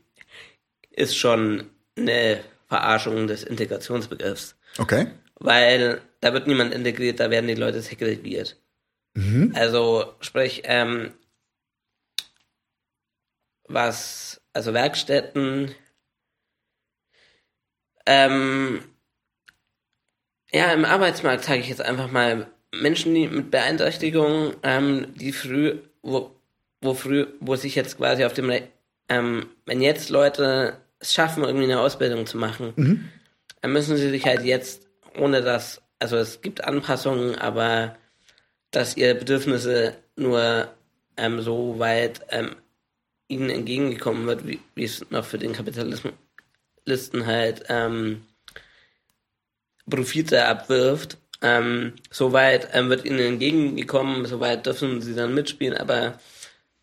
ist schon eine Verarschung des Integrationsbegriffs. Okay. Weil da wird niemand integriert, da werden die Leute segregiert. Also sprich, ähm, was, also Werkstätten, ähm, ja, im Arbeitsmarkt sage ich jetzt einfach mal, Menschen, die mit Beeinträchtigungen, ähm, die früh, wo, wo früh, wo sich jetzt quasi auf dem, ähm, wenn jetzt Leute es schaffen, irgendwie eine Ausbildung zu machen, dann müssen sie sich halt jetzt, ohne dass, also es gibt Anpassungen, aber dass ihre Bedürfnisse nur ähm, so weit ähm, ihnen entgegengekommen wird, wie, wie es noch für den Kapitalisten halt ähm, Profite abwirft. Ähm, soweit ähm, wird ihnen entgegengekommen, soweit dürfen sie dann mitspielen, aber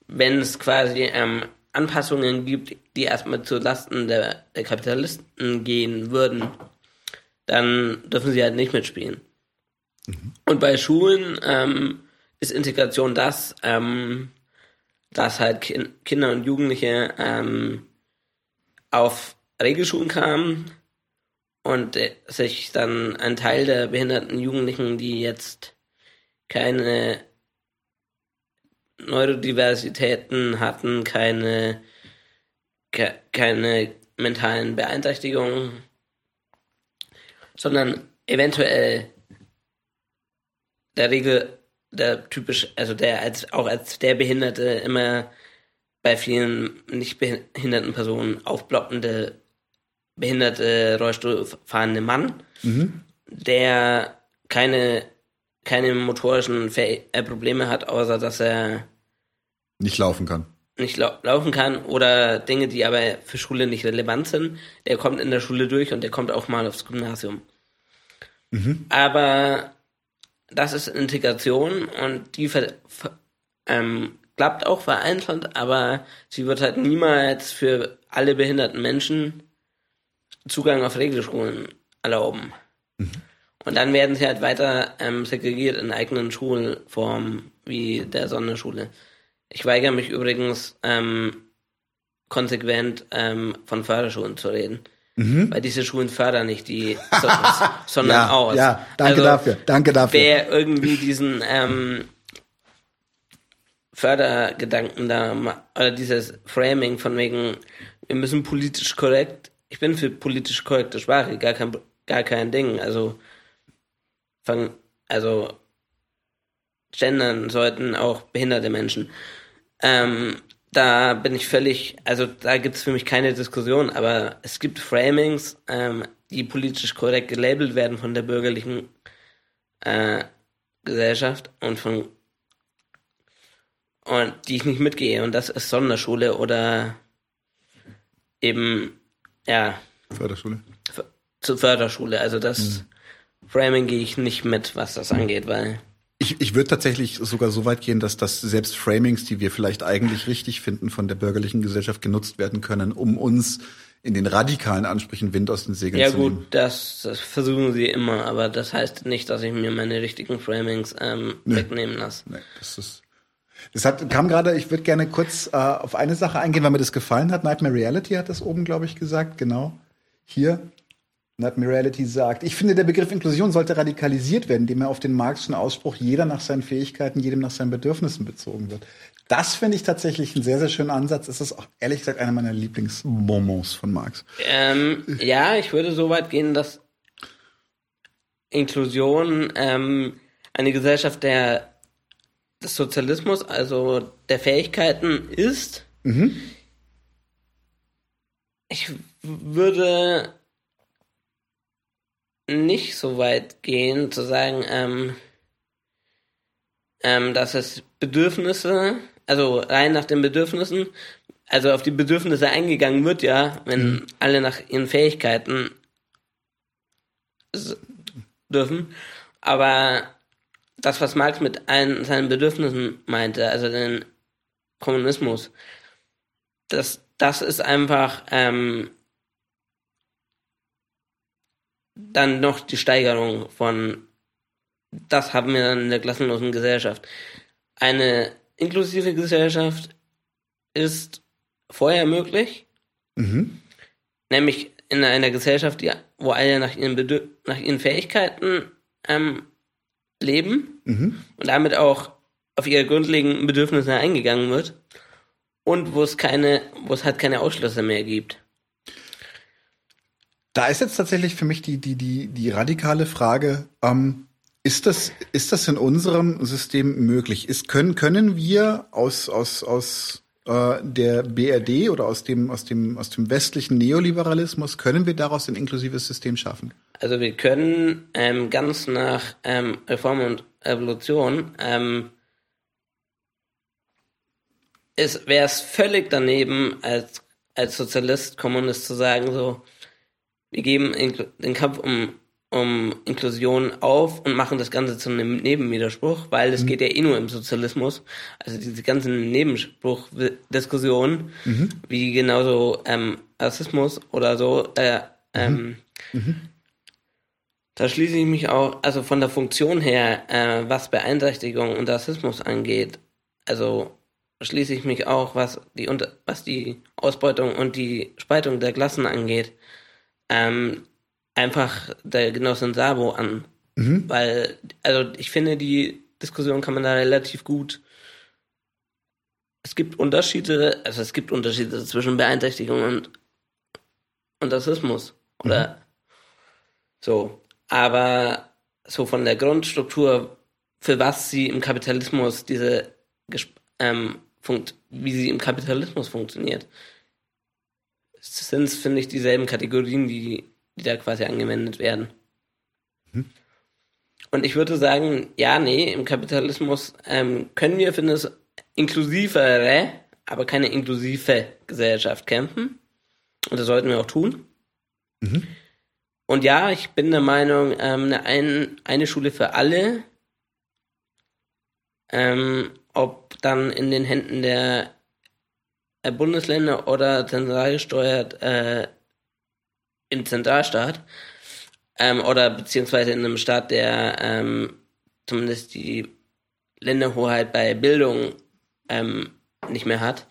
wenn es quasi ähm, Anpassungen gibt, die erstmal zu Lasten der, der Kapitalisten gehen würden, dann dürfen sie halt nicht mitspielen. Und bei Schulen ähm, ist Integration das, ähm, dass halt kin Kinder und Jugendliche ähm, auf Regelschulen kamen und äh, sich dann ein Teil der behinderten Jugendlichen, die jetzt keine Neurodiversitäten hatten, keine, ke keine mentalen Beeinträchtigungen, sondern eventuell der Regel der typisch, also der als auch als der Behinderte immer bei vielen nicht behinderten Personen aufblockende behinderte Rollstuhl fahrende Mann, Mhm. der keine keine motorischen äh, Probleme hat, außer dass er Nicht laufen kann. nicht lau laufen kann oder Dinge, die aber für Schule nicht relevant sind. Der kommt in der Schule durch und der kommt auch mal aufs Gymnasium. Aber das ist Integration und die ähm, klappt auch vereinzelt, aber sie wird halt niemals für alle behinderten Menschen Zugang auf Regelschulen erlauben. Und dann werden sie halt weiter ähm, segregiert in eigenen Schulformen, wie der Sonderschule. Ich weigere mich übrigens ähm, konsequent ähm, von Förderschulen zu reden. Weil diese Schulen fördern nicht die, so, sondern Ja, aus. ja, danke Also, dafür, danke dafür. Wer irgendwie diesen ähm, Fördergedanken da, oder dieses Framing von wegen, wir müssen politisch korrekt, ich bin für politisch korrekte Sprache, gar kein, gar kein Ding, also, fang, also, gendern sollten auch behinderte Menschen. Ähm, da bin ich völlig, also da gibt es für mich keine Diskussion, aber es gibt Framings, ähm, die politisch korrekt gelabelt werden von der bürgerlichen äh, Gesellschaft und von und die ich nicht mitgehe und das ist Sonderschule oder eben ja Förderschule. f- zur Förderschule. Also das Framing gehe ich nicht mit, was das angeht, weil Ich, ich würde tatsächlich sogar so weit gehen, dass das selbst Framings, die wir vielleicht eigentlich richtig finden, von der bürgerlichen Gesellschaft genutzt werden können, um uns in den radikalen Ansprüchen Wind aus den Segeln ja zu gut, nehmen. das, das versuchen sie immer, aber das heißt nicht, dass ich mir meine richtigen Framings ähm, wegnehmen lasse. Nee, das ist. Das hat, kam gerade, ich würde gerne kurz äh, auf eine Sache eingehen, weil mir das gefallen hat. Nightmare Reality hat das oben, glaube ich, gesagt. Genau. Hier. Nightmare Reality sagt, ich finde, der Begriff Inklusion sollte radikalisiert werden, indem er auf den Marxischen Ausspruch jeder nach seinen Fähigkeiten, jedem nach seinen Bedürfnissen bezogen wird. Das finde ich tatsächlich einen sehr, sehr schönen Ansatz. Es ist auch ehrlich gesagt einer meiner Lieblingsbonbons von Marx. Ähm, ja, ich würde so weit gehen, dass Inklusion ähm, eine Gesellschaft der des Sozialismus, also der Fähigkeiten ist. Ich würde nicht so weit gehen zu sagen, ähm, ähm, dass es Bedürfnisse, also rein nach den Bedürfnissen, also auf die Bedürfnisse eingegangen wird, ja, wenn alle nach ihren Fähigkeiten dürfen. Aber das, was Marx mit allen seinen Bedürfnissen meinte, also den Kommunismus, das, das ist einfach ähm, dann noch die Steigerung von, das haben wir dann in der klassenlosen Gesellschaft. Eine inklusive Gesellschaft ist vorher möglich, Mhm. nämlich in einer Gesellschaft, die, wo alle nach ihren, Bedür nach ihren Fähigkeiten ähm, leben Mhm. und damit auch auf ihre grundlegenden Bedürfnisse eingegangen wird und wo es keine, wo es halt keine Ausschlüsse mehr gibt. Da ist jetzt tatsächlich für mich die, die, die, die radikale Frage, ähm, ist das, ist das in unserem System möglich? Ist, können, können wir aus, aus, aus äh, der BRD oder aus dem, aus, dem, aus dem westlichen Neoliberalismus, können wir daraus ein inklusives System schaffen? Also wir können ähm, ganz nach ähm, Reform und Evolution ähm, es wäre es völlig daneben, als, als Sozialist, Kommunist zu sagen, so, wir geben den Kampf um, um Inklusion auf und machen das Ganze zu einem Nebenwiderspruch, weil es geht ja eh nur im Sozialismus. Also diese ganzen Nebenspruch-Diskussionen, wie genauso ähm, Rassismus oder so, äh, ähm, da schließe ich mich auch, also von der Funktion her, äh, was Beeinträchtigung und Rassismus angeht, also schließe ich mich auch, was die, was die Ausbeutung und die Spaltung der Klassen angeht, ähm, einfach der Genossin Sabo an. Weil, also ich finde, die Diskussion kann man da relativ gut. Es gibt Unterschiede, also es gibt Unterschiede zwischen Beeinträchtigung und, und Rassismus. Oder so. Aber so von der Grundstruktur, für was sie im Kapitalismus diese, ähm, funkt, wie sie im Kapitalismus funktioniert. Sind es, finde ich, dieselben Kategorien, die, die da quasi angewendet werden. Und ich würde sagen, ja, nee, im Kapitalismus ähm, können wir für eine inklusivere, aber keine inklusive Gesellschaft kämpfen. Und das sollten wir auch tun. Und ja, ich bin der Meinung, ähm, eine, ein, eine Schule für alle, ähm, ob dann in den Händen der äh, Bundesländer oder zentral gesteuert äh, im Zentralstaat ähm, oder beziehungsweise in einem Staat, der ähm, zumindest die Länderhoheit bei Bildung ähm, nicht mehr hat,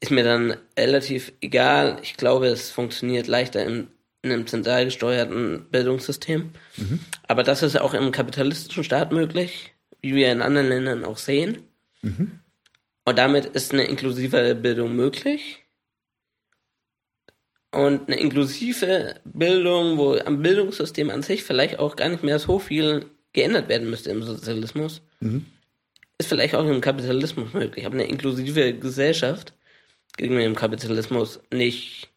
ist mir dann relativ egal. Ich glaube, es funktioniert leichter in, in einem zentral gesteuerten Bildungssystem. Aber das ist auch im kapitalistischen Staat möglich, wie wir in anderen Ländern auch sehen. Und damit ist eine inklusivere Bildung möglich. Und eine inklusive Bildung, wo am Bildungssystem an sich vielleicht auch gar nicht mehr so viel geändert werden müsste im Sozialismus, ist vielleicht auch im Kapitalismus möglich. Aber eine inklusive Gesellschaft kriegen wir im Kapitalismus nicht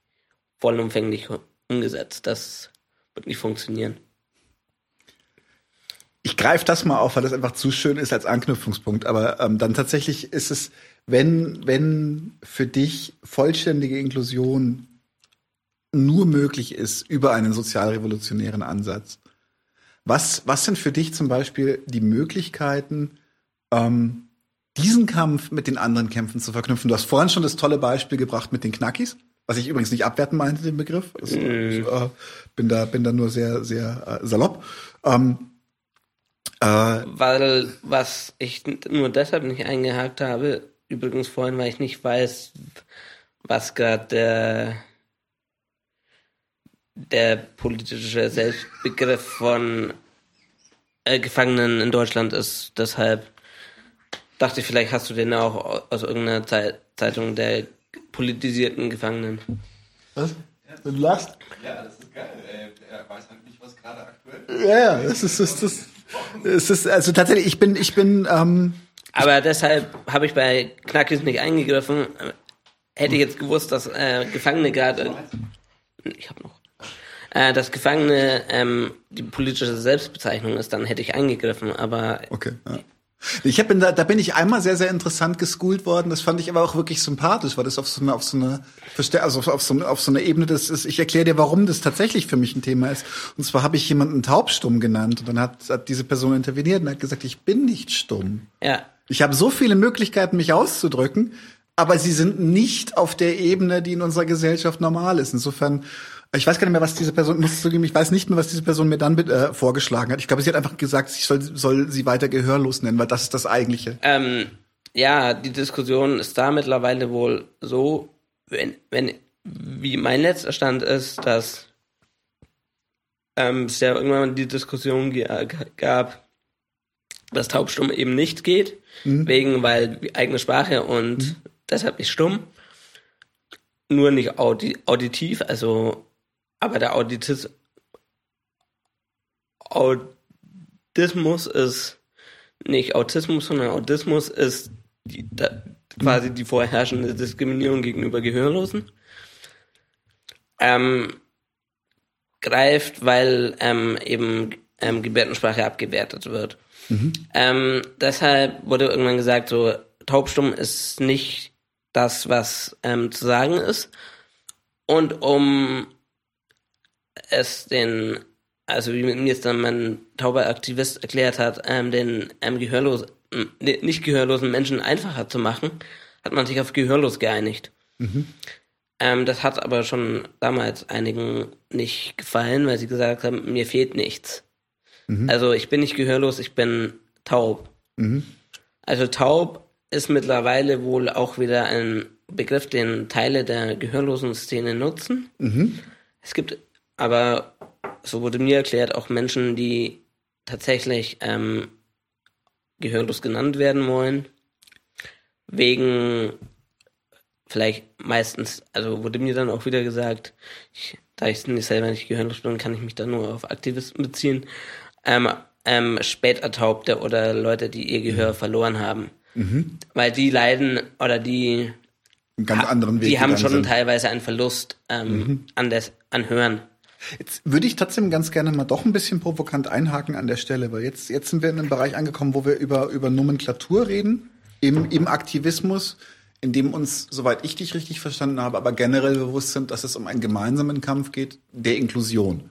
vollumfänglich umgesetzt. Das wird nicht funktionieren. Ich greife das mal auf, weil das einfach zu schön ist als Anknüpfungspunkt. Aber ähm, dann tatsächlich ist es, wenn, wenn für dich vollständige Inklusion nur möglich ist über einen sozialrevolutionären Ansatz, was, was sind für dich zum Beispiel die Möglichkeiten, ähm, diesen Kampf mit den anderen Kämpfen zu verknüpfen? Du hast vorhin schon das tolle Beispiel gebracht mit den Knackis, was ich übrigens nicht abwerten meinte, den Begriff. Also, ich, äh, bin da, bin da nur sehr, sehr äh, salopp. Ähm, äh, Weil, was ich nur deshalb nicht eingehakt habe, übrigens vorhin, weil ich nicht weiß, was gerade der, der politische Selbstbegriff von äh, Gefangenen in Deutschland ist. Deshalb dachte ich, vielleicht hast du den auch aus irgendeiner Zei- Zeitung der politisierten Gefangenen. was? Du lachst? Ja, das ist geil. Er weiß halt nicht, was gerade aktuell Ja, ja, es ist, es ist, es ist, also tatsächlich, ich bin, ich bin, ähm, Aber deshalb habe ich bei Knackis nicht eingegriffen. Hätte ich jetzt gewusst, dass äh, Gefangene gerade. Ich habe noch. Äh, dass Gefangene ähm, die politische Selbstbezeichnung ist, dann hätte ich eingegriffen. Aber okay. Ja. Ich hab, bin da, da bin ich einmal sehr, sehr interessant geschoolt worden. Das fand ich aber auch wirklich sympathisch, weil das auf so eine, auf so eine, also auf, auf so, eine- auf so eine Ebene, das ist, ich erkläre dir, warum das tatsächlich für mich ein Thema ist. Und zwar habe ich jemanden taubstumm genannt und dann hat, hat diese Person interveniert und hat gesagt, ich bin nicht stumm. ja, Ich habe so viele Möglichkeiten, mich auszudrücken, aber sie sind nicht auf der Ebene, die in unserer Gesellschaft normal ist. Insofern, ich weiß gar nicht mehr, was diese Person, muss zugeben, ich weiß nicht mehr, was diese Person mir dann äh, vorgeschlagen hat. Ich glaube, sie hat einfach gesagt, ich soll, soll sie weiter gehörlos nennen, weil das ist das Eigentliche. ähm, ja, die Diskussion ist da mittlerweile wohl so, wenn, wenn, wie mein letzter Stand ist, dass ähm, es ja irgendwann die Diskussion ge gab, dass taubstumm eben nicht geht, wegen, weil eigene Sprache und deshalb nicht stumm. Nur nicht audi auditiv, also, aber der Auditis Autismus ist nicht Autismus, sondern Autismus ist die, da, quasi die vorherrschende Diskriminierung gegenüber Gehörlosen. Ähm, greift, weil ähm, eben ähm, Gebärdensprache abgewertet wird. Ähm, deshalb wurde irgendwann gesagt, so taubstumm ist nicht das, was ähm, zu sagen ist. Und um es den, also wie mir es dann mein tauber Aktivist erklärt hat, ähm, den ähm, gehörlosen, äh, nicht gehörlosen Menschen einfacher zu machen, hat man sich auf gehörlos geeinigt. Ähm, das hat aber schon damals einigen nicht gefallen, weil sie gesagt haben, mir fehlt nichts. Also ich bin nicht gehörlos, ich bin taub. Also taub ist mittlerweile wohl auch wieder ein Begriff, den Teile der gehörlosen Szene nutzen. Es gibt aber, so wurde mir erklärt, auch Menschen, die tatsächlich ähm, gehörlos genannt werden wollen. Wegen vielleicht meistens, also wurde mir dann auch wieder gesagt, ich, da ich nicht selber nicht gehörlos bin, kann ich mich dann nur auf Aktivisten beziehen. Ähm, ähm, Spätertaubte oder Leute, die ihr Gehör verloren haben. Weil die leiden oder die, einen ganz anderen Weg. die haben schon sind. teilweise einen Verlust ähm, an, des, an Hören. Jetzt würde ich trotzdem ganz gerne mal doch ein bisschen provokant einhaken an der Stelle, weil jetzt, jetzt sind wir in einem Bereich angekommen, wo wir über, über Nomenklatur reden, im, im Aktivismus, in dem uns, soweit ich dich richtig verstanden habe, aber generell bewusst sind, dass es um einen gemeinsamen Kampf geht, der Inklusion.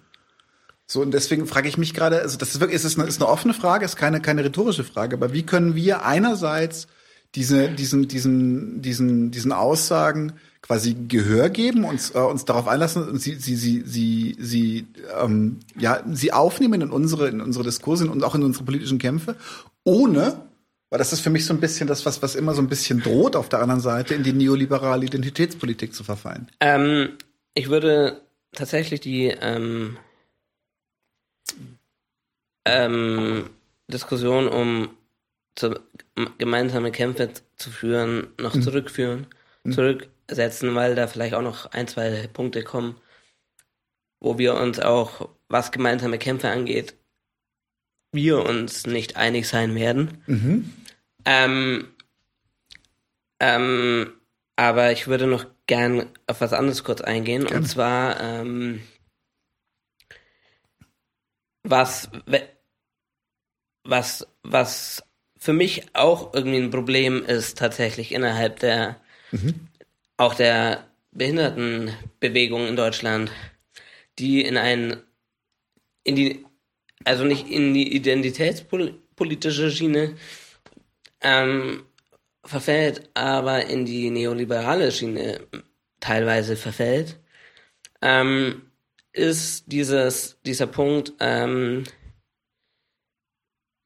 So, und deswegen frage ich mich gerade, also das ist wirklich, es eine, ist eine offene Frage, ist keine, keine rhetorische Frage, aber wie können wir einerseits diese, diesen, diesen, diesen, diesen Aussagen quasi Gehör geben, uns, äh, uns darauf einlassen und sie, sie, sie, sie, sie, ähm, ja, sie aufnehmen in unsere, in unsere Diskurse und auch in unsere politischen Kämpfe, ohne, weil das ist für mich so ein bisschen das, was, was immer so ein bisschen droht, auf der anderen Seite in die neoliberale Identitätspolitik zu verfallen. Ähm, ich würde tatsächlich die ähm, ähm, Diskussion um zu, gemeinsame Kämpfe zu führen, noch zurückführen, zurücksetzen, weil da vielleicht auch noch ein, zwei Punkte kommen, wo wir uns auch, was gemeinsame Kämpfe angeht, wir uns nicht einig sein werden. Ähm, ähm, aber ich würde noch gern auf was anderes kurz eingehen. Und zwar, ähm, was, was, was für mich auch irgendwie ein Problem ist, tatsächlich innerhalb der, auch der Behindertenbewegung in Deutschland, die in ein, in die, also nicht in die identitätspolitische Schiene, ähm, verfällt, aber in die neoliberale Schiene teilweise verfällt, ähm, ist dieses, dieser Punkt, ähm,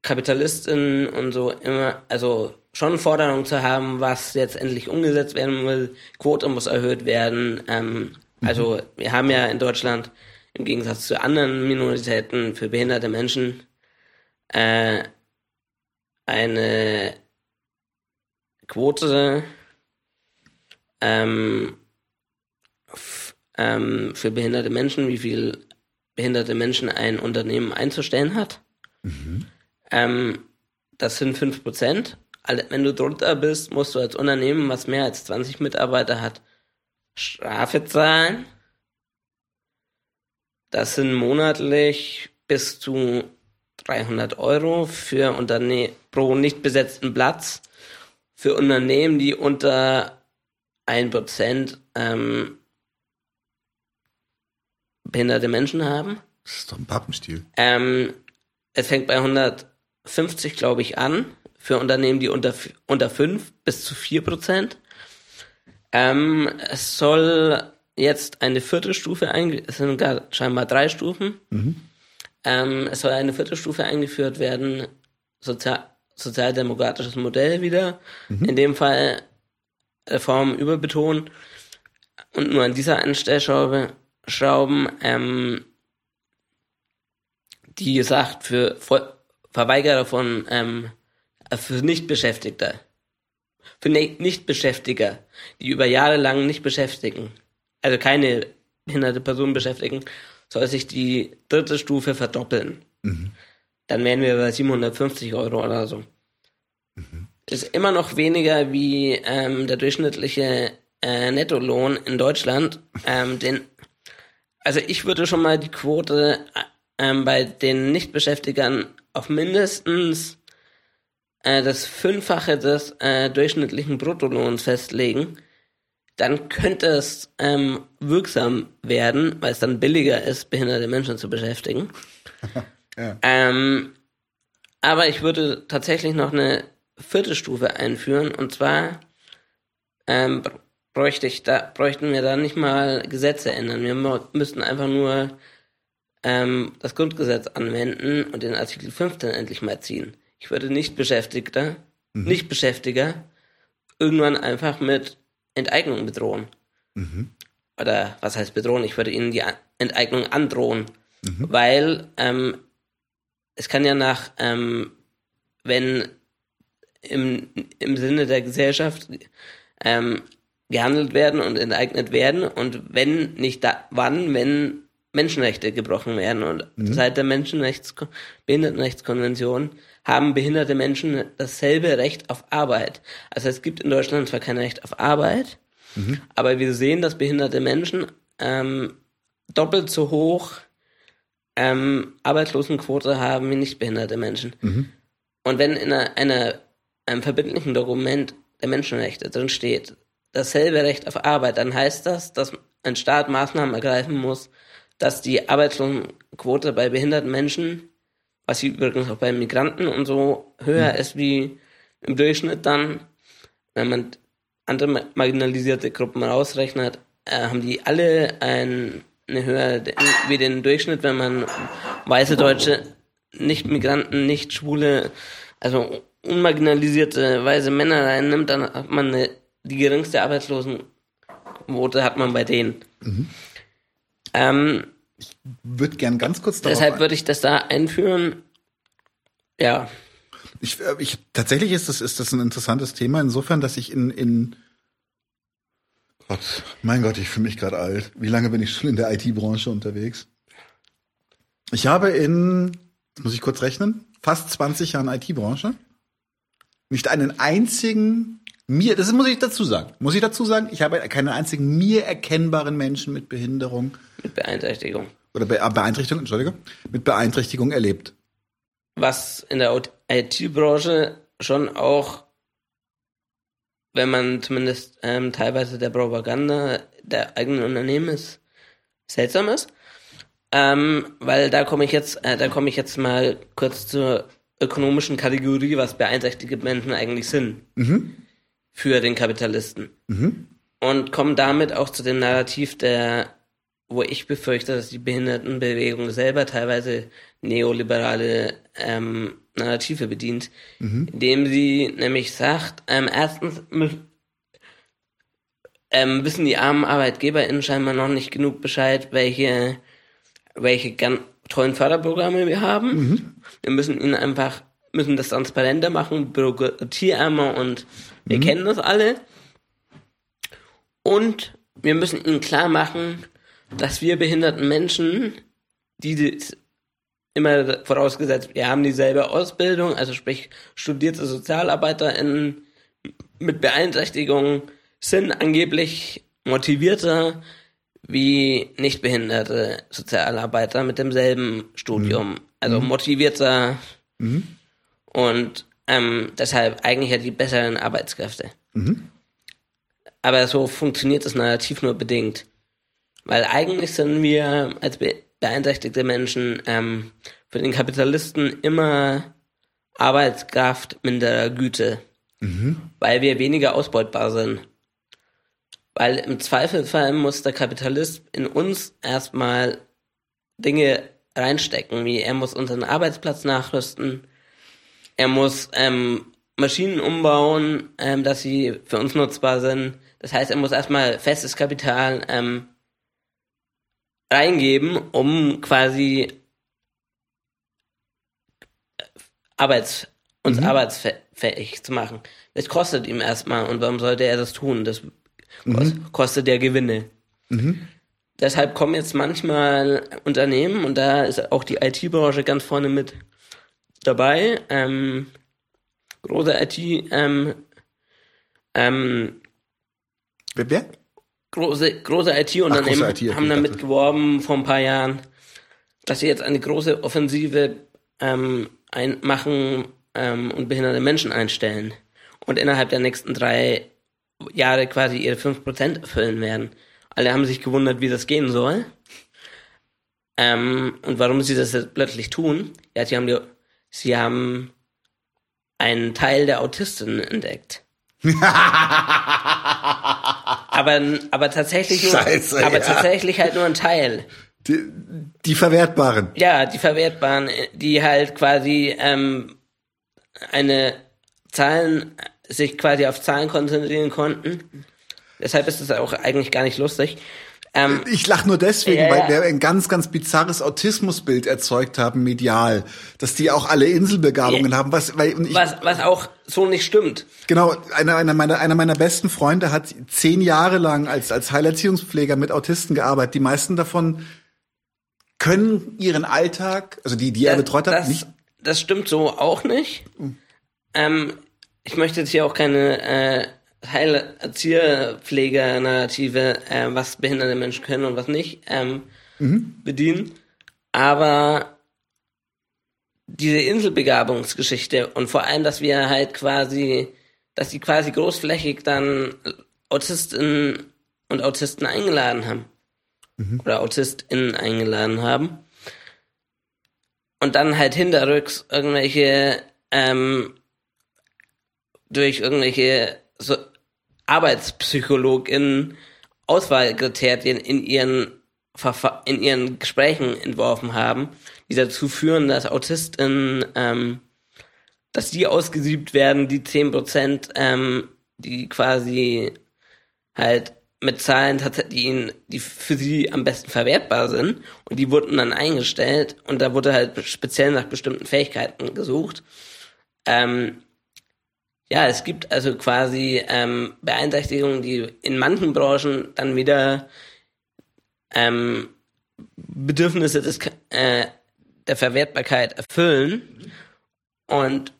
Kapitalistinnen und so immer, also schon Forderungen zu haben, was jetzt endlich umgesetzt werden will, Quote muss erhöht werden. Ähm, Also wir haben ja in Deutschland im Gegensatz zu anderen Minoritäten für behinderte Menschen äh, eine Quote ähm, ähm, für behinderte Menschen, wie viel behinderte Menschen ein Unternehmen einzustellen hat. Ähm, das sind 5%. Alle- Wenn du drunter bist, musst du als Unternehmen, was mehr als 20 Mitarbeiter hat, Strafe zahlen. Das sind monatlich bis zu 300 Euro für Unterne pro nicht besetzten Platz. Für Unternehmen, die unter 1% ähm, behinderte Menschen haben. Das ist doch ein Pappenstiel. Ähm, es fängt bei 150, glaube ich, an. Für Unternehmen, die unter, unter 5 bis zu 4 Prozent. Ähm, es soll jetzt eine vierte Stufe einge es sind gar scheinbar drei Stufen. Ähm, es soll eine vierte Stufe eingeführt werden. Sozial sozialdemokratisches Modell wieder. In dem Fall Reform überbetonen. Und nur an dieser einen Stellschraube Schrauben, ähm, die sagt für Voll- Verweigerer von ähm, äh, für Nichtbeschäftigte, für Ne- Nichtbeschäftiger, die über Jahre lang nicht beschäftigen, also keine behinderte Person beschäftigen, soll sich die dritte Stufe verdoppeln. Dann wären wir bei 750 Euro oder so. Ist immer noch weniger wie ähm, der durchschnittliche äh, Nettolohn in Deutschland. Ähm, den, also ich würde schon mal die Quote äh, ähm, bei den Nichtbeschäftigern auf mindestens äh, das Fünffache des äh, durchschnittlichen Bruttolohns festlegen. Dann könnte es ähm, wirksam werden, weil es dann billiger ist, behinderte Menschen zu beschäftigen. Ja. Ähm, aber ich würde tatsächlich noch eine vierte Stufe einführen und zwar ähm, br- bräuchte ich da, bräuchten wir da nicht mal Gesetze ändern. Wir müssten einfach nur ähm, das Grundgesetz anwenden und den Artikel 15 endlich mal ziehen. Ich würde nicht Beschäftigter, nicht Beschäftiger irgendwann einfach mit Enteignung bedrohen. Oder was heißt bedrohen? Ich würde ihnen die Enteignung androhen. Weil ähm, es kann ja nach, ähm, wenn im, im Sinne der Gesellschaft ähm, gehandelt werden und enteignet werden und wenn nicht da, wann, wenn Menschenrechte gebrochen werden. Und Mhm. seit der Menschenrechts Behindertenrechtskonvention haben behinderte Menschen dasselbe Recht auf Arbeit. Also es gibt in Deutschland zwar kein Recht auf Arbeit, Mhm. aber wir sehen, dass behinderte Menschen ähm, doppelt so hoch ähm, Arbeitslosenquote haben wie nicht behinderte Menschen. Mhm. Und wenn in einer, einer, einem verbindlichen Dokument der Menschenrechte drin steht, dasselbe Recht auf Arbeit, dann heißt das, dass ein Staat Maßnahmen ergreifen muss, dass die Arbeitslosenquote bei behinderten Menschen, was sie übrigens auch bei Migranten und so höher ist wie im Durchschnitt dann, wenn man andere ma- marginalisierte Gruppen rausrechnet, äh, haben die alle ein, eine höhere wie den Durchschnitt, wenn man weiße Deutsche, nicht Migranten, nicht Schwule, also unmarginalisierte weiße Männer reinnimmt, dann hat man eine, die geringste Arbeitslosenquote hat man bei denen. Ähm, Würde gern ganz kurz darauf deshalb würde ich das da einführen. Ja, Ich, äh, ich, tatsächlich ist das, ist das ein interessantes Thema, insofern, dass ich in, in Gott, mein Gott, ich fühle mich gerade alt. Wie lange bin ich schon in der IT-Branche unterwegs? Ich habe in, muss ich kurz rechnen, fast 20 Jahren IT-Branche nicht einen einzigen mir, das muss ich dazu sagen, muss ich dazu sagen, ich habe keinen einzigen mir erkennbaren Menschen mit Behinderung mit Beeinträchtigung. oder Be Beeinträchtigung, Entschuldige, mit Beeinträchtigung erlebt. was in der IT-Branche schon auch, wenn man zumindest ähm, teilweise der Propaganda der eigenen Unternehmen ist, seltsam ist. Ähm, weil da komme ich jetzt, äh, da komme ich jetzt mal kurz zur ökonomischen Kategorie, was beeinträchtigte Menschen eigentlich sind für den Kapitalisten. Und komme damit auch zu dem Narrativ der, wo ich befürchte, dass die Behindertenbewegung selber teilweise neoliberale ähm, Narrative bedient, indem sie nämlich sagt, ähm, erstens ähm, wissen die armen ArbeitgeberInnen scheinbar noch nicht genug Bescheid, welche, welche ganz tollen Förderprogramme wir haben. Wir müssen ihnen einfach, müssen das transparenter machen, bürokratieärmer und wir kennen das alle. Und wir müssen ihnen klar machen, dass wir behinderten Menschen, die immer vorausgesetzt, wir haben dieselbe Ausbildung, also sprich studierte SozialarbeiterInnen mit Beeinträchtigungen sind angeblich motivierter wie nicht behinderte Sozialarbeiter mit demselben Studium. Also motivierter und ähm, deshalb eigentlich ja die besseren Arbeitskräfte. Aber so funktioniert das Narrativ nur bedingt. Weil eigentlich sind wir als be beeinträchtigte Menschen ähm, für den Kapitalisten immer Arbeitskraft minderer Güte. Weil wir weniger ausbeutbar sind. Weil im Zweifelfall muss der Kapitalist in uns erstmal Dinge reinstecken, wie er muss unseren Arbeitsplatz nachrüsten, er muss ähm, Maschinen umbauen, ähm, dass sie für uns nutzbar sind. Das heißt, er muss erstmal festes Kapital ähm, reingeben, um quasi Arbeits, uns arbeitsfähig zu machen. Das kostet ihm erstmal und warum sollte er das tun? Das kos- kostet ja Gewinne. Deshalb kommen jetzt manchmal Unternehmen und da ist auch die IT-Branche ganz vorne mit dabei. Ähm, große IT, ähm, ähm, Wer? wer? große, große IT-Unternehmen haben damit dachte. geworben vor ein paar Jahren, dass sie jetzt eine große Offensive ähm, ein, machen ähm, und behinderte Menschen einstellen und innerhalb der nächsten drei Jahre quasi ihre 5% erfüllen werden. Alle haben sich gewundert, wie das gehen soll. Ähm, und warum sie das jetzt plötzlich tun. Ja, sie haben, die, sie haben einen Teil der Autisten entdeckt. aber, aber tatsächlich nur, Scheiße, aber ja. tatsächlich halt nur ein Teil. Die, die Verwertbaren. Ja, die verwertbaren, die halt quasi ähm, eine Zahlen, sich quasi auf Zahlen konzentrieren konnten. Deshalb ist es auch eigentlich gar nicht lustig. Ähm, Ich lach nur deswegen, Ja, weil ja. wir ein ganz, ganz bizarres Autismusbild erzeugt haben, medial. Dass die auch alle Inselbegabungen Ja. haben. Was, weil, ich, was, was auch so nicht stimmt. Genau, einer, einer, meiner, einer meiner besten Freunde hat zehn Jahre lang als, als Heilerziehungspfleger mit Autisten gearbeitet. Die meisten davon können ihren Alltag, also die, die er betreut hat, das, nicht. Das stimmt so auch nicht. Ähm, ich möchte jetzt hier auch keine äh, Heilerzieherpfleger-Narrative, äh, was behinderte Menschen können und was nicht, ähm, bedienen. Aber diese Inselbegabungsgeschichte und vor allem, dass wir halt quasi, dass die quasi großflächig dann Autistinnen und Autisten eingeladen haben. Oder AutistInnen eingeladen haben. Und dann halt hinterrücks irgendwelche, ähm, durch irgendwelche so ArbeitspsychologInnen Auswahlkriterien in ihren in ihren Gesprächen entworfen haben, die dazu führen, dass AutistInnen, ähm, dass die ausgesiebt werden, die 10%, ähm, die quasi halt mit Zahlen, tats- die ihnen, die für sie am besten verwertbar sind. Und die wurden dann eingestellt und da wurde halt speziell nach bestimmten Fähigkeiten gesucht. Ähm, ja, es gibt also quasi ähm, Beeinträchtigungen, die in manchen Branchen dann wieder ähm, Bedürfnisse des, äh, der Verwertbarkeit erfüllen. Und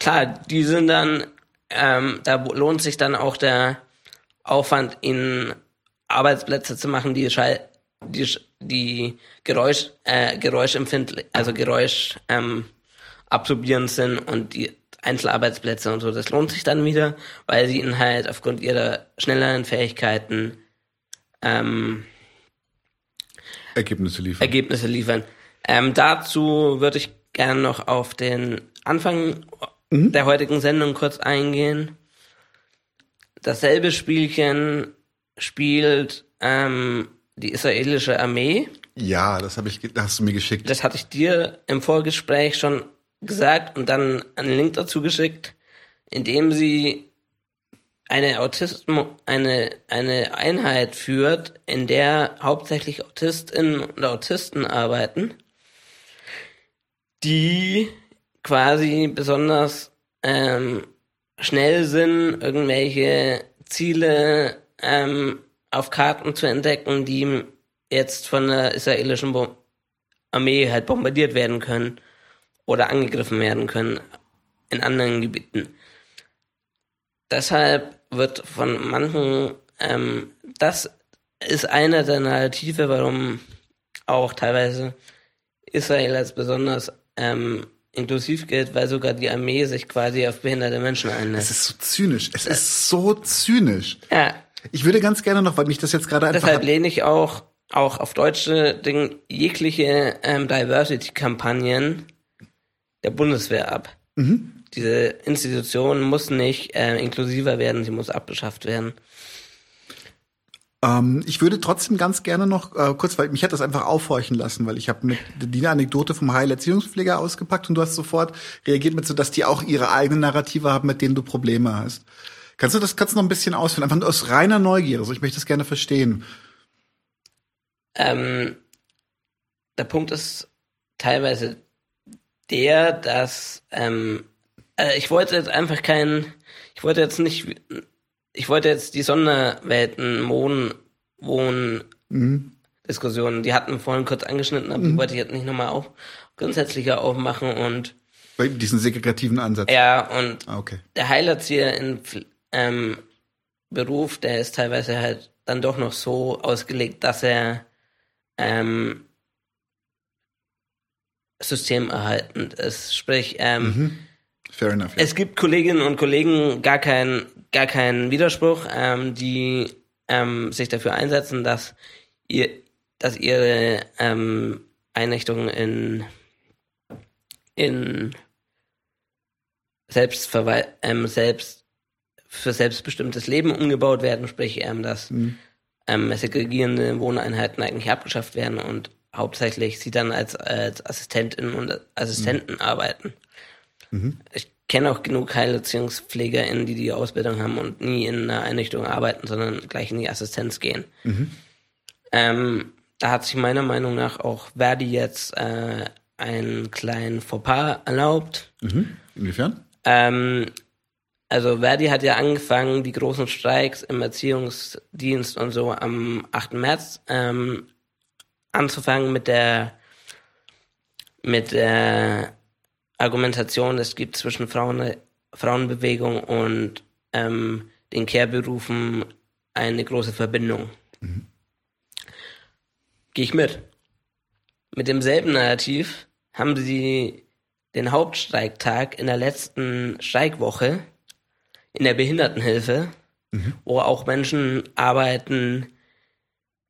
klar, die sind dann, ähm, da lohnt sich dann auch der Aufwand, ihnen Arbeitsplätze zu machen, die Schall, die, die Geräusch, äh, Geräuschempfindlich, also Geräusch ähm, absorbierend sind und die Einzelarbeitsplätze und so, das lohnt sich dann wieder, weil sie ihnen halt aufgrund ihrer schnelleren Fähigkeiten ähm, Ergebnisse liefern. Ergebnisse liefern. Ähm, dazu würde ich gerne noch auf den Anfang der heutigen Sendung kurz eingehen. Dasselbe Spielchen spielt ähm, die israelische Armee. ja, das habe ich, hast du mir geschickt. Das hatte ich dir im Vorgespräch schon gesagt und dann einen Link dazu geschickt, in dem sie eine Autismo, eine, eine Einheit führt, in der hauptsächlich Autistinnen und Autisten arbeiten, die quasi besonders ähm, schnell sind, irgendwelche Ziele ähm, auf Karten zu entdecken, die jetzt von der israelischen Armee halt bombardiert werden können oder angegriffen werden können in anderen Gebieten. Deshalb wird von manchen, ähm, das ist einer der Narrative, warum auch teilweise Israel als besonders ähm, inklusiv gilt, weil sogar die Armee sich quasi auf behinderte Menschen Es einlässt. ist so zynisch. Es ist so zynisch. Ja, Ich würde ganz gerne noch, weil mich das jetzt gerade einfach. deshalb lehne ich auch, auch auf deutsche Ding, jegliche ähm, Diversity-Kampagnen der Bundeswehr ab. Diese Institution muss nicht äh, inklusiver werden, sie muss abgeschafft werden. Ähm, ich würde trotzdem ganz gerne noch äh, kurz, weil mich hat das einfach aufhorchen lassen, weil ich habe mit die Anekdote vom Heilerziehungspfleger ausgepackt und du hast sofort reagiert mit so, dass die auch ihre eigenen Narrative haben, mit denen du Probleme hast. Kannst du das kannst du noch ein bisschen ausführen? Einfach nur aus reiner Neugier. So, ich möchte das gerne verstehen. Ähm, der Punkt ist teilweise der, dass ähm, äh, ich wollte jetzt einfach keinen, ich wollte jetzt nicht, ich wollte jetzt die Sonderwelten Wohn, Wohn Diskussionen, die hatten wir vorhin kurz angeschnitten, aber die wollte ich jetzt nicht nochmal auf grundsätzlicher aufmachen und Bei diesen segregativen Ansatz. ja und Ah, okay. der Heilerzieher in ähm, Beruf, der ist teilweise halt dann doch noch so ausgelegt, dass er ähm, systemerhaltend ist. Sprich, ähm, Fair enough. Ja. es gibt Kolleginnen und Kollegen gar keinen gar keinen Widerspruch, ähm, die ähm, sich dafür einsetzen, dass ihr, dass ihre ähm, Einrichtungen in in Selbstverwal ähm, selbst für selbstbestimmtes Leben umgebaut werden, sprich, ähm, dass ähm, segregierende Wohneinheiten eigentlich abgeschafft werden und hauptsächlich sie dann als, als Assistentinnen und Assistenten arbeiten. Ich kenne auch genug HeilerziehungspflegerInnen, die die Ausbildung haben und nie in einer Einrichtung arbeiten, sondern gleich in die Assistenz gehen. Ähm, da hat sich meiner Meinung nach auch Verdi jetzt äh, einen kleinen Fauxpas erlaubt. Inwiefern? Ähm, also Verdi hat ja angefangen, die großen Streiks im Erziehungsdienst und so am 8. März ähm, anzufangen mit der mit der Argumentation, es gibt zwischen Frauen, Frauenbewegung und ähm, den Care-Berufen eine große Verbindung. Mhm. Gehe ich mit. Mit demselben Narrativ haben sie den Hauptstreiktag in der letzten Streikwoche in der Behindertenhilfe, mhm. wo auch Menschen arbeiten,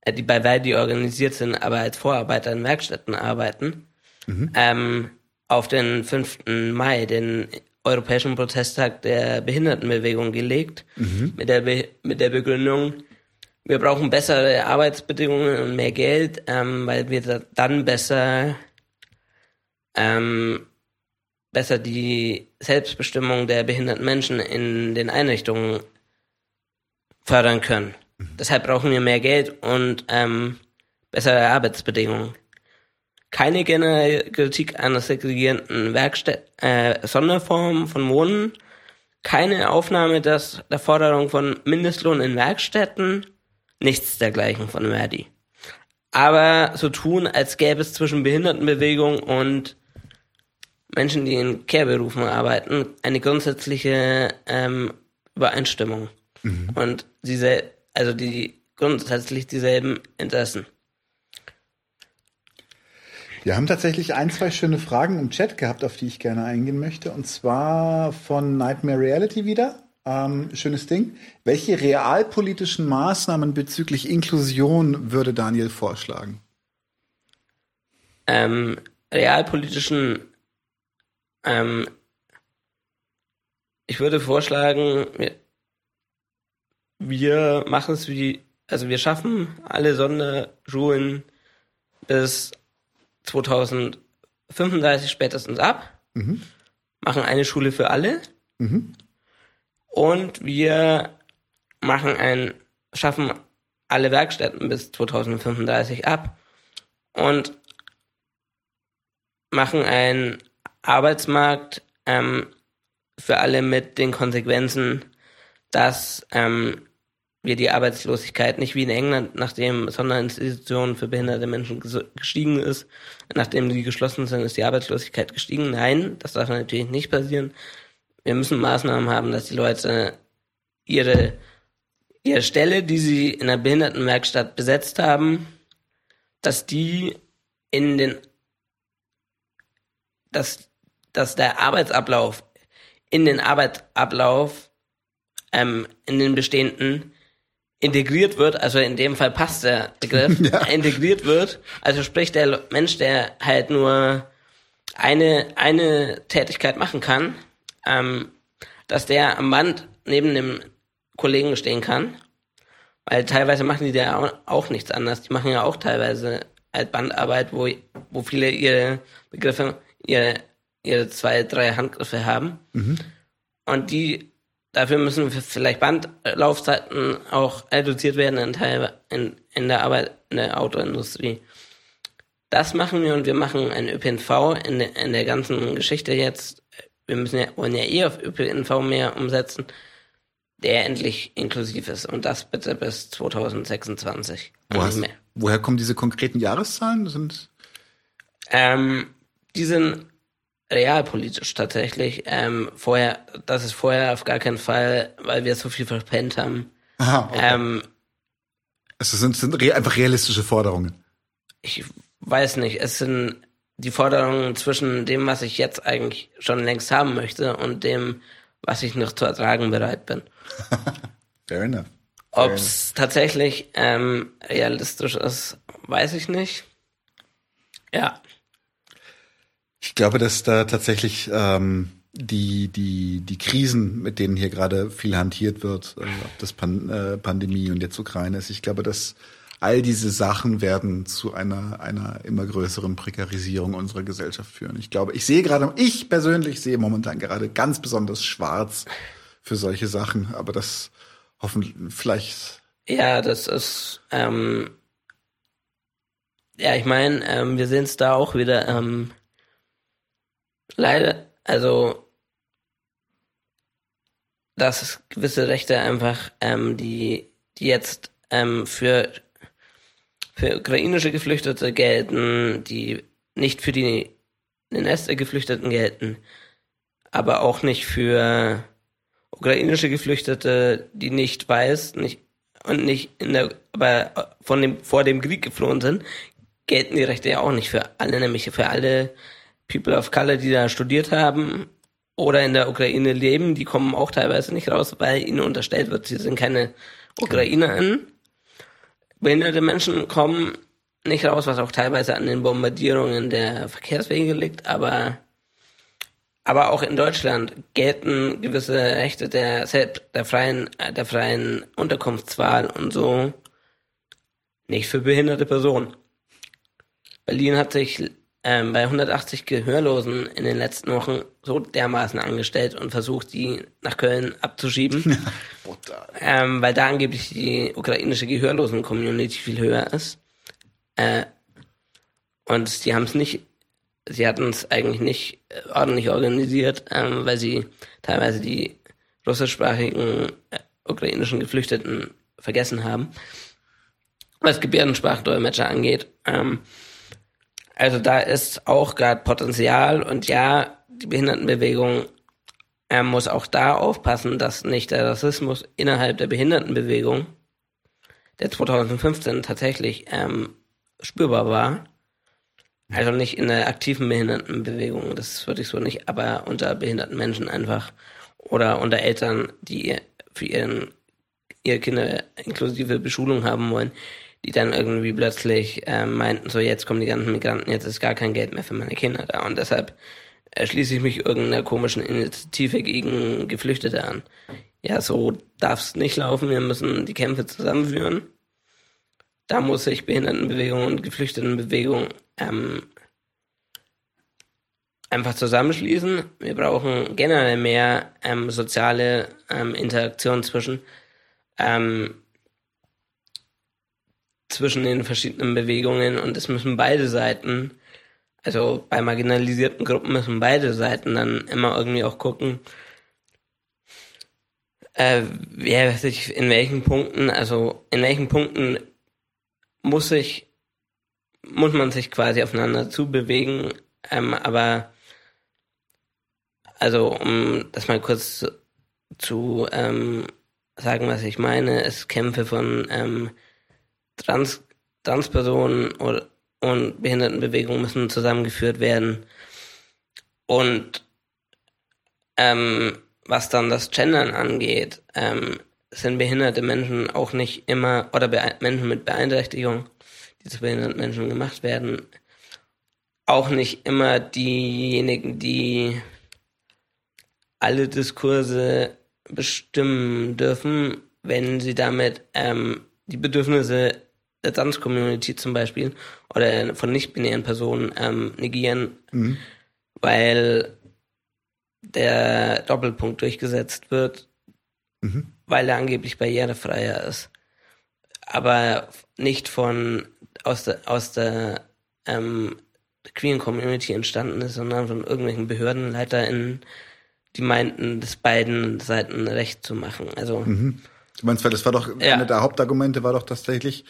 die bei Verdi organisiert sind, aber als Vorarbeiter in Werkstätten arbeiten, mhm. ähm, auf den 5. Mai, den Europäischen Protesttag der Behindertenbewegung gelegt, mhm. mit, der Be mit der Begründung, wir brauchen bessere Arbeitsbedingungen und mehr Geld, ähm, weil wir dann besser ähm, besser die Selbstbestimmung der behinderten Menschen in den Einrichtungen fördern können. Deshalb brauchen wir mehr Geld und ähm, bessere Arbeitsbedingungen. Keine generelle Kritik einer segregierenden Werkstatt, äh, Sonderform von Wohnen, keine Aufnahme des, der Forderung von Mindestlohn in Werkstätten, nichts dergleichen von Verdi. Aber so tun, als gäbe es zwischen Behindertenbewegung und Menschen, die in Care-Berufen arbeiten, eine grundsätzliche ähm, Übereinstimmung. Mhm. Und diese, also die grundsätzlich dieselben Interessen. Wir haben tatsächlich ein, zwei schöne Fragen im Chat gehabt, auf die ich gerne eingehen möchte. Und zwar von Nightmare Reality wieder. Ähm, schönes Ding. Welche realpolitischen Maßnahmen bezüglich Inklusion würde Daniel vorschlagen? Ähm, realpolitischen ähm, ich würde vorschlagen, wir, wir machen es wie, also wir schaffen alle Sonderschulen bis 2035 spätestens ab, mhm. machen eine Schule für alle mhm. und wir machen ein, schaffen alle Werkstätten bis 2035 ab und machen ein Arbeitsmarkt ähm, für alle mit den Konsequenzen, dass ähm, wir die Arbeitslosigkeit nicht wie in England, nachdem Sonderinstitutionen für behinderte Menschen gestiegen ist, nachdem die geschlossen sind, ist die Arbeitslosigkeit gestiegen. Nein, das darf natürlich nicht passieren. Wir müssen Maßnahmen haben, dass die Leute ihre, ihre Stelle, die sie in der Behindertenwerkstatt besetzt haben, dass die in den, dass dass der Arbeitsablauf in den Arbeitsablauf, ähm, in den bestehenden integriert wird, also in dem Fall passt der Begriff, ja. integriert wird, also sprich der Mensch, der halt nur eine, eine Tätigkeit machen kann, ähm, dass der am Band neben dem Kollegen stehen kann, weil teilweise machen die da auch, nichts anderes, die machen ja auch teilweise halt Bandarbeit, wo, wo viele ihre Begriffe, ihre ihre zwei, drei Handgriffe haben. Mhm. Und die, dafür müssen vielleicht Bandlaufzeiten auch reduziert werden in, Teil, in, in der Arbeit, in der Autoindustrie. Das machen wir und wir machen ein ÖPNV in, de, in der ganzen Geschichte jetzt. Wir müssen ja, wollen ja eh auf ÖPNV mehr umsetzen, der endlich inklusiv ist. Und das bitte bis 2026. Wo hast, woher kommen diese konkreten Jahreszahlen? Sind ähm, die sind realpolitisch tatsächlich. Ähm, vorher, das ist vorher auf gar keinen Fall, weil wir so viel verpennt haben. Aha, okay. ähm, es sind, sind re einfach realistische Forderungen. Ich weiß nicht. Es sind die Forderungen zwischen dem, was ich jetzt eigentlich schon längst haben möchte und dem, was ich noch zu ertragen bereit bin. Fair enough. Ob es tatsächlich ähm, realistisch ist, weiß ich nicht. Ja. Ich glaube, dass da tatsächlich ähm, die, die, die Krisen, mit denen hier gerade viel hantiert wird, äh, ob das Pan äh, Pandemie und jetzt Ukraine ist, ich glaube, dass all diese Sachen werden zu einer, einer immer größeren Prekarisierung unserer Gesellschaft führen. Ich glaube, ich sehe gerade, ich persönlich sehe momentan gerade ganz besonders schwarz für solche Sachen, aber das hoffentlich vielleicht. Ja, das ist, ähm, ja, ich meine, ähm, wir sehen es da auch wieder, ähm, leider, also, dass gewisse Rechte einfach, ähm, die, die jetzt ähm, für für ukrainische Geflüchtete gelten, die nicht für die den Rest der Geflüchteten gelten, aber auch nicht für ukrainische Geflüchtete, die nicht weiß, nicht und nicht in der, aber von dem vor dem Krieg geflohen sind, gelten die Rechte ja auch nicht für alle, nämlich für alle People of Color, die da studiert haben oder in der Ukraine leben, die kommen auch teilweise nicht raus, weil ihnen unterstellt wird, sie sind keine UkrainerInnen. Behinderte Menschen kommen nicht raus, was auch teilweise an den Bombardierungen der Verkehrswege liegt, aber aber auch in Deutschland gelten gewisse Rechte der der freien der freien Unterkunftswahl und so nicht für behinderte Personen. Berlin hat sich ähm, bei 180 Gehörlosen in den letzten Wochen so dermaßen angestellt und versucht, die nach Köln abzuschieben, ähm, weil da angeblich die ukrainische Gehörlosen-Community viel höher ist. Äh, und sie haben es nicht, sie hatten es eigentlich nicht äh, ordentlich organisiert, ähm, weil sie teilweise die russischsprachigen äh, ukrainischen Geflüchteten vergessen haben. Was Gebärdensprachdolmetscher angeht. Ähm, also da ist auch gerade Potenzial und ja, die Behindertenbewegung er muss auch da aufpassen, dass nicht der Rassismus innerhalb der Behindertenbewegung, der 2015 tatsächlich ähm, spürbar war, also nicht in der aktiven Behindertenbewegung, das würde ich so nicht, aber unter behinderten Menschen einfach oder unter Eltern, die für ihren, ihre Kinder inklusive Beschulung haben wollen, die dann irgendwie plötzlich äh, meinten, so jetzt kommen die ganzen Migranten, jetzt ist gar kein Geld mehr für meine Kinder da und deshalb äh, schließe ich mich irgendeiner komischen Initiative gegen Geflüchtete an. Ja, so darf es nicht laufen, wir müssen die Kämpfe zusammenführen. Da muss sich Behindertenbewegung und Geflüchtetenbewegung ähm, einfach zusammenschließen. Wir brauchen generell mehr ähm, soziale ähm, Interaktion zwischen ähm, zwischen den verschiedenen Bewegungen und es müssen beide Seiten, also bei marginalisierten Gruppen müssen beide Seiten dann immer irgendwie auch gucken, äh, wer sich in welchen Punkten, also in welchen Punkten muss sich, muss man sich quasi aufeinander zubewegen, ähm, aber also um das mal kurz zu, zu ähm, sagen, was ich meine, es Kämpfe von ähm, Trans Transpersonen und, Behindertenbewegungen müssen zusammengeführt werden. Und ähm, was dann das Gendern angeht, ähm, sind behinderte Menschen auch nicht immer, oder Menschen mit Beeinträchtigung, die zu behinderten Menschen gemacht werden, auch nicht immer diejenigen, die alle Diskurse bestimmen dürfen, wenn sie damit ähm, die Bedürfnisse der Trans-Community zum Beispiel oder von nicht-binären Personen ähm, negieren, mhm. weil der Doppelpunkt durchgesetzt wird, mhm. weil er angeblich barrierefreier ist. Aber nicht von aus der aus der ähm, queeren Community entstanden ist, sondern von irgendwelchen BehördenleiterInnen, die meinten, das beiden Seiten recht zu machen. Also mhm. Du meinst, weil das war doch ja. eine der Hauptargumente war doch tatsächlich,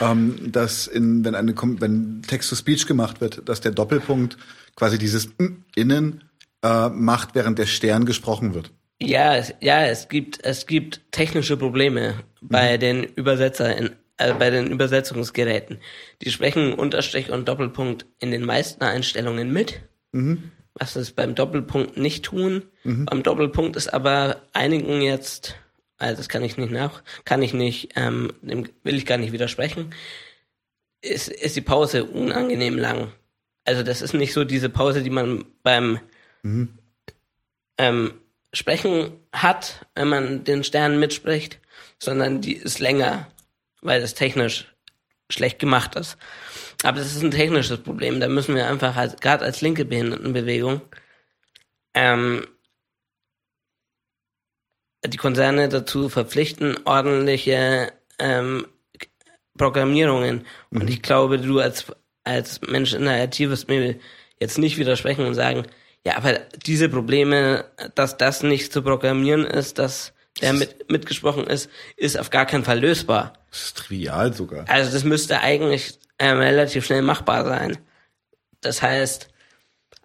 ähm, dass in, wenn eine wenn Text-to-Speech gemacht wird, dass der Doppelpunkt quasi dieses innen äh, macht, während der Stern gesprochen wird. Ja, es, ja, es gibt es gibt technische Probleme bei mhm. den Übersetzern, äh, bei den Übersetzungsgeräten. Die sprechen Unterstrich und Doppelpunkt in den meisten Einstellungen mit. Mhm. Was es beim Doppelpunkt nicht tun. Mhm. Beim Doppelpunkt ist aber einigen jetzt also das kann ich nicht nach, kann ich nicht, ähm, dem will ich gar nicht widersprechen, ist, ist die Pause unangenehm lang. Also das ist nicht so diese Pause, die man beim mhm. ähm, Sprechen hat, wenn man den Sternen mitspricht, sondern die ist länger, weil das technisch schlecht gemacht ist. Aber das ist ein technisches Problem. Da müssen wir einfach, als, gerade als linke Behindertenbewegung, ähm, die Konzerne dazu verpflichten, ordentliche ähm, Programmierungen. Mhm. Und ich glaube, du als, als Mensch in der IT wirst mir jetzt nicht widersprechen und sagen, ja, aber diese Probleme, dass das nicht zu programmieren ist, das der mit, mitgesprochen ist, ist auf gar keinen Fall lösbar. Das ist trivial sogar. Also das müsste eigentlich ähm, relativ schnell machbar sein. Das heißt,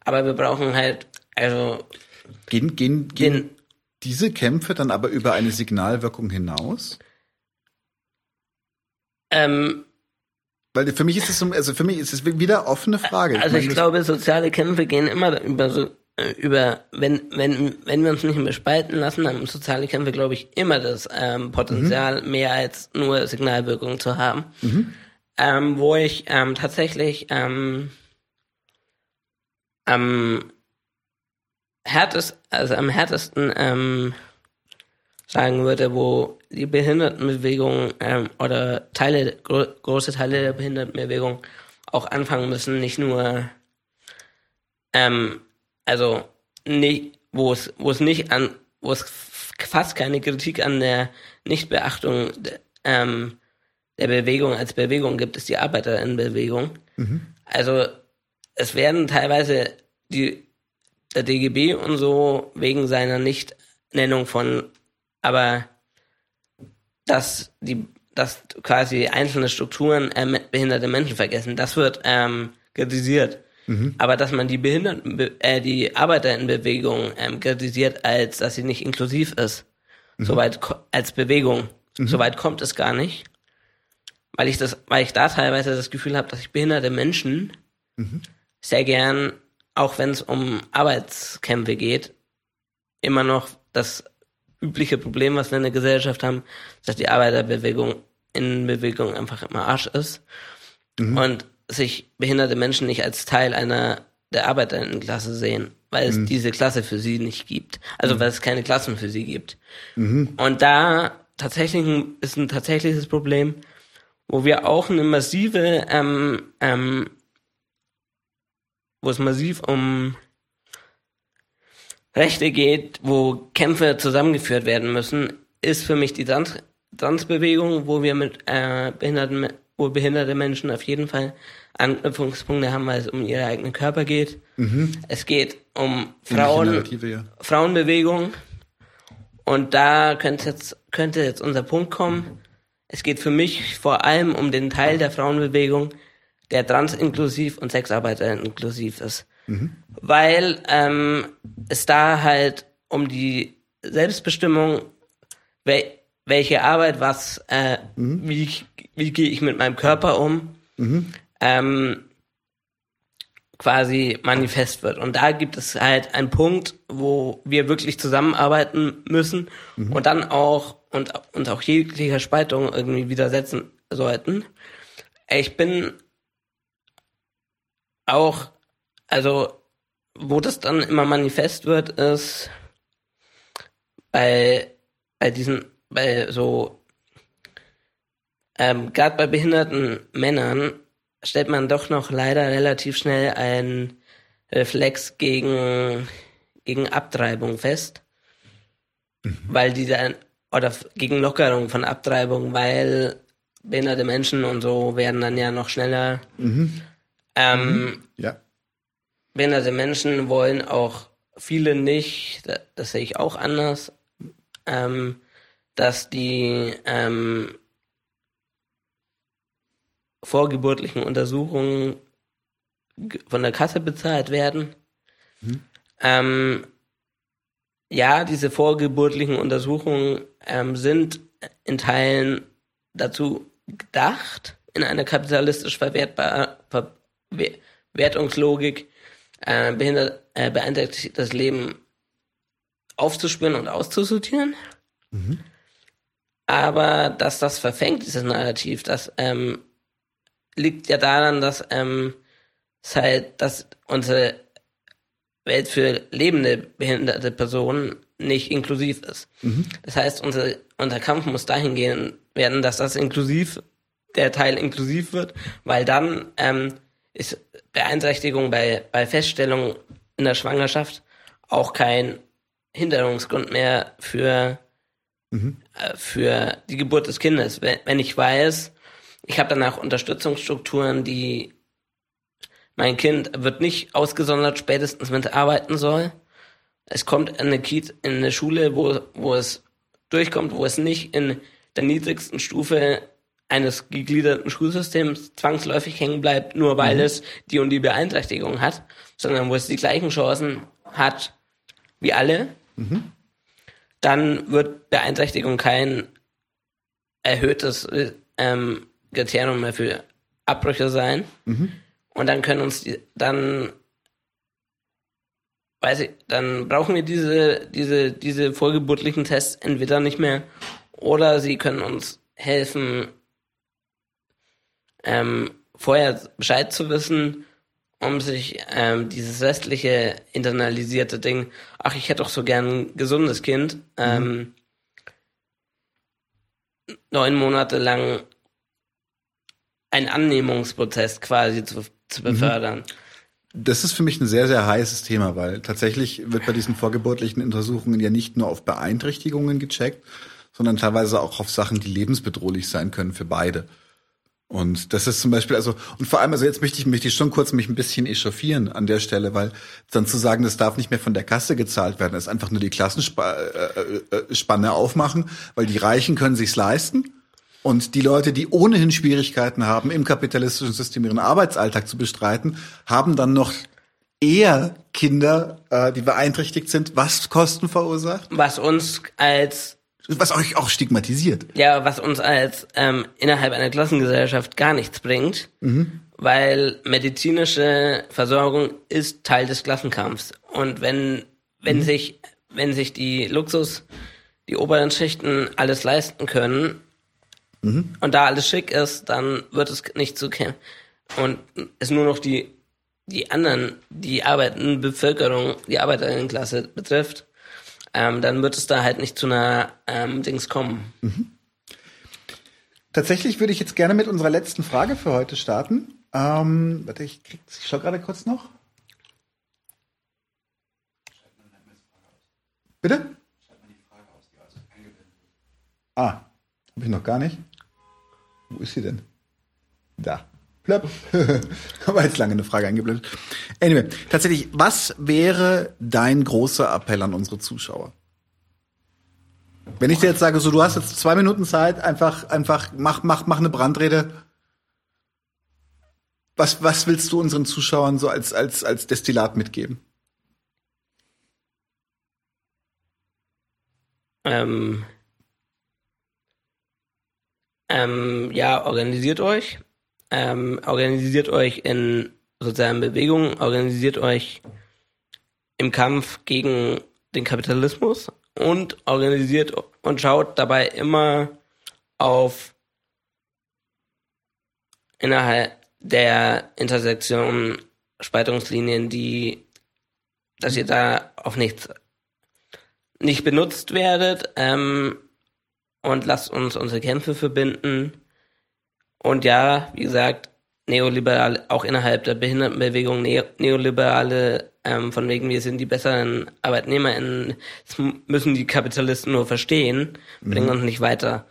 aber wir brauchen halt, also Gehen, gehen, gehen diese Kämpfe dann aber über eine Signalwirkung hinaus? ähm, Weil für mich ist es so, also für mich ist es wieder offene Frage. Also ich meine, glaube, soziale Kämpfe gehen immer über so äh, über wenn wenn wenn wir uns nicht mehr spalten lassen, dann haben soziale Kämpfe, glaube ich, immer das ähm, Potenzial mehr als nur Signalwirkung zu haben. Ähm, wo ich ähm, tatsächlich ähm, am härtest, also am härtesten ähm, sagen würde, wo die Behindertenbewegung ähm, oder Teile, gro große Teile der Behindertenbewegung auch anfangen müssen, nicht nur, ähm, also nicht, wo es, wo es nicht an, wo es fast keine Kritik an der Nichtbeachtung ähm, der Bewegung als Bewegung gibt, ist die Arbeiterinnenbewegung. Also es werden teilweise die der DGB und so wegen seiner Nichtnennung von, aber dass die, dass quasi einzelne Strukturen ähm, behinderte Menschen vergessen, das wird ähm, kritisiert. Aber dass man die Behinderten, äh, die Arbeiterinnenbewegung ähm, kritisiert, als dass sie nicht inklusiv ist, soweit ko- als Bewegung, soweit kommt es gar nicht, weil ich das, weil ich da teilweise das Gefühl habe, dass ich behinderte Menschen sehr gern, auch wenn es um Arbeitskämpfe geht, immer noch das übliche Problem, was wir in der Gesellschaft haben, dass die Arbeiterbewegung in Bewegung einfach immer Arsch ist und sich behinderte Menschen nicht als Teil einer der Arbeiterinnenklasse sehen, weil es diese Klasse für sie nicht gibt. Also weil es keine Klassen für sie gibt. Und da tatsächlich ist ein tatsächliches Problem, wo wir auch eine massive, ähm, ähm, wo es massiv um Rechte geht, wo Kämpfe zusammengeführt werden müssen, ist für mich die Transbewegung, wo wir mit äh, behinderten, wo behinderte Menschen auf jeden Fall Anknüpfungspunkte haben, weil es um ihre eigenen Körper geht. Es geht um Frauen, ja. Frauenbewegung. Und da könnte jetzt, könnte jetzt unser Punkt kommen. Es geht für mich vor allem um den Teil der Frauenbewegung, der transinklusiv und Sexarbeiter inklusiv ist. Weil ähm, es da halt um die Selbstbestimmung, wel welche Arbeit, was, äh, wie, ich- wie gehe ich mit meinem Körper um, ähm, quasi manifest wird. Und da gibt es halt einen Punkt, wo wir wirklich zusammenarbeiten müssen und dann auch und uns auch jeglicher Spaltung irgendwie widersetzen sollten. Ich bin auch, also wo das dann immer manifest wird, ist bei bei diesen bei so ähm, gerade bei behinderten Männern stellt man doch noch leider relativ schnell einen Reflex gegen, gegen Abtreibung fest. Weil die dann, oder gegen Lockerung von Abtreibung, weil behinderte Menschen und so werden dann ja noch schneller. Ähm, Ja. behinderte Menschen wollen auch viele nicht, da- das sehe ich auch anders, ähm, dass die ähm, vorgeburtlichen Untersuchungen ge- von der Kasse bezahlt werden. Ähm, ja, diese vorgeburtlichen Untersuchungen ähm, sind in Teilen dazu gedacht, in einer kapitalistisch verwertbar, Verwertungslogik äh, behindert, äh, beeinträchtigtes Leben aufzuspüren und auszusortieren. Aber dass das verfängt, dieses Narrativ, das ähm, liegt ja daran, dass ähm, es halt, dass unsere Welt für lebende behinderte Personen nicht inklusiv ist. Das heißt, unser, unser Kampf muss dahin gehen werden, dass das inklusiv, der Teil inklusiv wird, weil dann ähm, ist Beeinträchtigung bei, bei Feststellung in der Schwangerschaft auch kein Hinderungsgrund mehr für, äh, für die Geburt des Kindes. Wenn, wenn ich weiß, ich habe danach Unterstützungsstrukturen, die mein Kind wird nicht ausgesondert, spätestens wenn es arbeiten soll. Es kommt in eine, Kiez, in eine Schule, wo, wo es durchkommt, wo es nicht in der niedrigsten Stufe eines gegliederten Schulsystems zwangsläufig hängen bleibt, nur weil es die und die Beeinträchtigung hat, sondern wo es die gleichen Chancen hat wie alle, dann wird Beeinträchtigung kein erhöhtes ähm, Kriterium mehr für Abbrüche sein. Und dann können uns die, dann weiß ich, dann brauchen wir diese, diese, diese vorgeburtlichen Tests entweder nicht mehr oder sie können uns helfen, ähm, vorher Bescheid zu wissen, um sich ähm, dieses restliche internalisierte Ding, ach, ich hätte doch so gern ein gesundes Kind, ähm, neun Monate lang einen Annehmungsprozess quasi zu, zu befördern. Das ist für mich ein sehr, sehr heißes Thema, weil tatsächlich wird bei diesen vorgeburtlichen Untersuchungen ja nicht nur auf Beeinträchtigungen gecheckt, sondern teilweise auch auf Sachen, die lebensbedrohlich sein können für beide. Und das ist zum Beispiel, also, und vor allem, also jetzt möchte ich, möchte ich schon kurz mich ein bisschen echauffieren an der Stelle, weil dann zu sagen, das darf nicht mehr von der Kasse gezahlt werden, ist einfach nur die Klassenspanne aufmachen, weil die Reichen können sich's leisten. Und die Leute, die ohnehin Schwierigkeiten haben, im kapitalistischen System ihren Arbeitsalltag zu bestreiten, haben dann noch eher Kinder, äh, die beeinträchtigt sind, was Kosten verursacht, Was uns als was euch auch stigmatisiert. ja, was uns als ähm, innerhalb einer Klassengesellschaft gar nichts bringt, weil medizinische Versorgung ist Teil des Klassenkampfs. Und wenn wenn sich wenn sich die Luxus, die oberen Schichten alles leisten können und da alles schick ist, dann wird es nicht zu kämpfen. Und es nur noch die die anderen, die arbeitende Bevölkerung, die Arbeiterinnenklasse betrifft, ähm, dann wird es da halt nicht zu einer ähm, Dings kommen. Tatsächlich würde ich jetzt gerne mit unserer letzten Frage für heute starten. Ähm, warte, ich, krieg, ich schau gerade kurz noch. Bitte? Ah, habe ich noch gar nicht. Wo ist sie denn? Da. Plöpp. Aber jetzt lange eine Frage eingeblendet. Anyway, tatsächlich, was wäre dein großer Appell an unsere Zuschauer? Wenn ich dir jetzt sage, so du hast jetzt zwei Minuten Zeit, einfach, einfach mach, mach, mach eine Brandrede. Was, was willst du unseren Zuschauern so als, als, als Destillat mitgeben? Ähm, ähm, ja, organisiert euch. Ähm, organisiert euch in sozialen Bewegungen, organisiert euch im Kampf gegen den Kapitalismus und organisiert und schaut dabei immer auf innerhalb der Intersektion Spaltungslinien, die, dass ihr da auf nichts nicht benutzt werdet ähm, und lasst uns unsere Kämpfe verbinden. Und ja, wie gesagt, neoliberale, auch innerhalb der Behindertenbewegung, ne neoliberale, ähm, von wegen wir sind die besseren ArbeitnehmerInnen, das müssen die Kapitalisten nur verstehen, bringen uns nicht weiter.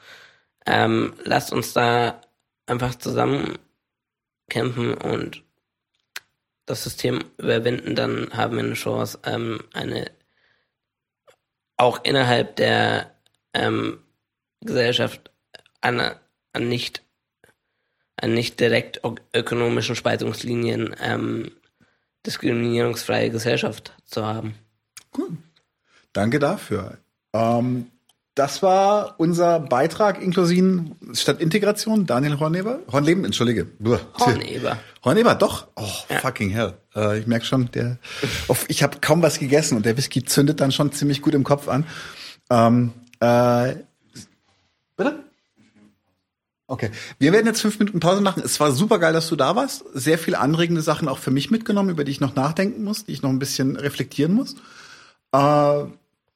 Ähm, lasst uns da einfach zusammen kämpfen und das System überwinden, dann haben wir eine Chance, ähm, eine auch innerhalb der ähm, Gesellschaft an, an nicht nicht direkt ökonomischen Spaltungslinien ähm, diskriminierungsfreie Gesellschaft zu haben. Danke dafür. Ähm, das war unser Beitrag inklusive statt Integration. Daniel Horneber, Hornleben, entschuldige. Buh. Horneber. Horneber, doch. Oh, fucking hell. Äh, ich merke schon, der, oh, ich habe kaum was gegessen und der Whisky zündet dann schon ziemlich gut im Kopf an. Ähm, äh, bitte? Okay. Wir werden jetzt fünf Minuten Pause machen. Es war super geil, dass du da warst. Sehr viele anregende Sachen auch für mich mitgenommen, über die ich noch nachdenken muss, die ich noch ein bisschen reflektieren muss. Äh,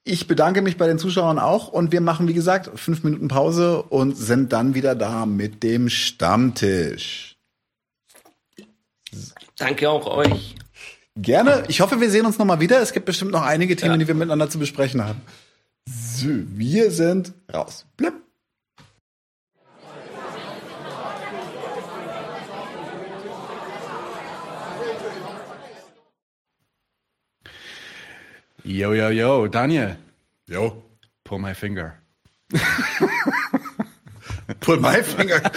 ich bedanke mich bei den Zuschauern auch und wir machen, wie gesagt, fünf Minuten Pause und sind dann wieder da mit dem Stammtisch. Danke auch euch. Gerne. Ich hoffe, wir sehen uns noch mal wieder. Es gibt bestimmt noch einige Themen, Ja. die wir miteinander zu besprechen haben. So, wir sind raus. Blip. Yo, yo, yo, Daniel, Jo. pull my finger. Pull my finger.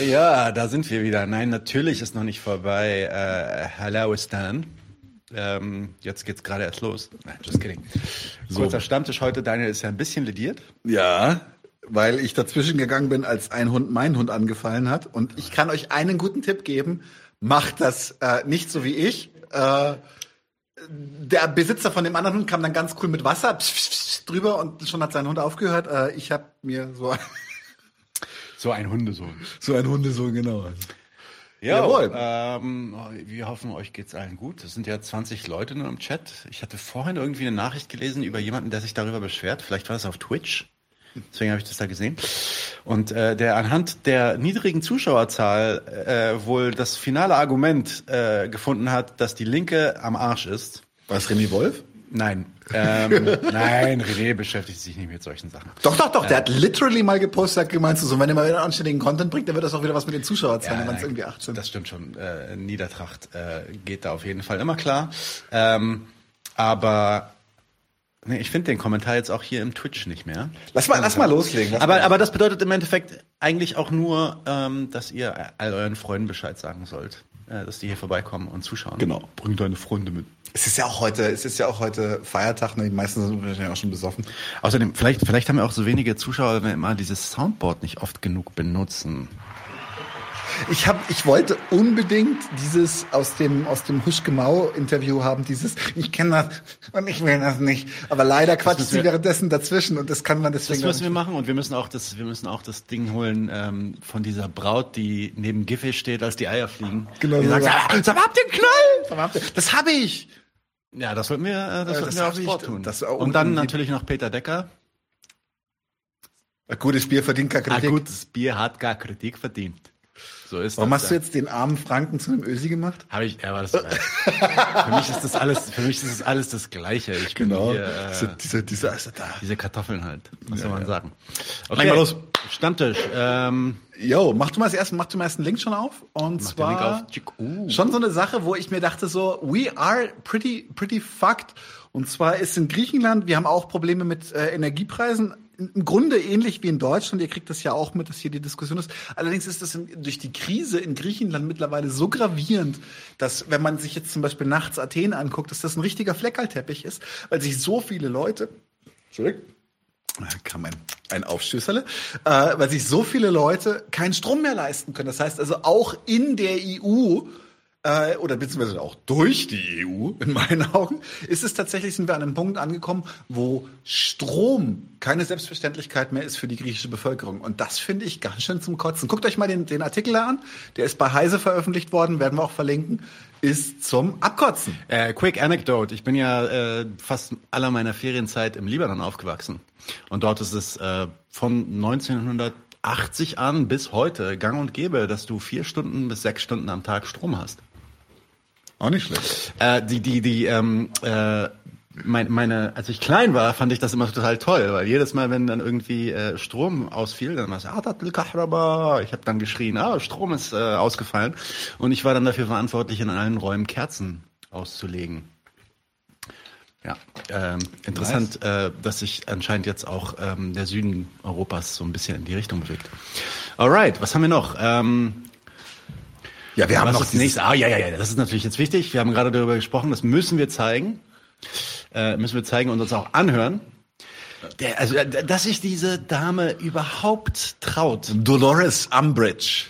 Ja, da sind wir wieder. Nein, natürlich ist noch nicht vorbei. Äh, hello, Stan. Ähm, jetzt geht's gerade erst los. Nein, just kidding. Kurzer Stammtisch heute. Daniel ist ja ein bisschen lediert. Ja, weil ich dazwischen gegangen bin, als ein Hund meinen Hund angefallen hat. Und ich kann euch einen guten Tipp geben. Macht das äh, nicht so wie ich. Äh, der Besitzer von dem anderen Hund kam dann ganz cool mit Wasser pss, pss, pss, drüber und schon hat sein Hund aufgehört. Äh, ich habe mir so, So ein Hundesohn. so ein Hundesohn, genau. Jawohl. Jawohl. Ähm, wir hoffen, euch geht's allen gut. Es sind ja 20 Leute nur im Chat. Ich hatte vorhin irgendwie eine Nachricht gelesen über jemanden, der sich darüber beschwert. Vielleicht war es auf Twitch. Deswegen habe ich das da gesehen. Und äh, der anhand der niedrigen Zuschauerzahl äh, wohl das finale Argument äh, gefunden hat, dass die Linke am Arsch ist. Was, Remy Wolf? Nein. Ähm, nein, René beschäftigt sich nicht mit solchen Sachen. Doch, doch, doch. Der hat literally mal gepostet, hat gemeint, so, wenn er mal wieder anständigen Content bringt, dann wird das auch wieder was mit den Zuschauerzahlen, wenn man es irgendwie 18. Das stimmt schon. Äh, Niedertracht äh, geht da auf jeden Fall immer klar. Ähm, aber nee, ich finde den Kommentar jetzt auch hier im Twitch nicht mehr. Lass mal, lass mal loslegen. Lass Aber, mal. aber das bedeutet im Endeffekt eigentlich auch nur, ähm, dass ihr all euren Freunden Bescheid sagen sollt, äh, dass die hier vorbeikommen und zuschauen. Genau. Bring deine Freunde mit. Es ist ja auch heute, es ist ja auch heute Feiertag, ne? Die meisten sind wahrscheinlich auch schon besoffen. Außerdem, vielleicht, vielleicht haben wir auch so wenige Zuschauer, wenn wir immer dieses Soundboard nicht oft genug benutzen. Ich hab, ich wollte unbedingt dieses aus dem aus dem Huschgemau Interview haben, dieses ich kenne das und ich will das nicht. Aber leider quatscht sie währenddessen dazwischen und das kann man deswegen. Das müssen wir machen und wir müssen auch das, wir müssen auch das Ding holen ähm, von dieser Braut, die neben Giffey steht, als die Eier fliegen. Genau Die so. sagt, Ja. sag mal, habt ihr einen Knall? Das habe ich. Ja, das sollten wir, äh, das Äh, sollten das wir aufs ich- Board tun. das auch und dann natürlich noch Peter Decker. Ein gutes Bier verdient Ein Kritik. gutes Bier hat gar Kritik verdient. So ist Warum das. hast du jetzt den armen Franken zu einem Ösi gemacht? Habe ich, ja, aber das, für mich ist das alles, für mich ist das alles das Gleiche. Ich bin Genau. hier, diese, äh, diese, diese, also da. diese Kartoffeln halt. Was soll man ja. sagen? Leg mal los. Stammtisch. Ähm, Yo, mach du mal das erste, mach du mal erst einen Link schon auf. Und Mach den zwar Link auf. Uh. schon so eine Sache, wo ich mir dachte so, we are pretty, pretty fucked. Und zwar ist in Griechenland, wir haben auch Probleme mit äh, Energiepreisen. Im Grunde ähnlich wie in Deutschland. Ihr kriegt das ja auch mit, dass hier die Diskussion ist. Allerdings ist das in, durch die Krise in Griechenland mittlerweile so gravierend, dass wenn man sich jetzt zum Beispiel nachts Athen anguckt, dass das ein richtiger Fleckerlteppich ist, weil sich so viele Leute, Entschuldigung, da kam ein, ein Aufstößerle, äh, weil sich so viele Leute keinen Strom mehr leisten können. Das heißt also auch in der EU äh, oder beziehungsweise auch durch die EU, in meinen Augen, ist es tatsächlich, sind wir an einem Punkt angekommen, wo Strom keine Selbstverständlichkeit mehr ist für die griechische Bevölkerung. Und das finde ich ganz schön zum Kotzen. Guckt euch mal den, den Artikel an, der ist bei Heise veröffentlicht worden, werden wir auch verlinken, ist zum Abkotzen. Äh, quick Anecdote. Ich bin ja äh, fast aller meiner Ferienzeit im Libanon aufgewachsen. Und dort ist es äh, von 1980 an bis heute gang und gäbe, dass du vier Stunden bis sechs Stunden am Tag Strom hast. Auch nicht schlecht. Äh, die, die, die, ähm, äh, mein, meine, als ich klein war, fand ich das immer total toll, weil jedes Mal, wenn dann irgendwie äh, Strom ausfiel, dann war es, ah. Ich habe dann geschrien, ah, Strom ist äh, ausgefallen. Und ich war dann dafür verantwortlich, in allen Räumen Kerzen auszulegen. Ja, ähm, interessant, äh, dass sich anscheinend jetzt auch ähm, der Süden Europas so ein bisschen in die Richtung bewegt. Alright, was haben wir noch? Ähm, Ja, wir haben noch das nächste? Ah, ja, ja, ja, das ist natürlich jetzt wichtig. Wir haben gerade darüber gesprochen, das müssen wir zeigen. Äh, müssen wir zeigen und uns auch anhören. Der, also, äh, dass sich diese Dame überhaupt traut, Dolores Umbridge.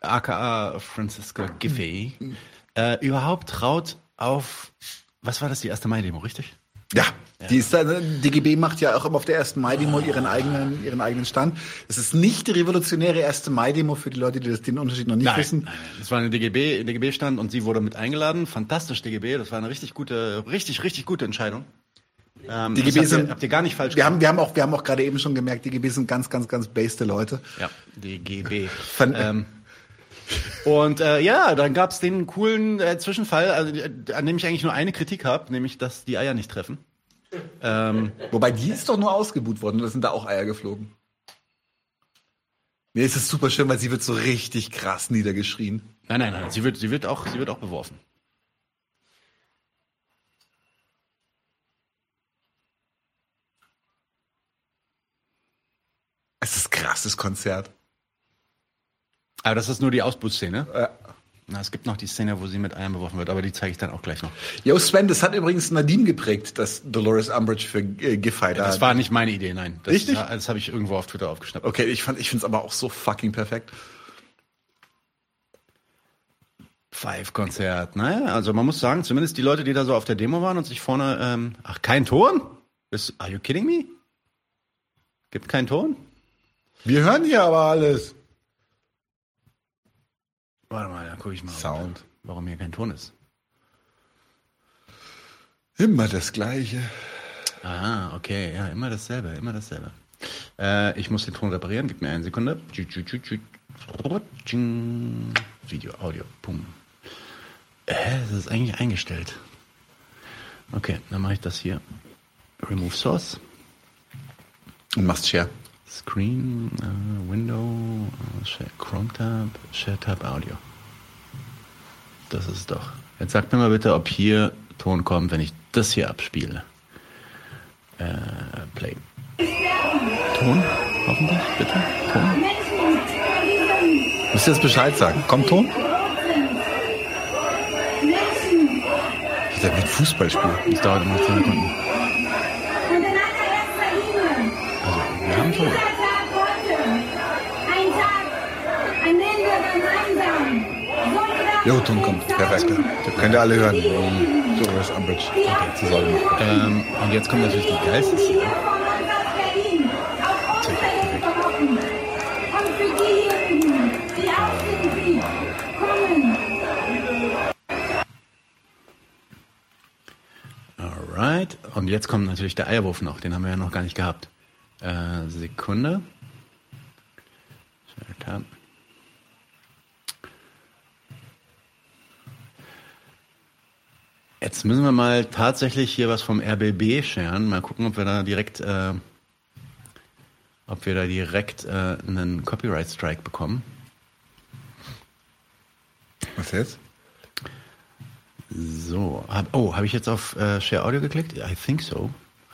aka Franziska Giffey, äh, überhaupt traut auf, was war das, die erste Mai-Demo, richtig? Ja, die ist da, DGB macht ja auch immer auf der 1. Mai-Demo ihren eigenen, ihren eigenen Stand. Es ist nicht die revolutionäre 1. Mai-Demo für die Leute, die das, den Unterschied noch nicht wissen. nein, nein. Das war eine DGB, DGB-Stand und sie wurde mit eingeladen. Fantastisch DGB, das war eine richtig gute, richtig, richtig gute Entscheidung. Ähm, DGB habt, sind- ihr, habt ihr gar nicht falsch Wir haben, wir haben auch, wir haben auch gerade eben schon gemerkt, DGB sind ganz, ganz, ganz based Leute. Ja, DGB. Von- ähm, und äh, ja, dann gab es den coolen äh, Zwischenfall, also, äh, an dem ich eigentlich nur eine Kritik habe, nämlich, dass die Eier nicht treffen. Ähm, Wobei die ist doch nur ausgebuht worden, da sind da auch Eier geflogen. Nee, es ist super schön, weil sie wird so richtig krass niedergeschrien. Nein, nein, nein, sie wird, sie wird, auch, sie wird auch beworfen. Es ist ein krasses Konzert. Aber das ist nur die Ausbussszene. Ja. Na, es gibt noch die Szene, wo sie mit Eiern beworfen wird, aber die zeige ich dann auch gleich noch. Jo, Sven, das hat übrigens Nadine geprägt, dass Dolores Umbridge für äh, Giffey da. Das war nicht meine Idee, nein. Das, Richtig? Das habe ich irgendwo auf Twitter aufgeschnappt. okay, ich fand, ich finde es aber auch so fucking perfekt. Five-Konzert. Naja, also man muss sagen, zumindest die Leute, die da so auf der Demo waren und sich vorne, ähm, ach, kein Ton? Are you kidding me? Gibt keinen Ton? Wir hören hier aber alles. Warte mal, dann gucke ich mal, Sound. warum hier kein Ton ist. Immer das Gleiche. Ah, okay, ja, immer dasselbe, immer dasselbe. Äh, ich muss den Ton reparieren, gib mir eine Sekunde. Video, Audio, pum. Äh, das ist eigentlich eingestellt. Okay, dann mache ich das hier. Remove Source. Und machst Share. Screen, äh, Window, äh, Chrome Tab, Share Tab Audio. Das ist es doch. Jetzt sagt mir mal bitte, ob hier Ton kommt, wenn ich das hier abspiele. Äh, Play. Ton, hoffentlich, bitte. Ton. Müsst ihr jetzt Bescheid sagen? Kommt Ton? Ich dachte, mit Fußballspiel. Das dauert immer 10 Sekunden. Jo, Ton kommt. Perfekt. Könnt ihr alle hören. Dolores Umbridge. Okay, zusammen. Ähm, und jetzt kommt natürlich die kommen, Alright. Und jetzt kommt natürlich der Eierwurf noch. Den haben wir ja noch gar nicht gehabt. Äh, Sekunde. Jetzt müssen wir mal tatsächlich hier was vom RBB scheren. Mal gucken, ob wir da direkt, äh, ob wir da direkt äh, einen Copyright Strike bekommen. Was jetzt? So, hab, oh, habe ich jetzt auf äh, Share Audio geklickt? I think so.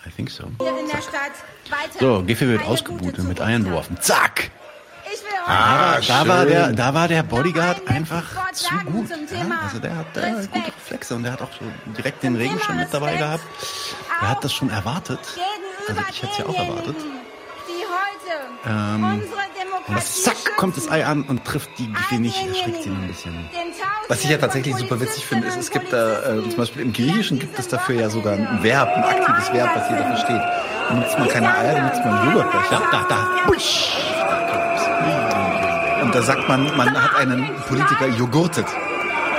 I think so. hier in der Stadt weiter. So, Giffey wird und mit Eiern beworfen. Zack! Ich will Ah, Da war, der, da war der Bodyguard einfach zu gut. Ja? Also der hat äh, gute Reflexe und der hat auch so direkt den Regenschirm mit dabei gehabt. Er hat das schon erwartet. Also ich hätte es ja auch erwartet. Die Ähm, Und zack, kommt das Ei an und trifft die Giffey nicht, erschreckt sie nur ein bisschen. Was ich ja tatsächlich super witzig finde, ist, es gibt da, äh, zum Beispiel im Griechischen gibt es dafür ja sogar ein Verb, ein aktives Verb, was jeder versteht. Da nutzt man keine Eier, da nutzt man Joghurtbecher. Da, da, busch! Und da sagt man, man hat einen Politiker jogurtet.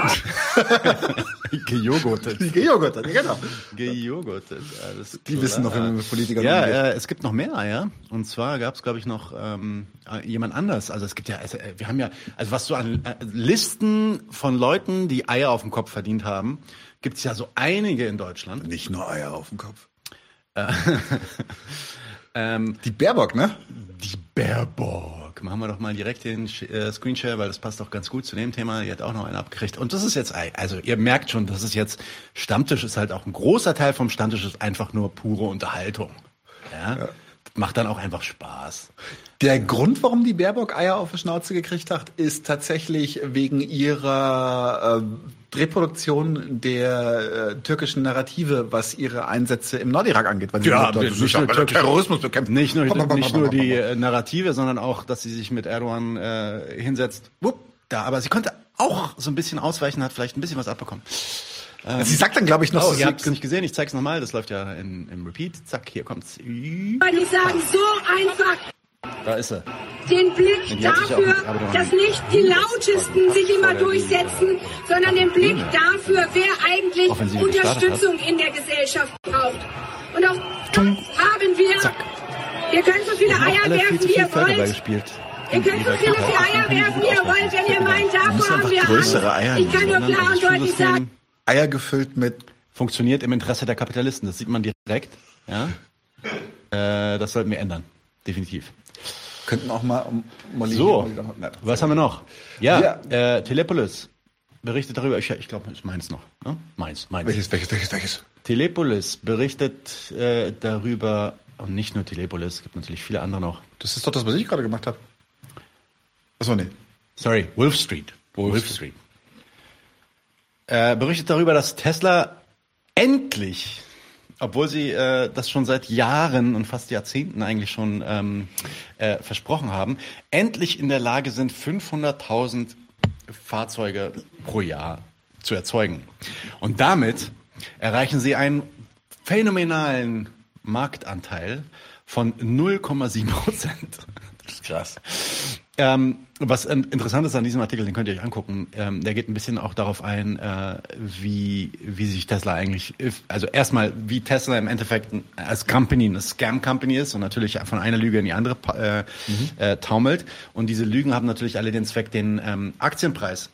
Gejoghurtet. Gejoghurtet, genau. Gejoghurtet, alles Die wissen noch, wie man mit Politikern Ja, äh, es gibt noch mehr Eier. Und zwar gab es, glaube ich, noch ähm, äh, jemand anders. Also es gibt ja, also, äh, wir haben ja, also was so an äh, Listen von Leuten, die Eier auf dem Kopf verdient haben, gibt es ja so einige in Deutschland. Nicht nur Eier auf dem Kopf. Ähm, Die Baerbock, ne? die Baerbock. Machen wir doch mal direkt den äh, Screenshare, weil das passt auch ganz gut zu dem Thema. Die hat auch noch einen abgekriegt. Und das ist jetzt, also ihr merkt schon, das ist jetzt, Stammtisch ist halt auch ein großer Teil vom Stammtisch ist einfach nur pure Unterhaltung. Ja? Das macht dann auch einfach Spaß. Der Grund, warum die Baerbock Eier auf die Schnauze gekriegt hat, ist tatsächlich wegen ihrer äh, Reproduktion der äh, türkischen Narrative, was ihre Einsätze im Nordirak angeht. Weil sie Ja, hat, nicht das ist nur Terrorismus bekämpfen. Nicht nur, nicht nur die äh, Narrative, sondern auch, dass sie sich mit Erdogan äh, hinsetzt. Wupp, da, aber sie konnte auch so ein bisschen ausweichen, hat vielleicht ein bisschen was abbekommen. Sie sagt dann, glaube ich, noch, Oh, sie- ihr habt es nicht gesehen, ich zeig's nochmal, das läuft ja in, im Repeat. Zack, hier kommt's. Die sagen so einfach Da ist er. den Blick auch dafür, dass nicht die Lautesten sich immer durchsetzen, sondern den Blick dafür, wer eigentlich Offensive Unterstützung in der Gesellschaft braucht. Und auch das haben wir. Zack. Ihr könnt so viele Eier viel werfen, wie ihr wollt. gespielt. Ihr könnt so viele Eier werfen, wie ihr wollt, wenn ihr meint, davor haben wir größere Eier. Ich kann nur Sondern klar und deutlich sagen, Eier gefüllt mit funktioniert im Interesse der Kapitalisten. Das sieht man direkt. Ja? Äh, das sollten wir ändern. Definitiv. Könnten auch mal um Molly So, was haben wir noch? Ja, Ja. Äh, Telepolis berichtet darüber. Ich, ich glaube, ist meins noch. Ne? Meins, meins. Welches, welches, welches, welches? Telepolis berichtet äh, darüber, und nicht nur Telepolis, es gibt natürlich viele andere noch. Das ist doch das, was ich gerade gemacht habe. Achso, nee. Sorry, Wolf Street. Wolf, Street. Äh, berichtet darüber, dass Tesla endlich, obwohl sie äh, das schon seit Jahren und fast Jahrzehnten eigentlich schon ähm, äh, versprochen haben, endlich in der Lage sind, 500.000 Fahrzeuge pro Jahr zu erzeugen. Und damit erreichen sie einen phänomenalen Marktanteil von 0,7 Prozent. Das ist krass. Ähm, was ähm, interessant ist an diesem Artikel, den könnt ihr euch angucken, ähm, der geht ein bisschen auch darauf ein, äh, wie, wie sich Tesla eigentlich, also erstmal, wie Tesla im Endeffekt als Company eine Scam-Company ist und natürlich von einer Lüge in die andere äh, mhm. äh, taumelt. Und diese Lügen haben natürlich alle den Zweck, den ähm, Aktienpreis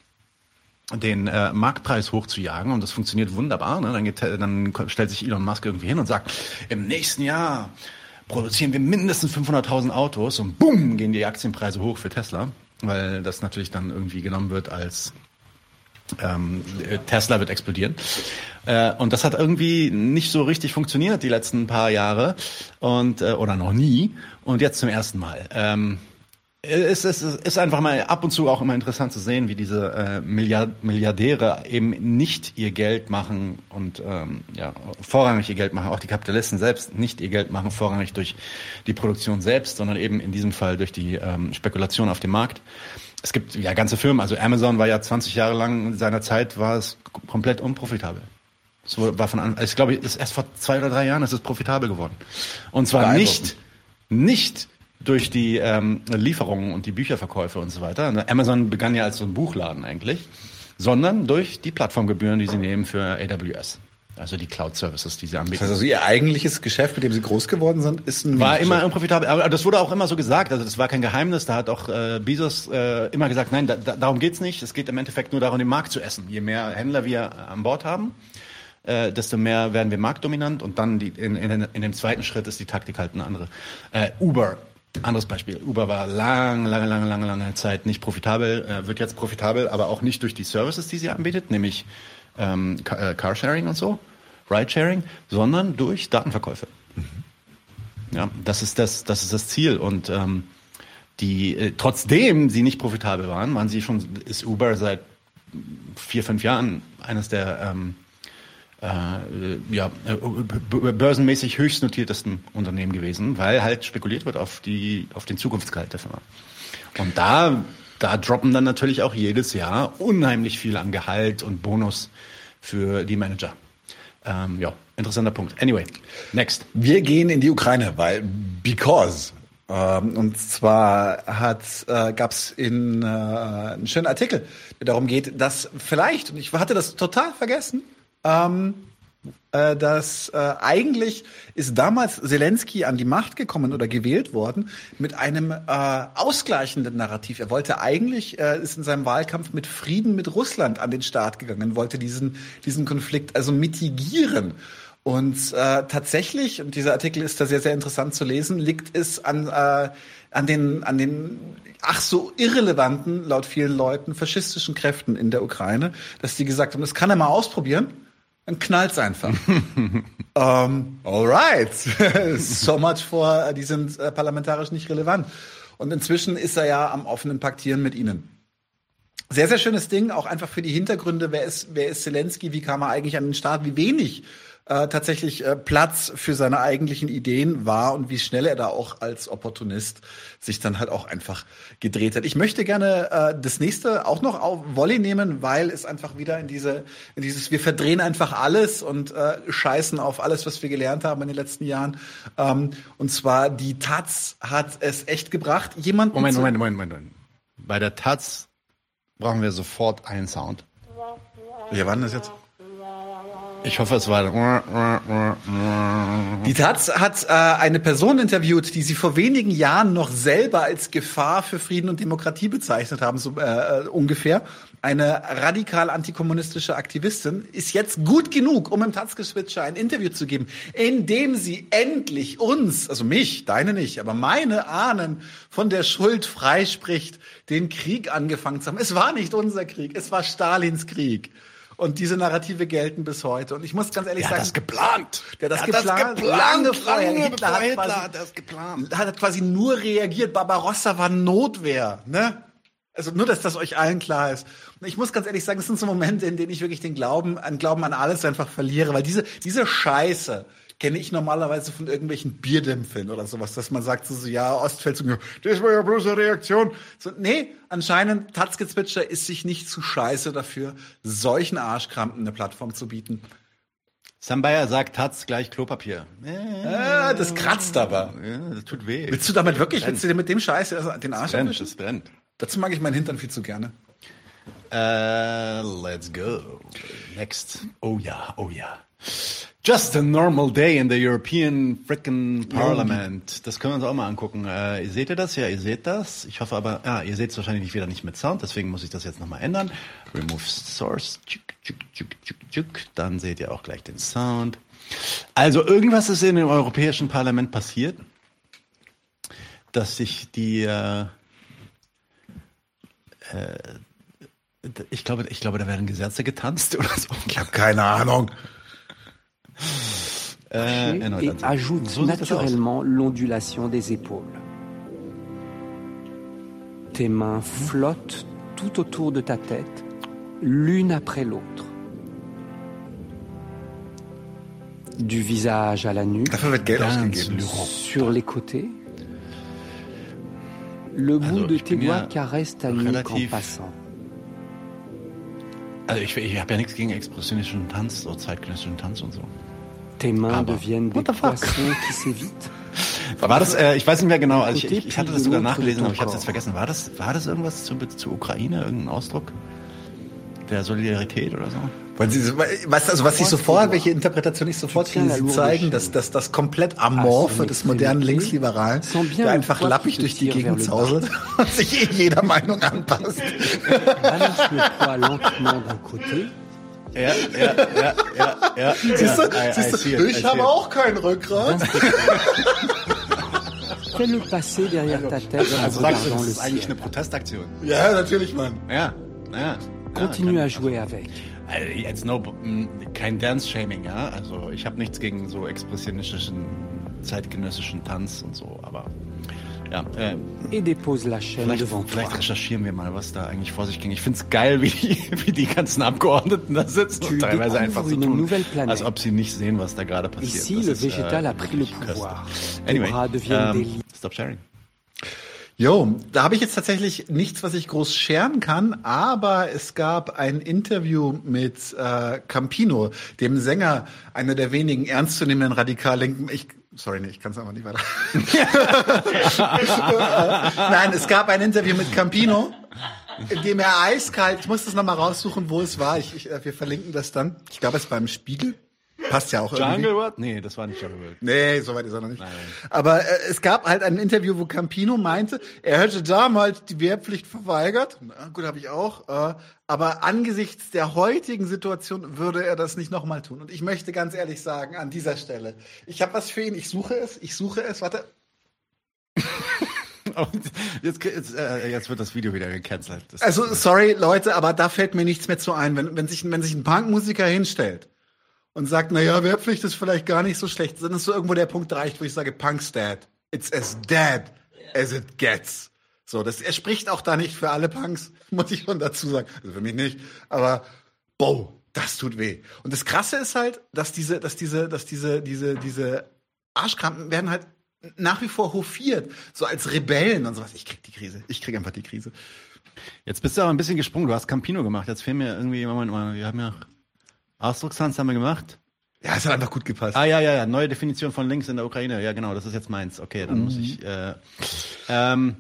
den äh, Marktpreis hochzujagen und das funktioniert wunderbar. Ne? Dann, geht, dann stellt sich Elon Musk irgendwie hin und sagt, im nächsten Jahr produzieren wir mindestens 500.000 Autos und bumm, gehen die Aktienpreise hoch für Tesla, weil das natürlich dann irgendwie genommen wird als ähm, Tesla wird explodieren. Äh, und das hat irgendwie nicht so richtig funktioniert die letzten paar Jahre und äh, oder noch nie und jetzt zum ersten Mal. Ähm, es ist, es ist einfach mal ab und zu auch immer interessant zu sehen, wie diese äh, Milliard Milliardäre eben nicht ihr Geld machen und ähm, ja, vorrangig ihr Geld machen, auch die Kapitalisten selbst nicht ihr Geld machen, vorrangig durch die Produktion selbst, sondern eben in diesem Fall durch die ähm, Spekulation auf dem Markt. Es gibt ja ganze Firmen, also Amazon war ja 20 Jahre lang in seiner Zeit war es komplett unprofitabel. Es war von an, ich glaube, erst vor zwei oder drei Jahren ist es profitabel geworden. Und zwar nicht, nicht durch die ähm, Lieferungen und die Bücherverkäufe und so weiter. Ne, Amazon begann ja als so ein Buchladen eigentlich, sondern durch die Plattformgebühren, die sie nehmen für AWS. Also die Cloud-Services, die sie anbieten. Also ihr eigentliches Geschäft, mit dem sie groß geworden sind, ist ein war immer unprofitabel. Aber das wurde auch immer so gesagt. Also das war kein Geheimnis. Da hat auch äh, Bezos äh, immer gesagt, nein, da, darum geht's nicht. Es geht im Endeffekt nur darum, den Markt zu essen. Je mehr Händler wir an Bord haben, äh, desto mehr werden wir marktdominant. Und dann die, in, in, in dem zweiten Schritt ist die Taktik halt eine andere. Äh, Uber anderes Beispiel. Uber war lange, lange, lange, lange, lange Zeit nicht profitabel, äh, wird jetzt profitabel, aber auch nicht durch die Services, die sie anbietet, nämlich ähm, äh, Carsharing und so, Ridesharing, sondern durch Datenverkäufe. Mhm. Ja, das ist das, das ist das Ziel und ähm, die, äh, trotzdem sie nicht profitabel waren, waren sie schon, ist Uber seit vier, fünf Jahren eines der ähm, äh, ja, äh, börsenmäßig höchst notiertesten Unternehmen gewesen, weil halt spekuliert wird auf die, auf den Zukunftsgehalt der Firma. Und da, da droppen dann natürlich auch jedes Jahr unheimlich viel an Gehalt und Bonus für die Manager. Ähm, ja, interessanter Punkt. Anyway, next. Wir gehen in die Ukraine, weil because ähm, und zwar äh, gab es in äh, einen schönen Artikel, der darum geht, dass vielleicht und ich hatte das total vergessen, ähm, äh, dass äh, eigentlich ist damals Zelensky an die Macht gekommen oder gewählt worden mit einem äh, ausgleichenden Narrativ. Er wollte eigentlich, äh, ist in seinem Wahlkampf mit Frieden mit Russland an den Start gegangen, wollte diesen, diesen Konflikt also mitigieren. Und äh, tatsächlich, und dieser Artikel ist da sehr, sehr interessant zu lesen, liegt es an, äh, an den, an den ach so irrelevanten, laut vielen Leuten, faschistischen Kräften in der Ukraine, dass die gesagt haben, das kann er mal ausprobieren dann knallt's einfach. um, ähm, alright. so much for, die sind äh, parlamentarisch nicht relevant. Und inzwischen ist er ja am offenen Paktieren mit ihnen. Sehr, sehr schönes Ding, auch einfach für die Hintergründe. Wer ist, wer ist Zelensky? Wie kam er eigentlich an den Start? Wie wenig äh, tatsächlich äh, Platz für seine eigentlichen Ideen war und wie schnell er da auch als Opportunist sich dann halt auch einfach gedreht hat. Ich möchte gerne äh, das nächste auch noch auf Volley nehmen, weil es einfach wieder in diese in dieses wir verdrehen einfach alles und äh, scheißen auf alles, was wir gelernt haben in den letzten Jahren. Ähm, und zwar die Taz hat es echt gebracht. Jemand Moment, Moment, Moment, Moment. Bei der Taz brauchen wir sofort einen Sound. Ja, wann ist jetzt? Ich hoffe, es war. Die Taz hat äh, eine Person interviewt, die sie vor wenigen Jahren noch selber als Gefahr für Frieden und Demokratie bezeichnet haben, so äh, ungefähr. Eine radikal antikommunistische Aktivistin ist jetzt gut genug, um im Taz-Geswitcher ein Interview zu geben, in dem sie endlich uns, also mich, deine nicht, aber meine Ahnen von der Schuld freispricht, den Krieg angefangen zu haben. Es war nicht unser Krieg, es war Stalins Krieg. Und diese Narrative gelten bis heute. Und ich muss ganz ehrlich Der hat sagen, das geplant. Der hat das Der hat geplant. geplant. Lange vorher. Lange Hitler hat Hitler quasi- hat das geplant. hat quasi nur reagiert. Barbarossa war Notwehr, ne? Also nur, dass das euch allen klar ist. Und ich muss ganz ehrlich sagen, es sind so Momente, in denen ich wirklich den Glauben an Glauben an alles einfach verliere, weil diese diese Scheiße kenne ich normalerweise von irgendwelchen Bierdämpfeln oder sowas, dass man sagt so, so ja, Ostfeld so, das war ja bloß eine Reaktion. So, nee, anscheinend Tatzgezwitscher ist sich nicht zu scheiße dafür, solchen Arschkrampen eine Plattform zu bieten. Sam Bayer sagt Taz gleich Klopapier. Ah, das kratzt aber. Ja, das tut weh. Willst du damit wirklich, willst du dir mit dem Scheiß den Arsch brennt, das brennt. Dazu mag ich meinen Hintern viel zu gerne. Uh, let's go. Next. Oh ja, oh ja. Just a normal day in the European frickin' Parliament. Das können wir uns auch mal angucken. Äh, seht ihr das? Ja, ihr seht das. Ich hoffe aber, ja, ihr seht es wahrscheinlich nicht wieder nicht mit Sound, deswegen muss ich das jetzt nochmal ändern. Remove Source. Dann seht ihr auch gleich den Sound. Also irgendwas ist in dem Europäischen Parlament passiert, dass sich die äh, ich glaube, ich glaube, da werden Gesetze getanzt oder so. Ich habe keine Ahnung. Äh, erneut et ansehen. ajoute naturellement l'ondulation des épaules. Tes mains flottent tout autour de ta tête, l'une après l'autre. Du visage à la nuque. Laurent. sur les côtés. Le bout Also, de tes doigts caresse ta nuque en passant. Also ich, ich habe ja nichts gegen expressionistischen Tanz, so zeitgenössischen Tanz und so. Tes mains Aber- deviennent des What the fuck? poissons qui s'évitent. War das, äh, ich weiß nicht mehr genau, also ich, ich, ich hatte das sogar nachgelesen, aber ich habe es jetzt vergessen. War das, war das irgendwas zu, zu Ukraine, irgendein Ausdruck der Solidarität oder so? Weil sie, was, also was ich sofort, welche Interpretation ich sofort kriege, la sie zeigen, dass, dass das komplett Amorphe des modernen extrémité, Linksliberalen, der einfach lappig durch die Gegend zauselt und sich eh jeder Meinung anpasst. Ja, ja, ja, ja, ja. Siehst du, I- I siehst du ich habe auch kein Rückgrat. fais-le passer derrière ta tête Also sagst du, das ist eigentlich eine. Protestaktion. Ja, natürlich, Mann. Ja, ja. Continue ja, à jouer avec. Also jetzt no, m, kein Dance-Shaming, ja. Also ich habe nichts gegen so expressionistischen, zeitgenössischen Tanz und so, aber ja. Äh, chaîne vielleicht, vielleicht recherchieren wir mal, was da eigentlich vor sich ging. Ich find's geil, wie die, wie die ganzen Abgeordneten da sitzen und teilweise einfach so tun, als ob sie nicht sehen, was da gerade passiert. Ici, Das le ist, äh, Anyway, ähm, stop sharing. Jo, da habe ich jetzt tatsächlich nichts, was ich groß scheren kann, aber es gab ein Interview mit äh, Campino, dem Sänger einer der wenigen ernstzunehmenden radikal-linken. Ich, sorry, nee, ich kann es einfach nicht weiter. Nein, es gab ein Interview mit Campino, in dem er eiskalt, ich muss das nochmal raussuchen, wo es war. Ich, ich, äh, wir verlinken das dann. Ich glaube, es beim Spiegel. Passt ja auch irgendwie. Jungle World? Nee, das war nicht Jungle World. Nee, soweit ist er noch nicht. Aber äh, es gab halt ein Interview, wo Campino meinte, er hätte damals die Wehrpflicht verweigert. Na, gut, habe ich auch. Äh, aber angesichts der heutigen Situation würde er das nicht nochmal tun. Und ich möchte ganz ehrlich sagen, an dieser Stelle, ich habe was für ihn. Ich suche es. Ich suche es. Warte. Jetzt, jetzt, äh, jetzt wird das Video wieder gecancelt. Das Also sorry Leute, aber da fällt mir nichts mehr zu ein, wenn, wenn sich wenn sich ein Punkmusiker hinstellt und sagt, na ja, Wehrpflicht ist vielleicht gar nicht so schlecht, dann ist so irgendwo der Punkt erreicht, wo ich sage, Punk's dead. It's as dead as it gets. So, das er spricht auch da nicht für alle Punks, muss ich schon dazu sagen. Also für mich nicht, aber boah, das tut weh. Und das krasse ist halt, dass diese dass diese dass diese diese diese Arschkrampen werden halt nach wie vor hofiert, so als Rebellen und sowas. Ich krieg die Krise. Ich krieg einfach die Krise. Jetzt bist du aber ein bisschen gesprungen. Du hast Campino gemacht. Jetzt fehlen mir irgendwie, Moment mal, wir haben ja Ausdruckstanz haben wir gemacht. Ja, es hat einfach gut gepasst. Ah ja, ja, ja, neue Definition von links in der Ukraine. Ja, genau, das ist jetzt meins. Okay, dann muss ich. Äh, ähm,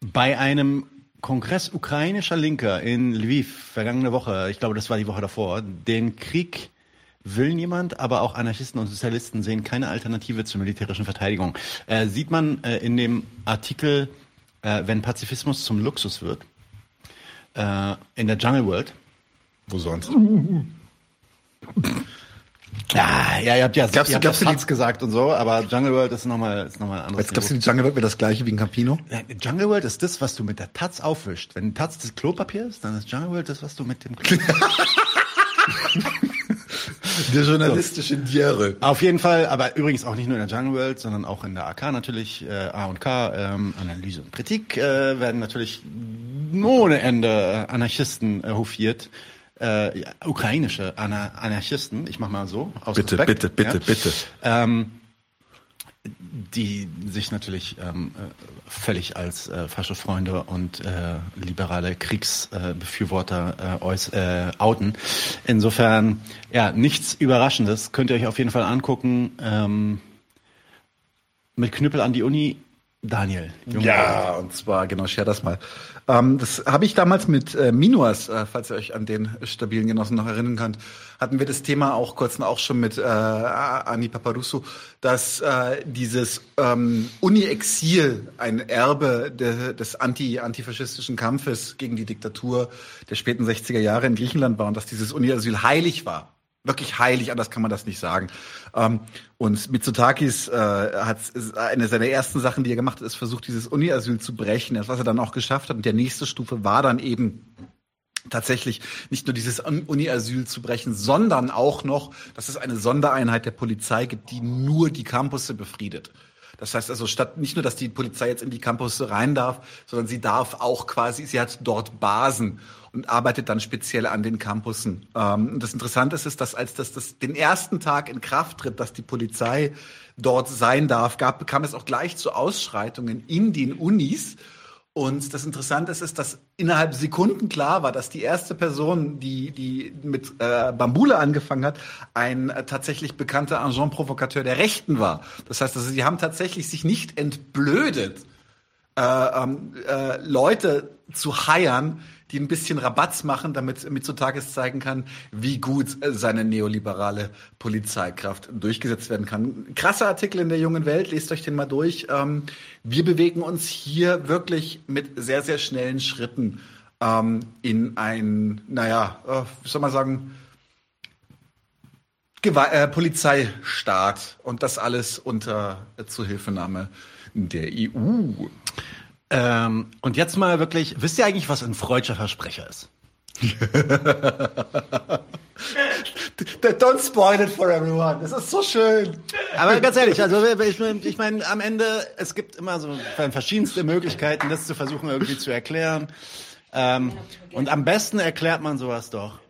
bei einem Kongress ukrainischer Linker in Lviv vergangene Woche, ich glaube, das war die Woche davor, den Krieg will niemand, aber auch Anarchisten und Sozialisten sehen keine Alternative zur militärischen Verteidigung. Äh, sieht man äh, in dem Artikel, äh, wenn Pazifismus zum Luxus wird, äh, in der Jungle World. Wo sonst? Ja, ja, ihr habt ja, Glaubst ihr habt du, ja Taz gesagt und so, aber Jungle World ist nochmal ist noch mal ein anderes Jetzt du, Niveau. die Jungle World wäre das gleiche wie ein Campino? Ja, Jungle World ist das, was du mit der Taz aufwischst. Wenn Taz das Klopapier ist, dann ist Jungle World das, was du mit dem Klo Der journalistische Diere. Auf jeden Fall, aber übrigens auch nicht nur in der Jungle World, sondern auch in der AK natürlich, äh, A und K, ähm, Analyse und Kritik äh, werden natürlich ohne Ende Anarchisten äh, hofiert. Äh, ja, ukrainische Ana Anarchisten, ich mach mal so. Aus Bitte, Respekt, bitte, bitte, ja. bitte. Ähm, die sich natürlich ähm, äh, völlig als äh, falsche Freunde und äh, liberale Kriegsbefürworter äh, äh, outen. Insofern, ja, nichts Überraschendes. Könnt ihr euch auf jeden Fall angucken. Ähm, mit Knüppel an die Uni, Daniel. Junge Ja, und zwar, genau, share das mal. Ähm, das habe ich damals mit äh, Minuas, äh, falls ihr euch an den stabilen Genossen noch erinnern könnt, hatten wir das Thema auch kurz auch schon mit äh, Ani Paparusso, dass äh, dieses ähm, Uni-Exil ein Erbe de, des anti antifaschistischen Kampfes gegen die Diktatur der späten 60er Jahre in Griechenland war und dass dieses Uni-Asyl heilig war wirklich heilig, anders kann man das nicht sagen. Ähm, und Mitsotakis äh, hat eine seiner ersten Sachen, die er gemacht hat, ist versucht, dieses Uni-Asyl zu brechen. Was er dann auch geschafft hat. Und der nächste Stufe war dann eben tatsächlich nicht nur dieses Uni-Asyl zu brechen, sondern auch noch, dass es eine Sondereinheit der Polizei gibt, die nur die Campusse befriedet. Das heißt also, statt nicht nur, dass die Polizei jetzt in die Campusse rein darf, sondern sie darf auch quasi, sie hat dort Basen und arbeitet dann speziell an den Campussen. Ähm, das Interessante ist, dass als das, das den ersten Tag in Kraft tritt, dass die Polizei dort sein darf, gab, kam es auch gleich zu Ausschreitungen in den Unis. Und das Interessante ist, dass innerhalb Sekunden klar war, dass die erste Person, die, die mit äh, Bambule angefangen hat, ein äh, tatsächlich bekannter Agent Provokateur der Rechten war. Das heißt, also, sie haben tatsächlich sich nicht entblödet, äh, ähm, äh, Leute zu heiern, die ein bisschen Rabatz machen, damit Mitsotakis zeigen kann, wie gut seine neoliberale Polizeikraft durchgesetzt werden kann. Krasser Artikel in der jungen Welt, lest euch den mal durch. Ähm, wir bewegen uns hier wirklich mit sehr, sehr schnellen Schritten ähm, in ein, naja, äh, wie soll man sagen, Gewa äh, Polizeistaat und das alles unter äh, Zuhilfenahme der EU. Ähm, und jetzt mal wirklich, wisst ihr eigentlich, was ein freudscher Versprecher ist? Don't spoil it for everyone. Das ist so schön. Aber ganz ehrlich, also ich, ich meine, am Ende, es gibt immer so verschiedenste Möglichkeiten, das zu versuchen irgendwie zu erklären. Ähm, und am besten erklärt man sowas doch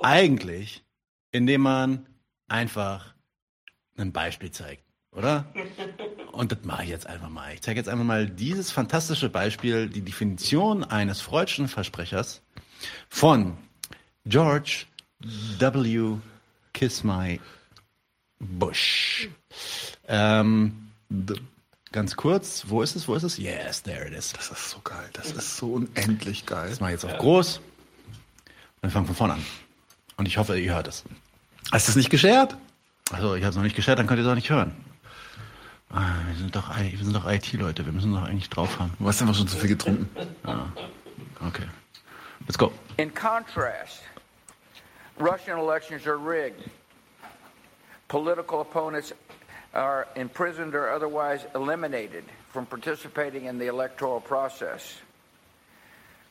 eigentlich, indem man einfach ein Beispiel zeigt, oder? Und das mache ich jetzt einfach mal. Ich zeige jetzt einfach mal dieses fantastische Beispiel, die Definition eines freudschen Versprechers von George W. Kiss My Bush. Ähm, ganz kurz, wo ist es, wo ist es? Yes, there it is. Das ist so geil. Das ist so unendlich geil. Das mache ich jetzt auf groß. Und wir fangen von vorne an. Und ich hoffe, ihr hört es. Hast du es nicht geshared? Also, ich habe es noch nicht geshared, dann könnt ihr es auch nicht hören. Ah, wir sind doch, wir sind doch IT-Leute, wir müssen doch eigentlich drauf haben. Du hast einfach schon zu viel getrunken. Okay. Let's go. In contrast, Russian elections are rigged. Political opponents are imprisoned or otherwise eliminated from participating in the electoral process.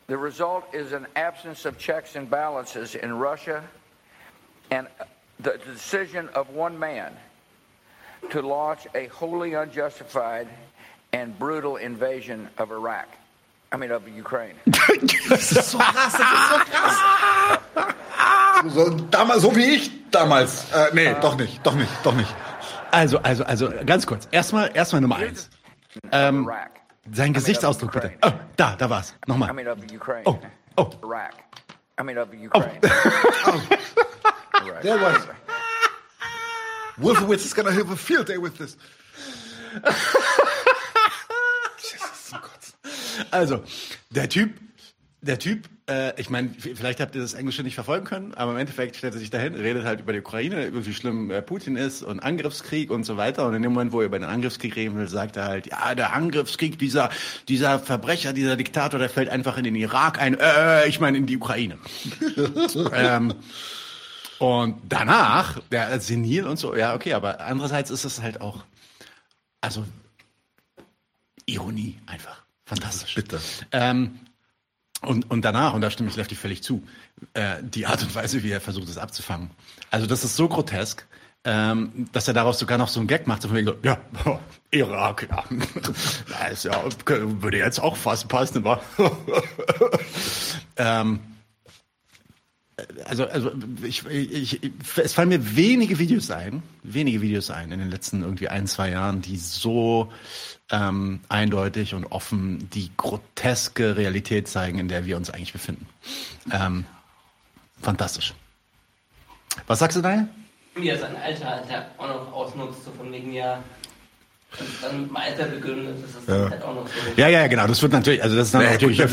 The result is an absence of checks and balances in Russia and the decision of one man to launch a wholly unjustified and brutal invasion of Iraq. I mean, of Ukraine. Das ist so krass, das ist so krass. So, damals, so wie ich damals. Äh, nee, doch nicht, doch nicht, doch nicht. Also, also, also, ganz kurz. Erstmal, erstmal Nummer eins. Ähm, sein Gesichtsausdruck bitte. Oh, da, da war's. I Nochmal. mean, of Ukraine. Oh, oh. Iraq. I mean, of Ukraine. Iraq. There was. Wolfowitz is gonna have a field day with this. Jesus, Kotzen. Also, der Typ, der Typ, äh, ich meine, vielleicht habt ihr das Englische nicht verfolgen können, aber im Endeffekt stellt er sich dahin, redet halt über die Ukraine, über wie schlimm äh, Putin ist und Angriffskrieg und so weiter. Und in dem Moment, wo er über den Angriffskrieg reden will, sagt er halt, ja, der Angriffskrieg, dieser, dieser Verbrecher, dieser Diktator, der fällt einfach in den Irak ein, äh, ich meine in die Ukraine. ähm, Und danach, der senil und so, ja, okay, aber andererseits ist es halt auch, also Ironie einfach. Fantastisch. Bitte. Ähm, und, und danach, und da stimme ich Lefty völlig zu, äh, die Art und Weise, wie er versucht, es abzufangen. Also das ist so grotesk, ähm, dass er daraus sogar noch so einen Gag macht. So von wegen so, ja, Irak, ja. ja, ist ja, würde jetzt auch fast passen, aber ähm, also, also ich, ich, es fallen mir wenige Videos ein, wenige Videos ein in den letzten irgendwie ein, zwei Jahren, die so ähm, eindeutig und offen die groteske Realität zeigen, in der wir uns eigentlich befinden. Ähm, fantastisch. Was sagst du, Daniel? Wie er sein Alter halt auch noch ausnutzt, so von wegen ja. Und dann mit dem Alter begründet, das ist Ja. halt auch noch so. Ja, ja, genau. Das wird natürlich, also das ist dann Naja, natürlich gut,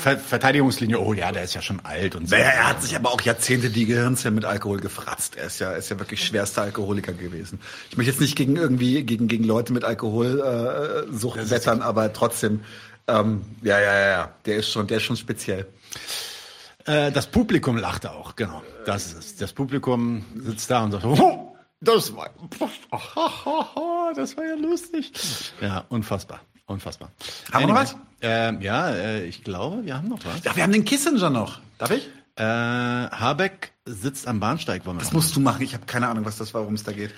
Ver Verteidigungslinie. Oh ja, der ist ja schon alt und so. Naja, er hat sich aber auch Jahrzehnte die Gehirnzellen mit Alkohol gefratzt. Er ist ja, er ist ja wirklich schwerster Alkoholiker gewesen. Ich möchte jetzt nicht gegen irgendwie gegen gegen Leute mit Alkoholsucht äh, wettern, aber trotzdem, ähm, ja, ja, ja, ja, der ist schon, der ist schon speziell. Äh, das Publikum lachte auch, genau. Das ist es. Das Publikum sitzt da und sagt, oh, das war, das war ja lustig. Ja, unfassbar, unfassbar. Haben wir noch was? Ähm, ja, äh, ich glaube, wir haben noch was. Ja, wir haben den Kissinger noch. Darf ich? Äh, Habeck sitzt am Bahnsteig. Wollen wir Das musst du machen. Ich habe keine Ahnung, was das war, worum es da geht.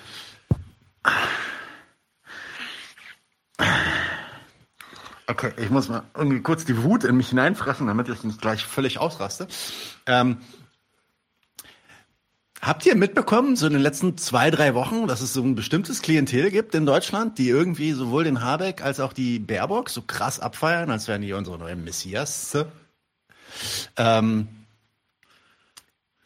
Okay, ich muss mal irgendwie kurz die Wut in mich hineinfressen, damit ich nicht gleich völlig ausraste. Ähm, habt ihr mitbekommen, so in den letzten zwei, drei Wochen, dass es so ein bestimmtes Klientel gibt in Deutschland, die irgendwie sowohl den Habeck als auch die Baerbock so krass abfeiern, als wären die unsere neuen Messias? Ähm,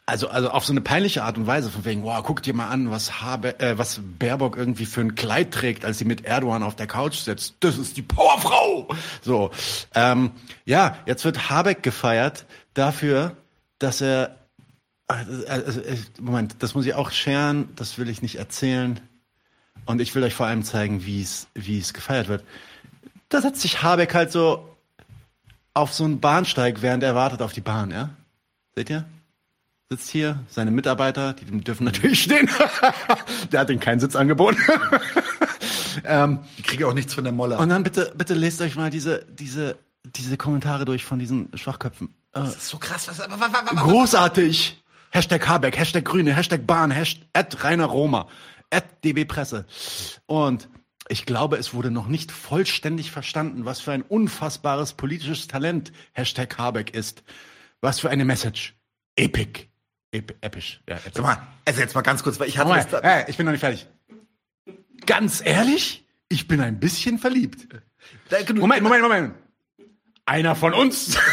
also, also auf so eine peinliche Art und Weise, von wegen, wow, guck dir mal an, was, Habe, äh, was Baerbock irgendwie für ein Kleid trägt, als sie mit Erdogan auf der Couch sitzt. Das ist die Powerfrau! So, ähm, ja, jetzt wird Habeck gefeiert dafür, dass er, also, also, äh, Moment, das muss ich auch scheren, das will ich nicht erzählen. Und ich will euch vor allem zeigen, wie es, wie es gefeiert wird. Da setzt sich Habeck halt so auf so einen Bahnsteig, während er wartet auf die Bahn, ja? Seht ihr? Sitzt hier, seine Mitarbeiter, die dürfen natürlich stehen. der hat ihnen keinen Sitz angeboten. ähm, Ich kriege auch nichts von der Molle. und dann bitte, bitte lest euch mal diese, diese, diese Kommentare durch von diesen Schwachköpfen. Äh, das ist so krass. Was, was, was, was, großartig! Hashtag Habeck, Hashtag Grüne, Hashtag Bahn, Hashtag Rainer Roma, at DB Presse. Und ich glaube, es wurde noch nicht vollständig verstanden, was für ein unfassbares politisches Talent Hashtag Habeck ist. Was für eine Message. Epic. Ep episch. Ja, episch. Sag mal, also jetzt mal ganz kurz, weil ich hatte da, hey, ich bin noch nicht fertig. Ganz ehrlich, ich bin ein bisschen verliebt. Moment, Moment, Moment. Einer von uns.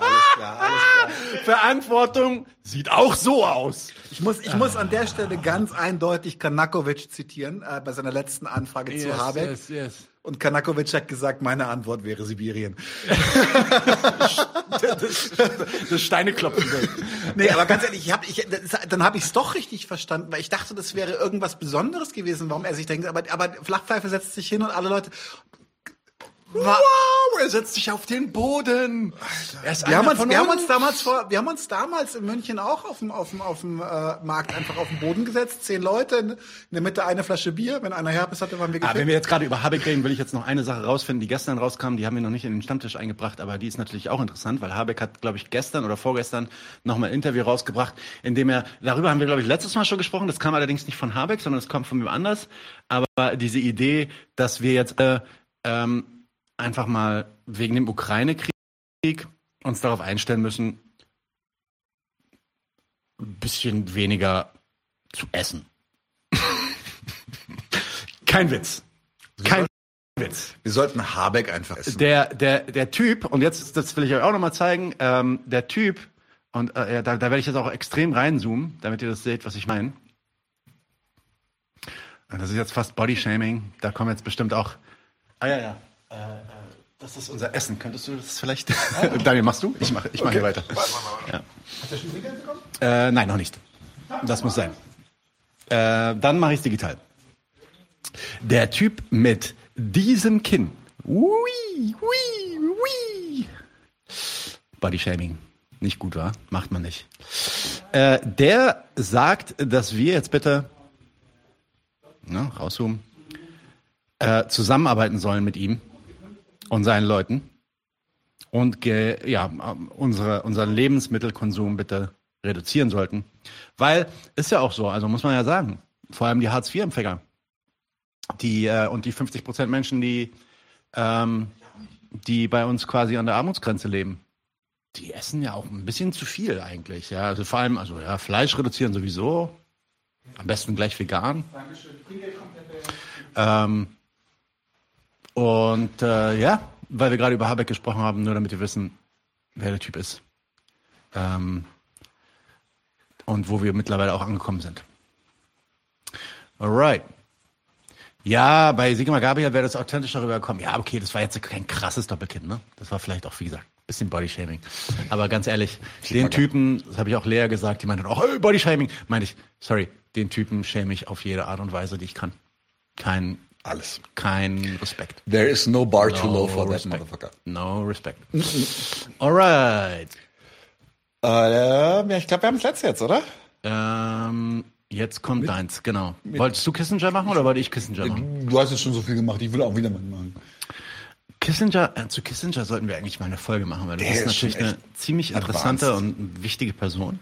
Alles klar, alles klar. Verantwortung sieht auch so aus. Ich muss, ich muss an der Stelle ganz eindeutig Kanakovic zitieren, äh, bei seiner letzten Anfrage zu Habeck. yes, yes. Und Kanakovic hat gesagt, meine Antwort wäre Sibirien. Das Steineklopfen. Nee, aber ganz ehrlich, ich hab, ich, das, dann habe ich es doch richtig verstanden, weil ich dachte, das wäre irgendwas Besonderes gewesen, warum er sich denkt. Aber, aber Flachpfeife setzt sich hin und alle Leute. Wow, er setzt sich auf den Boden. Er ist Wir haben, uns, wir haben uns damals vor, wir haben uns damals in München auch auf dem, auf dem, auf dem äh, Markt einfach auf den Boden gesetzt. Zehn Leute, in, der Mitte eine Flasche Bier. Wenn einer Herpes hatte, waren wir Ah, wenn gefickt. wir jetzt gerade über Habeck reden, will ich jetzt noch eine Sache rausfinden, die gestern rauskam. Die haben wir noch nicht in den Stammtisch eingebracht, aber die ist natürlich auch interessant, weil Habeck hat, glaube ich, gestern oder vorgestern nochmal ein Interview rausgebracht, in dem er, darüber haben wir, glaube ich, letztes Mal schon gesprochen. Das kam allerdings nicht von Habeck, sondern es kommt von wem anders. Aber diese Idee, dass wir jetzt äh, ähm, einfach mal wegen dem Ukraine-Krieg uns darauf einstellen müssen, ein bisschen weniger zu essen. Kein Witz. Kein Witz. Wir sollten Habeck einfach essen. Der, der, der Typ, und jetzt, das will ich euch auch nochmal zeigen, ähm, der Typ, und äh, da, da werde ich jetzt auch extrem reinzoomen, damit ihr das seht, was ich meine. Das ist jetzt fast Bodyshaming. Da kommen jetzt bestimmt auch. Ah ja, ja. Äh, das ist unser Essen. Könntest du das vielleicht? Daniel, machst du? Ich mache ich mach hier weiter. Ja. Äh, nein, noch nicht. Das muss sein. Äh, dann mache ich es digital. Der Typ mit diesem Kinn. Ui, ui, ui. Bodyshaming. Nicht gut, war? Macht man nicht. Äh, der sagt, dass wir jetzt bitte ne, rauszoomen, äh, zusammenarbeiten sollen mit ihm und seinen Leuten und ge, ja, unsere, unseren Lebensmittelkonsum bitte reduzieren sollten. Weil ist ja auch so, also muss man ja sagen, vor allem die Hartz-IV-Empfänger die, äh, und die 50 Prozent Menschen, die, ähm, die bei uns quasi an der Armutsgrenze leben, die essen ja auch ein bisschen zu viel eigentlich. Ja, also vor allem, also ja, Fleisch reduzieren sowieso. Am besten gleich vegan. Ähm, und äh, ja, weil wir gerade über Habeck gesprochen haben, nur damit wir wissen, wer der Typ ist. Ähm, und wo wir mittlerweile auch angekommen sind. Alright. Ja, bei Sigmar Gabriel wäre das authentischer rübergekommen. Ja, okay, das war jetzt kein krasses Doppelkind, ne? Das war vielleicht auch, wie gesagt, ein bisschen Bodyshaming. Aber ganz ehrlich, den Typen, das habe ich auch Lea gesagt, die meinte auch, hey, Bodyshaming. Meinte ich, sorry, den Typen schäme ich auf jede Art und Weise, die ich kann. Kein, Alles. kein Respekt. There is no bar too No low for that respect. motherfucker. No respect. Alright. Äh, ja, ich glaube, wir haben das letzte jetzt, oder? Ähm, jetzt kommt deins, genau. Wolltest du Kissinger machen oder wollte ich Kissinger machen? Du hast jetzt schon so viel gemacht, ich will auch wieder mitmachen. Kissinger, äh, zu Kissinger sollten wir eigentlich mal eine Folge machen, weil das Der ist ist schon natürlich eine ziemlich interessante advanced. und wichtige Person.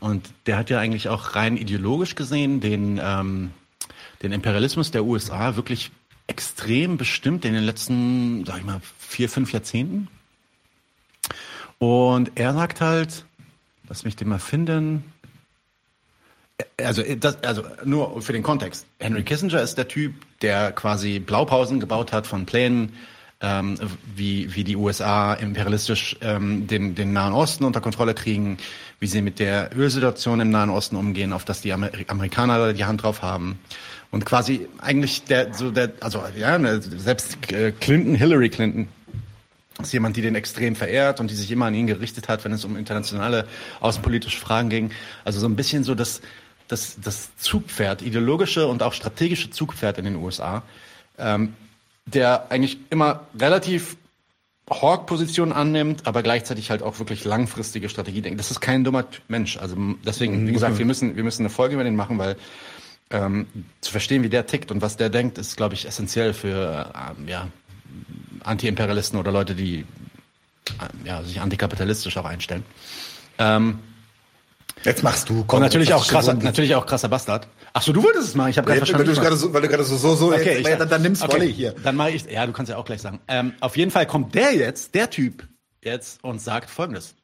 Und der hat ja eigentlich auch rein ideologisch gesehen den, ähm, den Imperialismus der USA wirklich extrem bestimmt in den letzten, sag ich mal, vier, fünf Jahrzehnten. Und er sagt halt, lass mich den mal finden. Also, das, also nur für den Kontext. Henry Kissinger ist der Typ, der quasi Blaupausen gebaut hat von Plänen, ähm, wie, wie die USA imperialistisch ähm, den, den Nahen Osten unter Kontrolle kriegen, wie sie mit der Ölsituation im Nahen Osten umgehen, auf das die Amer Amerikaner die Hand drauf haben. Und quasi eigentlich der, so der, also ja, ne, selbst äh, Clinton, Hillary Clinton, ist jemand, die den extrem verehrt und die sich immer an ihn gerichtet hat, wenn es um internationale außenpolitische Fragen ging. Also so ein bisschen so das, das, das Zugpferd, ideologische und auch strategische Zugpferd in den USA, ähm, der eigentlich immer relativ Hawk-Position annimmt, aber gleichzeitig halt auch wirklich langfristige Strategie denkt. Das ist kein dummer Mensch. Also deswegen, wie gesagt, wir müssen, wir müssen eine Folge über den machen, weil ähm, zu verstehen, wie der tickt und was der denkt, ist, glaube ich, essentiell für ähm, ja, Anti-Imperialisten oder Leute, die äh, ja, sich antikapitalistisch auch einstellen. Ähm, Jetzt machst du. und natürlich auch krasser, natürlich auch krasser Bastard. Ach so, du wolltest es machen. Ich habe gerade Weil verstanden. du ich gerade so, weil du gerade so, so, so, Okay, jetzt, ich, ja, dann, dann nimmst okay, hier. Dann mache ich, ja, du kannst ja auch gleich sagen. Ähm, auf jeden Fall kommt der jetzt, der Typ, jetzt und sagt Folgendes.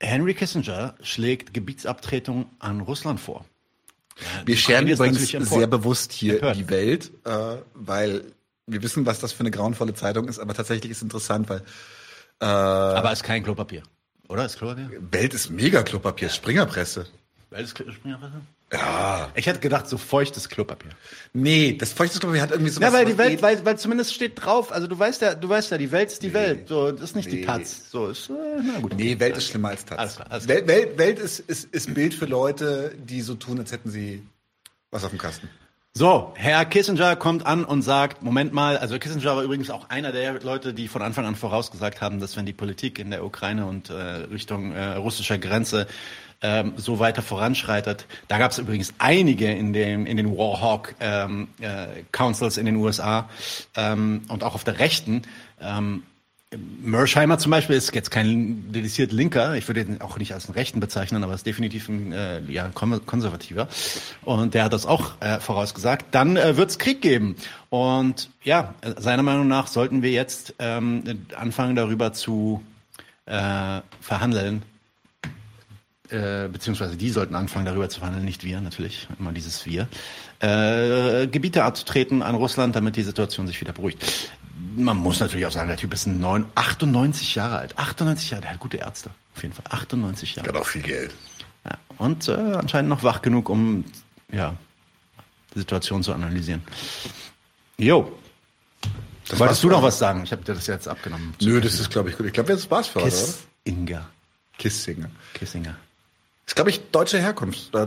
Henry Kissinger schlägt Gebietsabtretung an Russland vor. Wir scheren übrigens sehr bewusst hier Empört. die Welt, äh, weil wir wissen, was das für eine grauenvolle Zeitung ist, aber tatsächlich ist interessant, weil äh, Aber ist kein Klopapier. Oder? Ist Klopapier? Welt ist mega Klopapier, Springerpresse. Weil ist Springerpresse? Ja. Ich hätte gedacht, so feuchtes Klopapier. Nee, das feuchtes Klopapier hat irgendwie so Ja, weil die Welt, weil, weil zumindest steht drauf, also du weißt ja, du weißt ja, die Welt ist die Welt. So, das ist nicht die Nee. Taz. So, ist, äh, na gut. Nee, Welt ist schlimmer als Taz. Alles klar, alles Welt, Welt, Welt ist, ist, ist Bild für Leute, die so tun, als hätten sie was auf dem Kasten. So, Herr Kissinger kommt an und sagt, Moment mal, also Kissinger war übrigens auch einer der Leute, die von Anfang an vorausgesagt haben, dass wenn die Politik in der Ukraine und äh, Richtung äh, russischer Grenze ähm, so weiter voranschreitet, da gab es übrigens einige in den, in den Warhawk ähm, äh, Councils in den USA ähm, und auch auf der Rechten, ähm, Mersheimer zum Beispiel ist jetzt kein dediziert Linker. Ich würde ihn auch nicht als einen Rechten bezeichnen, aber ist definitiv ein äh, ja, kon- Konservativer. Und der hat das auch äh, vorausgesagt. Dann äh, wird es Krieg geben. Und ja, seiner Meinung nach sollten wir jetzt ähm, anfangen darüber zu äh, verhandeln, äh, beziehungsweise die sollten anfangen darüber zu verhandeln, nicht wir natürlich, immer dieses wir, äh, Gebiete abzutreten an Russland, damit die Situation sich wieder beruhigt. Man muss natürlich auch sagen, der Typ ist ein neun, 98 Jahre alt. 98 Jahre, der hat gute Ärzte. Auf jeden Fall. 98 Jahre. Hat auch viel Geld. Ja. Und äh, anscheinend noch wach genug, um ja, die Situation zu analysieren. Jo. Das Wolltest du noch was sagen? Ich habe dir das jetzt abgenommen. Nö, das ist, glaube ich, gut. Ich glaube, das war's für heute, oder? Kissinger. Kissinger. Kissinger. Ist, glaube ich, deutsche Herkunft. Äh,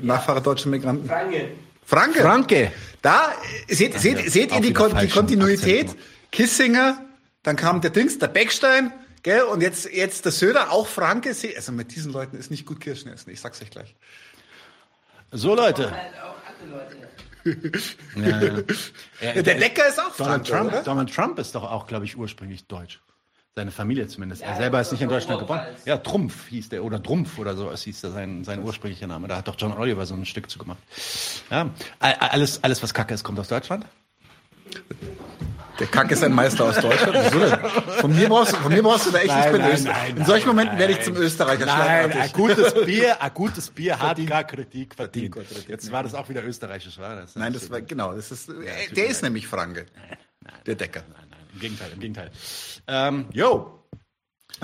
Nachfahre deutscher Migranten. Franke. Franke. Franke. Da äh, seht, seht, ja, seht ihr die, Kon die Kontinuität? Akzent. Kissinger, dann kam der Dings, der Beckstein, Gell? Und jetzt, jetzt der Söder, auch Franke, sie- also mit diesen Leuten ist nicht gut Kirschen essen. Ich sag's euch gleich. So, Leute. Ja, ja. Ja, der Lecker ist auch Donald Franke, Trump, oder? Donald Trump ist doch auch, glaube ich, ursprünglich deutsch. Seine Familie zumindest. er selber ist nicht in Deutschland geboren. Ja, Trumpf hieß der, oder Trumpf oder so, es hieß der sein, sein ursprünglicher Name. Da hat doch John Oliver so ein Stück zu gemacht. Ja, alles, alles was Kacke ist, kommt aus Deutschland. Der Kack ist ein Meister aus Deutschland. Wieso denn? Von mir brauchst du, von mir brauchst du da echt Nein, nicht bin nein, In solchen nein, Momenten werde ich zum Österreicher Nein, ein gutes Bier, ein gutes Bier hat gar Kritik verdient. Jetzt war das auch wieder österreichisch, war das? Nein, das war, genau, das ist, äh, der ist nämlich Franke. Der Decker. Im Gegenteil, im Gegenteil. Ähm, yo,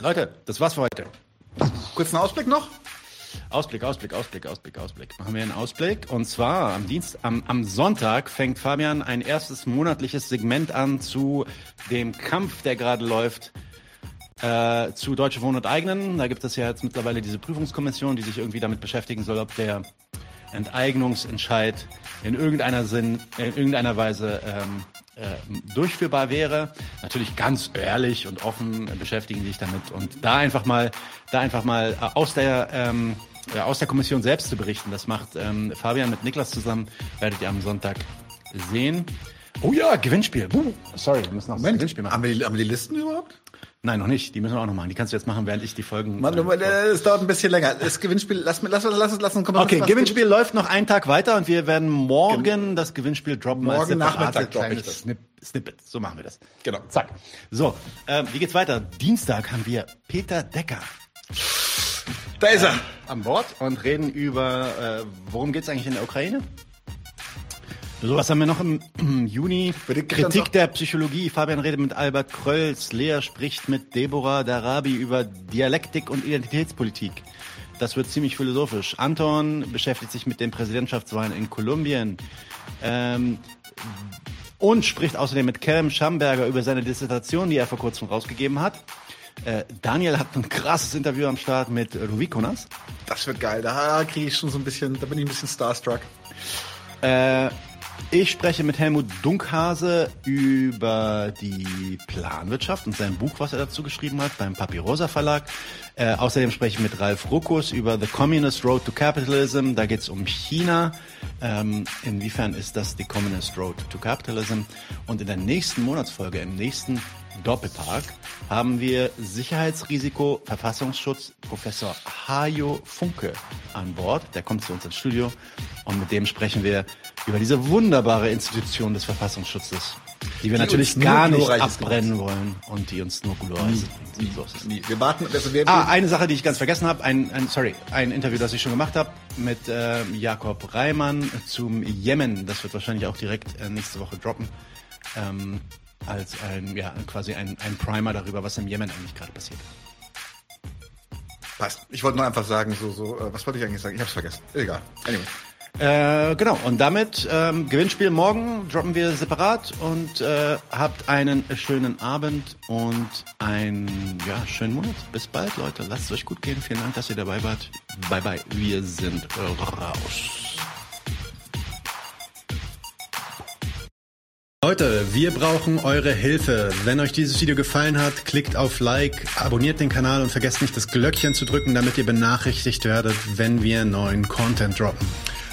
Leute, das war's für heute. Kurzen Ausblick noch? Ausblick, Ausblick, Ausblick, Ausblick, Ausblick. Machen wir einen Ausblick. Und zwar am Dienst, am, am Sonntag fängt Fabian ein erstes monatliches Segment an zu dem Kampf, der gerade läuft, äh, zu Deutsche Wohnen und Eigenen. Da gibt es ja jetzt mittlerweile diese Prüfungskommission, die sich irgendwie damit beschäftigen soll, ob der Enteignungsentscheid in irgendeiner Sinn, in irgendeiner Weise ähm, äh, durchführbar wäre. Natürlich ganz ehrlich und offen äh, beschäftigen sich damit und da einfach mal, da einfach mal äh, aus der ähm, ja, aus der Kommission selbst zu berichten. Das macht ähm, Fabian mit Niklas zusammen. Werdet ihr am Sonntag sehen. Oh ja, Gewinnspiel. Sorry, wir müssen noch ein Gewinnspiel machen. Haben wir, die, haben wir die Listen überhaupt? Nein, noch nicht. Die müssen wir auch noch machen. Die kannst du jetzt machen, während ich die Folgen. Mann, äh, es dauert ein bisschen länger. Das Gewinnspiel, lass, lass, lass, lass, lass uns kommen. Okay, Gewinnspiel läuft noch einen Tag weiter und wir werden morgen das Gewinnspiel droppen. Morgen Nachmittag droppe ich das. Snip Snippet. So machen wir das. Genau. Zack. So, ähm, wie geht's weiter? Dienstag haben wir Peter Decker Da ist er. an Bord und reden über, äh, worum geht's eigentlich in der Ukraine? So, was haben wir noch im, Juni? Kritik der Psychologie. Fabian redet mit Albert Krölz. Lea spricht mit Deborah Darabi über Dialektik und Identitätspolitik. Das wird ziemlich philosophisch. Anton beschäftigt sich mit den Präsidentschaftswahlen in Kolumbien. Ähm, und spricht außerdem mit Kelm Schamberger über seine Dissertation, die er vor kurzem rausgegeben hat. Äh, Daniel hat ein krasses Interview am Start mit Ruvikonas. Das wird geil. Da kriege ich schon so ein bisschen, da bin ich ein bisschen starstruck. Äh, ich spreche mit Helmut Dunkhase über die Planwirtschaft und sein Buch, was er dazu geschrieben hat, beim Papirosa Verlag. Äh, außerdem spreche ich mit Ralf Ruckus über The Communist Road to Capitalism. Da geht es um China. Ähm, inwiefern ist das die Communist Road to Capitalism? Und in der nächsten Monatsfolge, im nächsten Doppeltag, haben wir Sicherheitsrisiko Verfassungsschutz Professor Hajo Funke an Bord. Der kommt zu uns ins Studio und mit dem sprechen wir über diese wunderbare Institution des Verfassungsschutzes, die wir Die natürlich gar nicht Glorreiches abbrennen wollen und die uns nur glorreich sind. So ist es. Nie. Wir warten, also wir, Ah, eine Sache, die ich ganz vergessen habe, ein, ein, sorry, ein Interview, das ich schon gemacht habe mit äh, Jakob Reimann zum Jemen. Das wird wahrscheinlich auch direkt äh, nächste Woche droppen. Ähm, als ein, ja, quasi ein, ein Primer darüber, was im Jemen eigentlich gerade passiert. passt. Ich wollte nur einfach sagen, so, so, äh, was wollte ich eigentlich sagen? Ich hab's vergessen. Egal. Anyway. Äh, genau, und damit ähm, Gewinnspiel morgen droppen wir separat und äh, habt einen schönen Abend und einen ja, schönen Monat. Bis bald, Leute. Lasst es euch gut gehen. Vielen Dank, dass ihr dabei wart. Bye, bye. Wir sind raus. Leute, wir brauchen eure Hilfe. Wenn euch dieses Video gefallen hat, klickt auf Like, abonniert den Kanal und vergesst nicht das Glöckchen zu drücken, damit ihr benachrichtigt werdet, wenn wir neuen Content droppen.